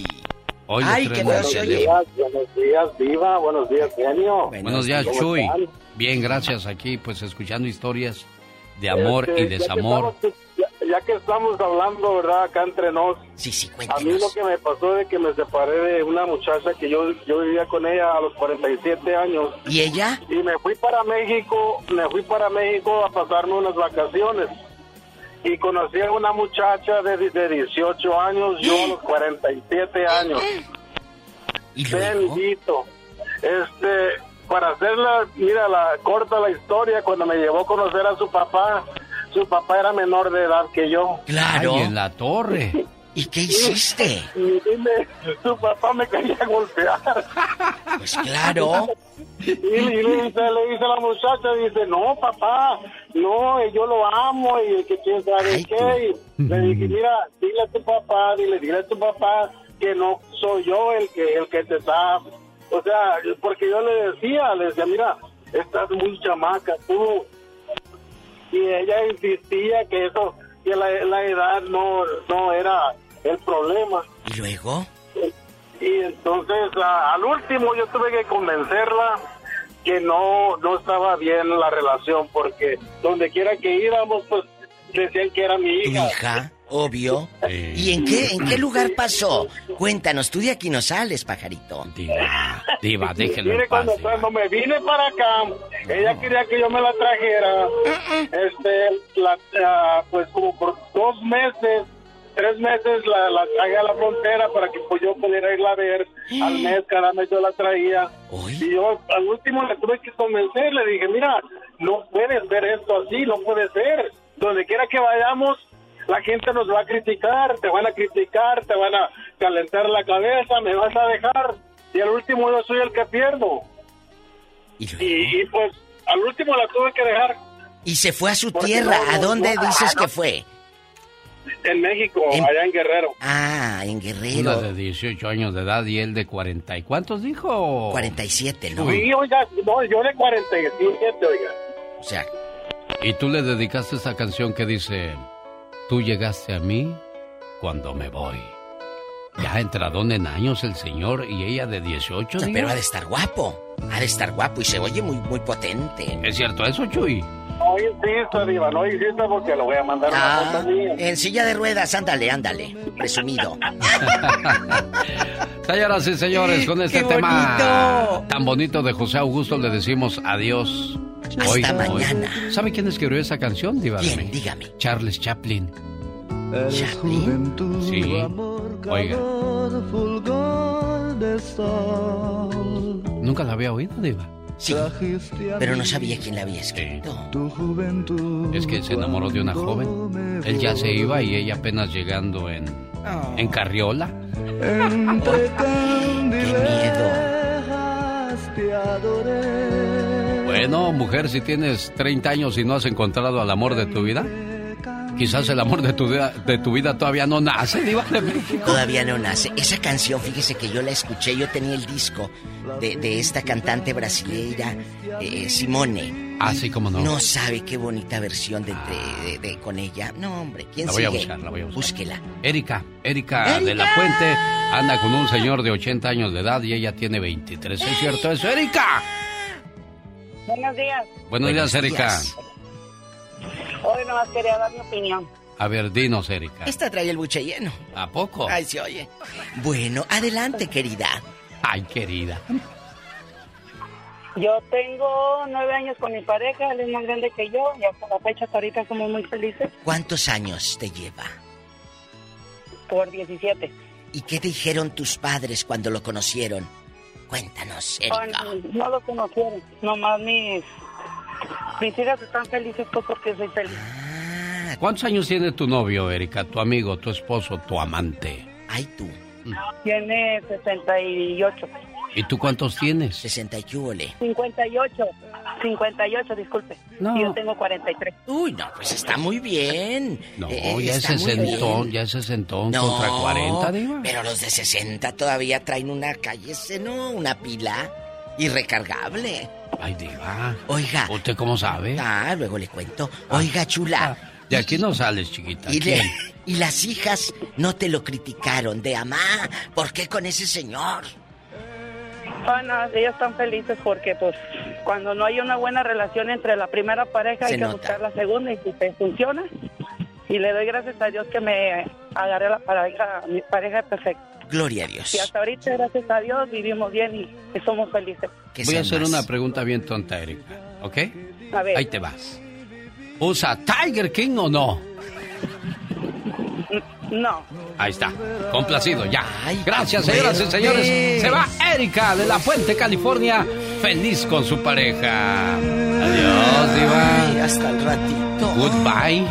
Hoy Ay, traemos qué bueno se el- oye. Buenos días, Diva. Buenos días, genio. Buenos días, ¿Cómo Chuy. están? Bien, gracias. Aquí, pues, escuchando historias de amor Este, y ya que desamor. estamos- Ya, ya que estamos hablando, ¿verdad? Acá entre nos. Sí, sí, A mí lo que me pasó de que me separé de una muchacha que yo, yo vivía con ella a los 47 años. ¿Y ella? Y me fui para México, me fui para México a pasarme unas vacaciones. Y conocí a una muchacha de, de 18 años, yo a los 47 años. Bendito. Este, para hacerla, mira, la corta la historia, cuando me llevó a conocer a su papá, su papá era menor de edad que yo. Ay, en la torre. [LAUGHS] ¿Y qué hiciste? Y dime, su papá me quería golpear. [LAUGHS] Pues claro. Y, y le, dice, le dice a la muchacha, dice, no, papá, no, eh, yo lo amo y que quién sabe qué. Y le dije, mira, dile a tu papá, dile, dile a tu papá que no soy yo el que el que te está... O sea, porque yo le decía, le decía, mira, estás muy chamaca tú. Y ella insistía que eso que la, la edad no, no era el problema. ¿Y luego? Y entonces a- al último yo tuve que convencerla que no, no estaba bien la relación porque donde quiera que íbamos pues decían que era mi ¿Tu hija. hija? Obvio. ¿Y en qué, en qué lugar pasó? Cuéntanos, tú de aquí no sales, pajarito. Diva, déjelo Mire, en paz. cuando, cuando me vine para acá, ella quería que yo me la trajera. Este, la, ah, pues como por dos meses, tres meses la, la traje a la frontera para que pues, yo pudiera irla a ver. Al mes, cada mes yo la traía. Y yo al último le tuve que convencer, le dije, mira, no puedes ver esto así, no puede ser. Donde quiera que vayamos, la gente nos va a criticar, te van a criticar, te van a calentar la cabeza, me vas a dejar. Y al último yo soy el que pierdo. ¿Y, y, pues al último la tuve que dejar Y se fue a su Porque tierra. no, ¿A dónde no, dices no. que fue? En México, En- allá en Guerrero. Ah, en Una Guerrero. de 18 años de edad y él de 40. ¿Y cuántos dijo? 47, ¿no? Sí, oiga, no, yo de 47, oiga. O sea, Y tú le dedicaste esa canción que dice, tú llegaste a mí cuando me voy. Ya entradón en años el señor y ella de 18. No, diga. pero ha de estar guapo. Ha de estar guapo y se oye muy, muy potente. ¿Es cierto eso, Chuy? No insista, Diva, no insista porque lo voy a mandar una Ah, foto mía. en silla de ruedas, ándale, ándale. Presumido. [LAUGHS] Señoras y señores, con este ¡Qué tema bonito! tan bonito de José Augusto le decimos adiós. Hasta mañana. ¿Sabe quién escribió esa canción, Diva? ¿Quién? Dígame. Charles Chaplin. ¿Chaplin? Sí. Oiga, nunca la había oído, Diva. Sí, pero no sabía quién la había escrito. Es que se enamoró de una joven. Él ya se iba y ella apenas llegando en, en carriola. [LAUGHS] ¡Qué miedo! Bueno, mujer, si tienes 30 años y no has encontrado al amor de tu vida, quizás el amor de tu, vida- de tu vida todavía no nace, Diva de México. Todavía no nace. Esa canción, fíjese que yo la escuché, yo tenía el disco de, de esta cantante brasileira, eh, Simone. Así como no. No sabe qué bonita versión de, de- de- de- con ella. No, hombre, ¿quién La voy a buscar, la voy a buscar. Búsquela. Erika, Erika de la Fuente anda con un señor de 80 años de edad y ella tiene 23. ¿Es cierto eso, Erika? Buenos días. Buenos, días, Erika. Hoy nomás quería dar mi opinión. A ver, dinos, Erika. Esta trae el buche lleno. ¿A poco? Ay, se oye. Bueno, adelante, querida. Ay, querida. Yo tengo nueve años con mi pareja, él es más grande que yo y hasta la fecha hasta ahorita somos muy felices ¿Cuántos años te lleva? por 17. ¿Y qué dijeron tus padres cuando lo conocieron? Cuéntanos, Erika. Ay, no lo conocieron, nomás mis, mis hijas están felices pues porque soy feliz. ¿Cuántos años tiene tu novio, Erika? Tu amigo, tu esposo, tu amante. Ay, tú. Tiene 68. ¿Y tú cuántos tienes? 60 y qué huele. 58. 58, disculpe. No. Y yo tengo 43. Uy, no, pues está muy bien. No, Eh, ya está ese muy sesentón, ya ese sesentón No, contra 40, Diva. Pero los de 60 todavía traen una calle, ¿no? Una pila y recargable. Ay, Diva. Oiga. ¿Usted cómo sabe? Ah, luego le cuento. Oiga, chula. De aquí no sales, chiquita. Y, le- [LAUGHS] y las hijas no te lo criticaron de amá. ¿Por qué con ese señor? Bueno, ellas están felices porque pues cuando no hay una buena relación entre la primera pareja Se hay que nota. buscar la segunda y si te funciona. Y le doy gracias a Dios que me agarré a la pareja, a mi pareja perfecta. Gloria a Dios. Y hasta ahorita, gracias a Dios, vivimos bien y, somos felices. Voy a hacer una pregunta bien tonta, Erika. ¿Ok? A ver. Ahí te vas. ¿Usa Tiger King o no? No. Ahí está. Complacido, ya. Gracias, señoras y señores. Se va Erika de la Fuente, California. Feliz con su pareja. Adiós. Ay, hasta el ratito. Goodbye.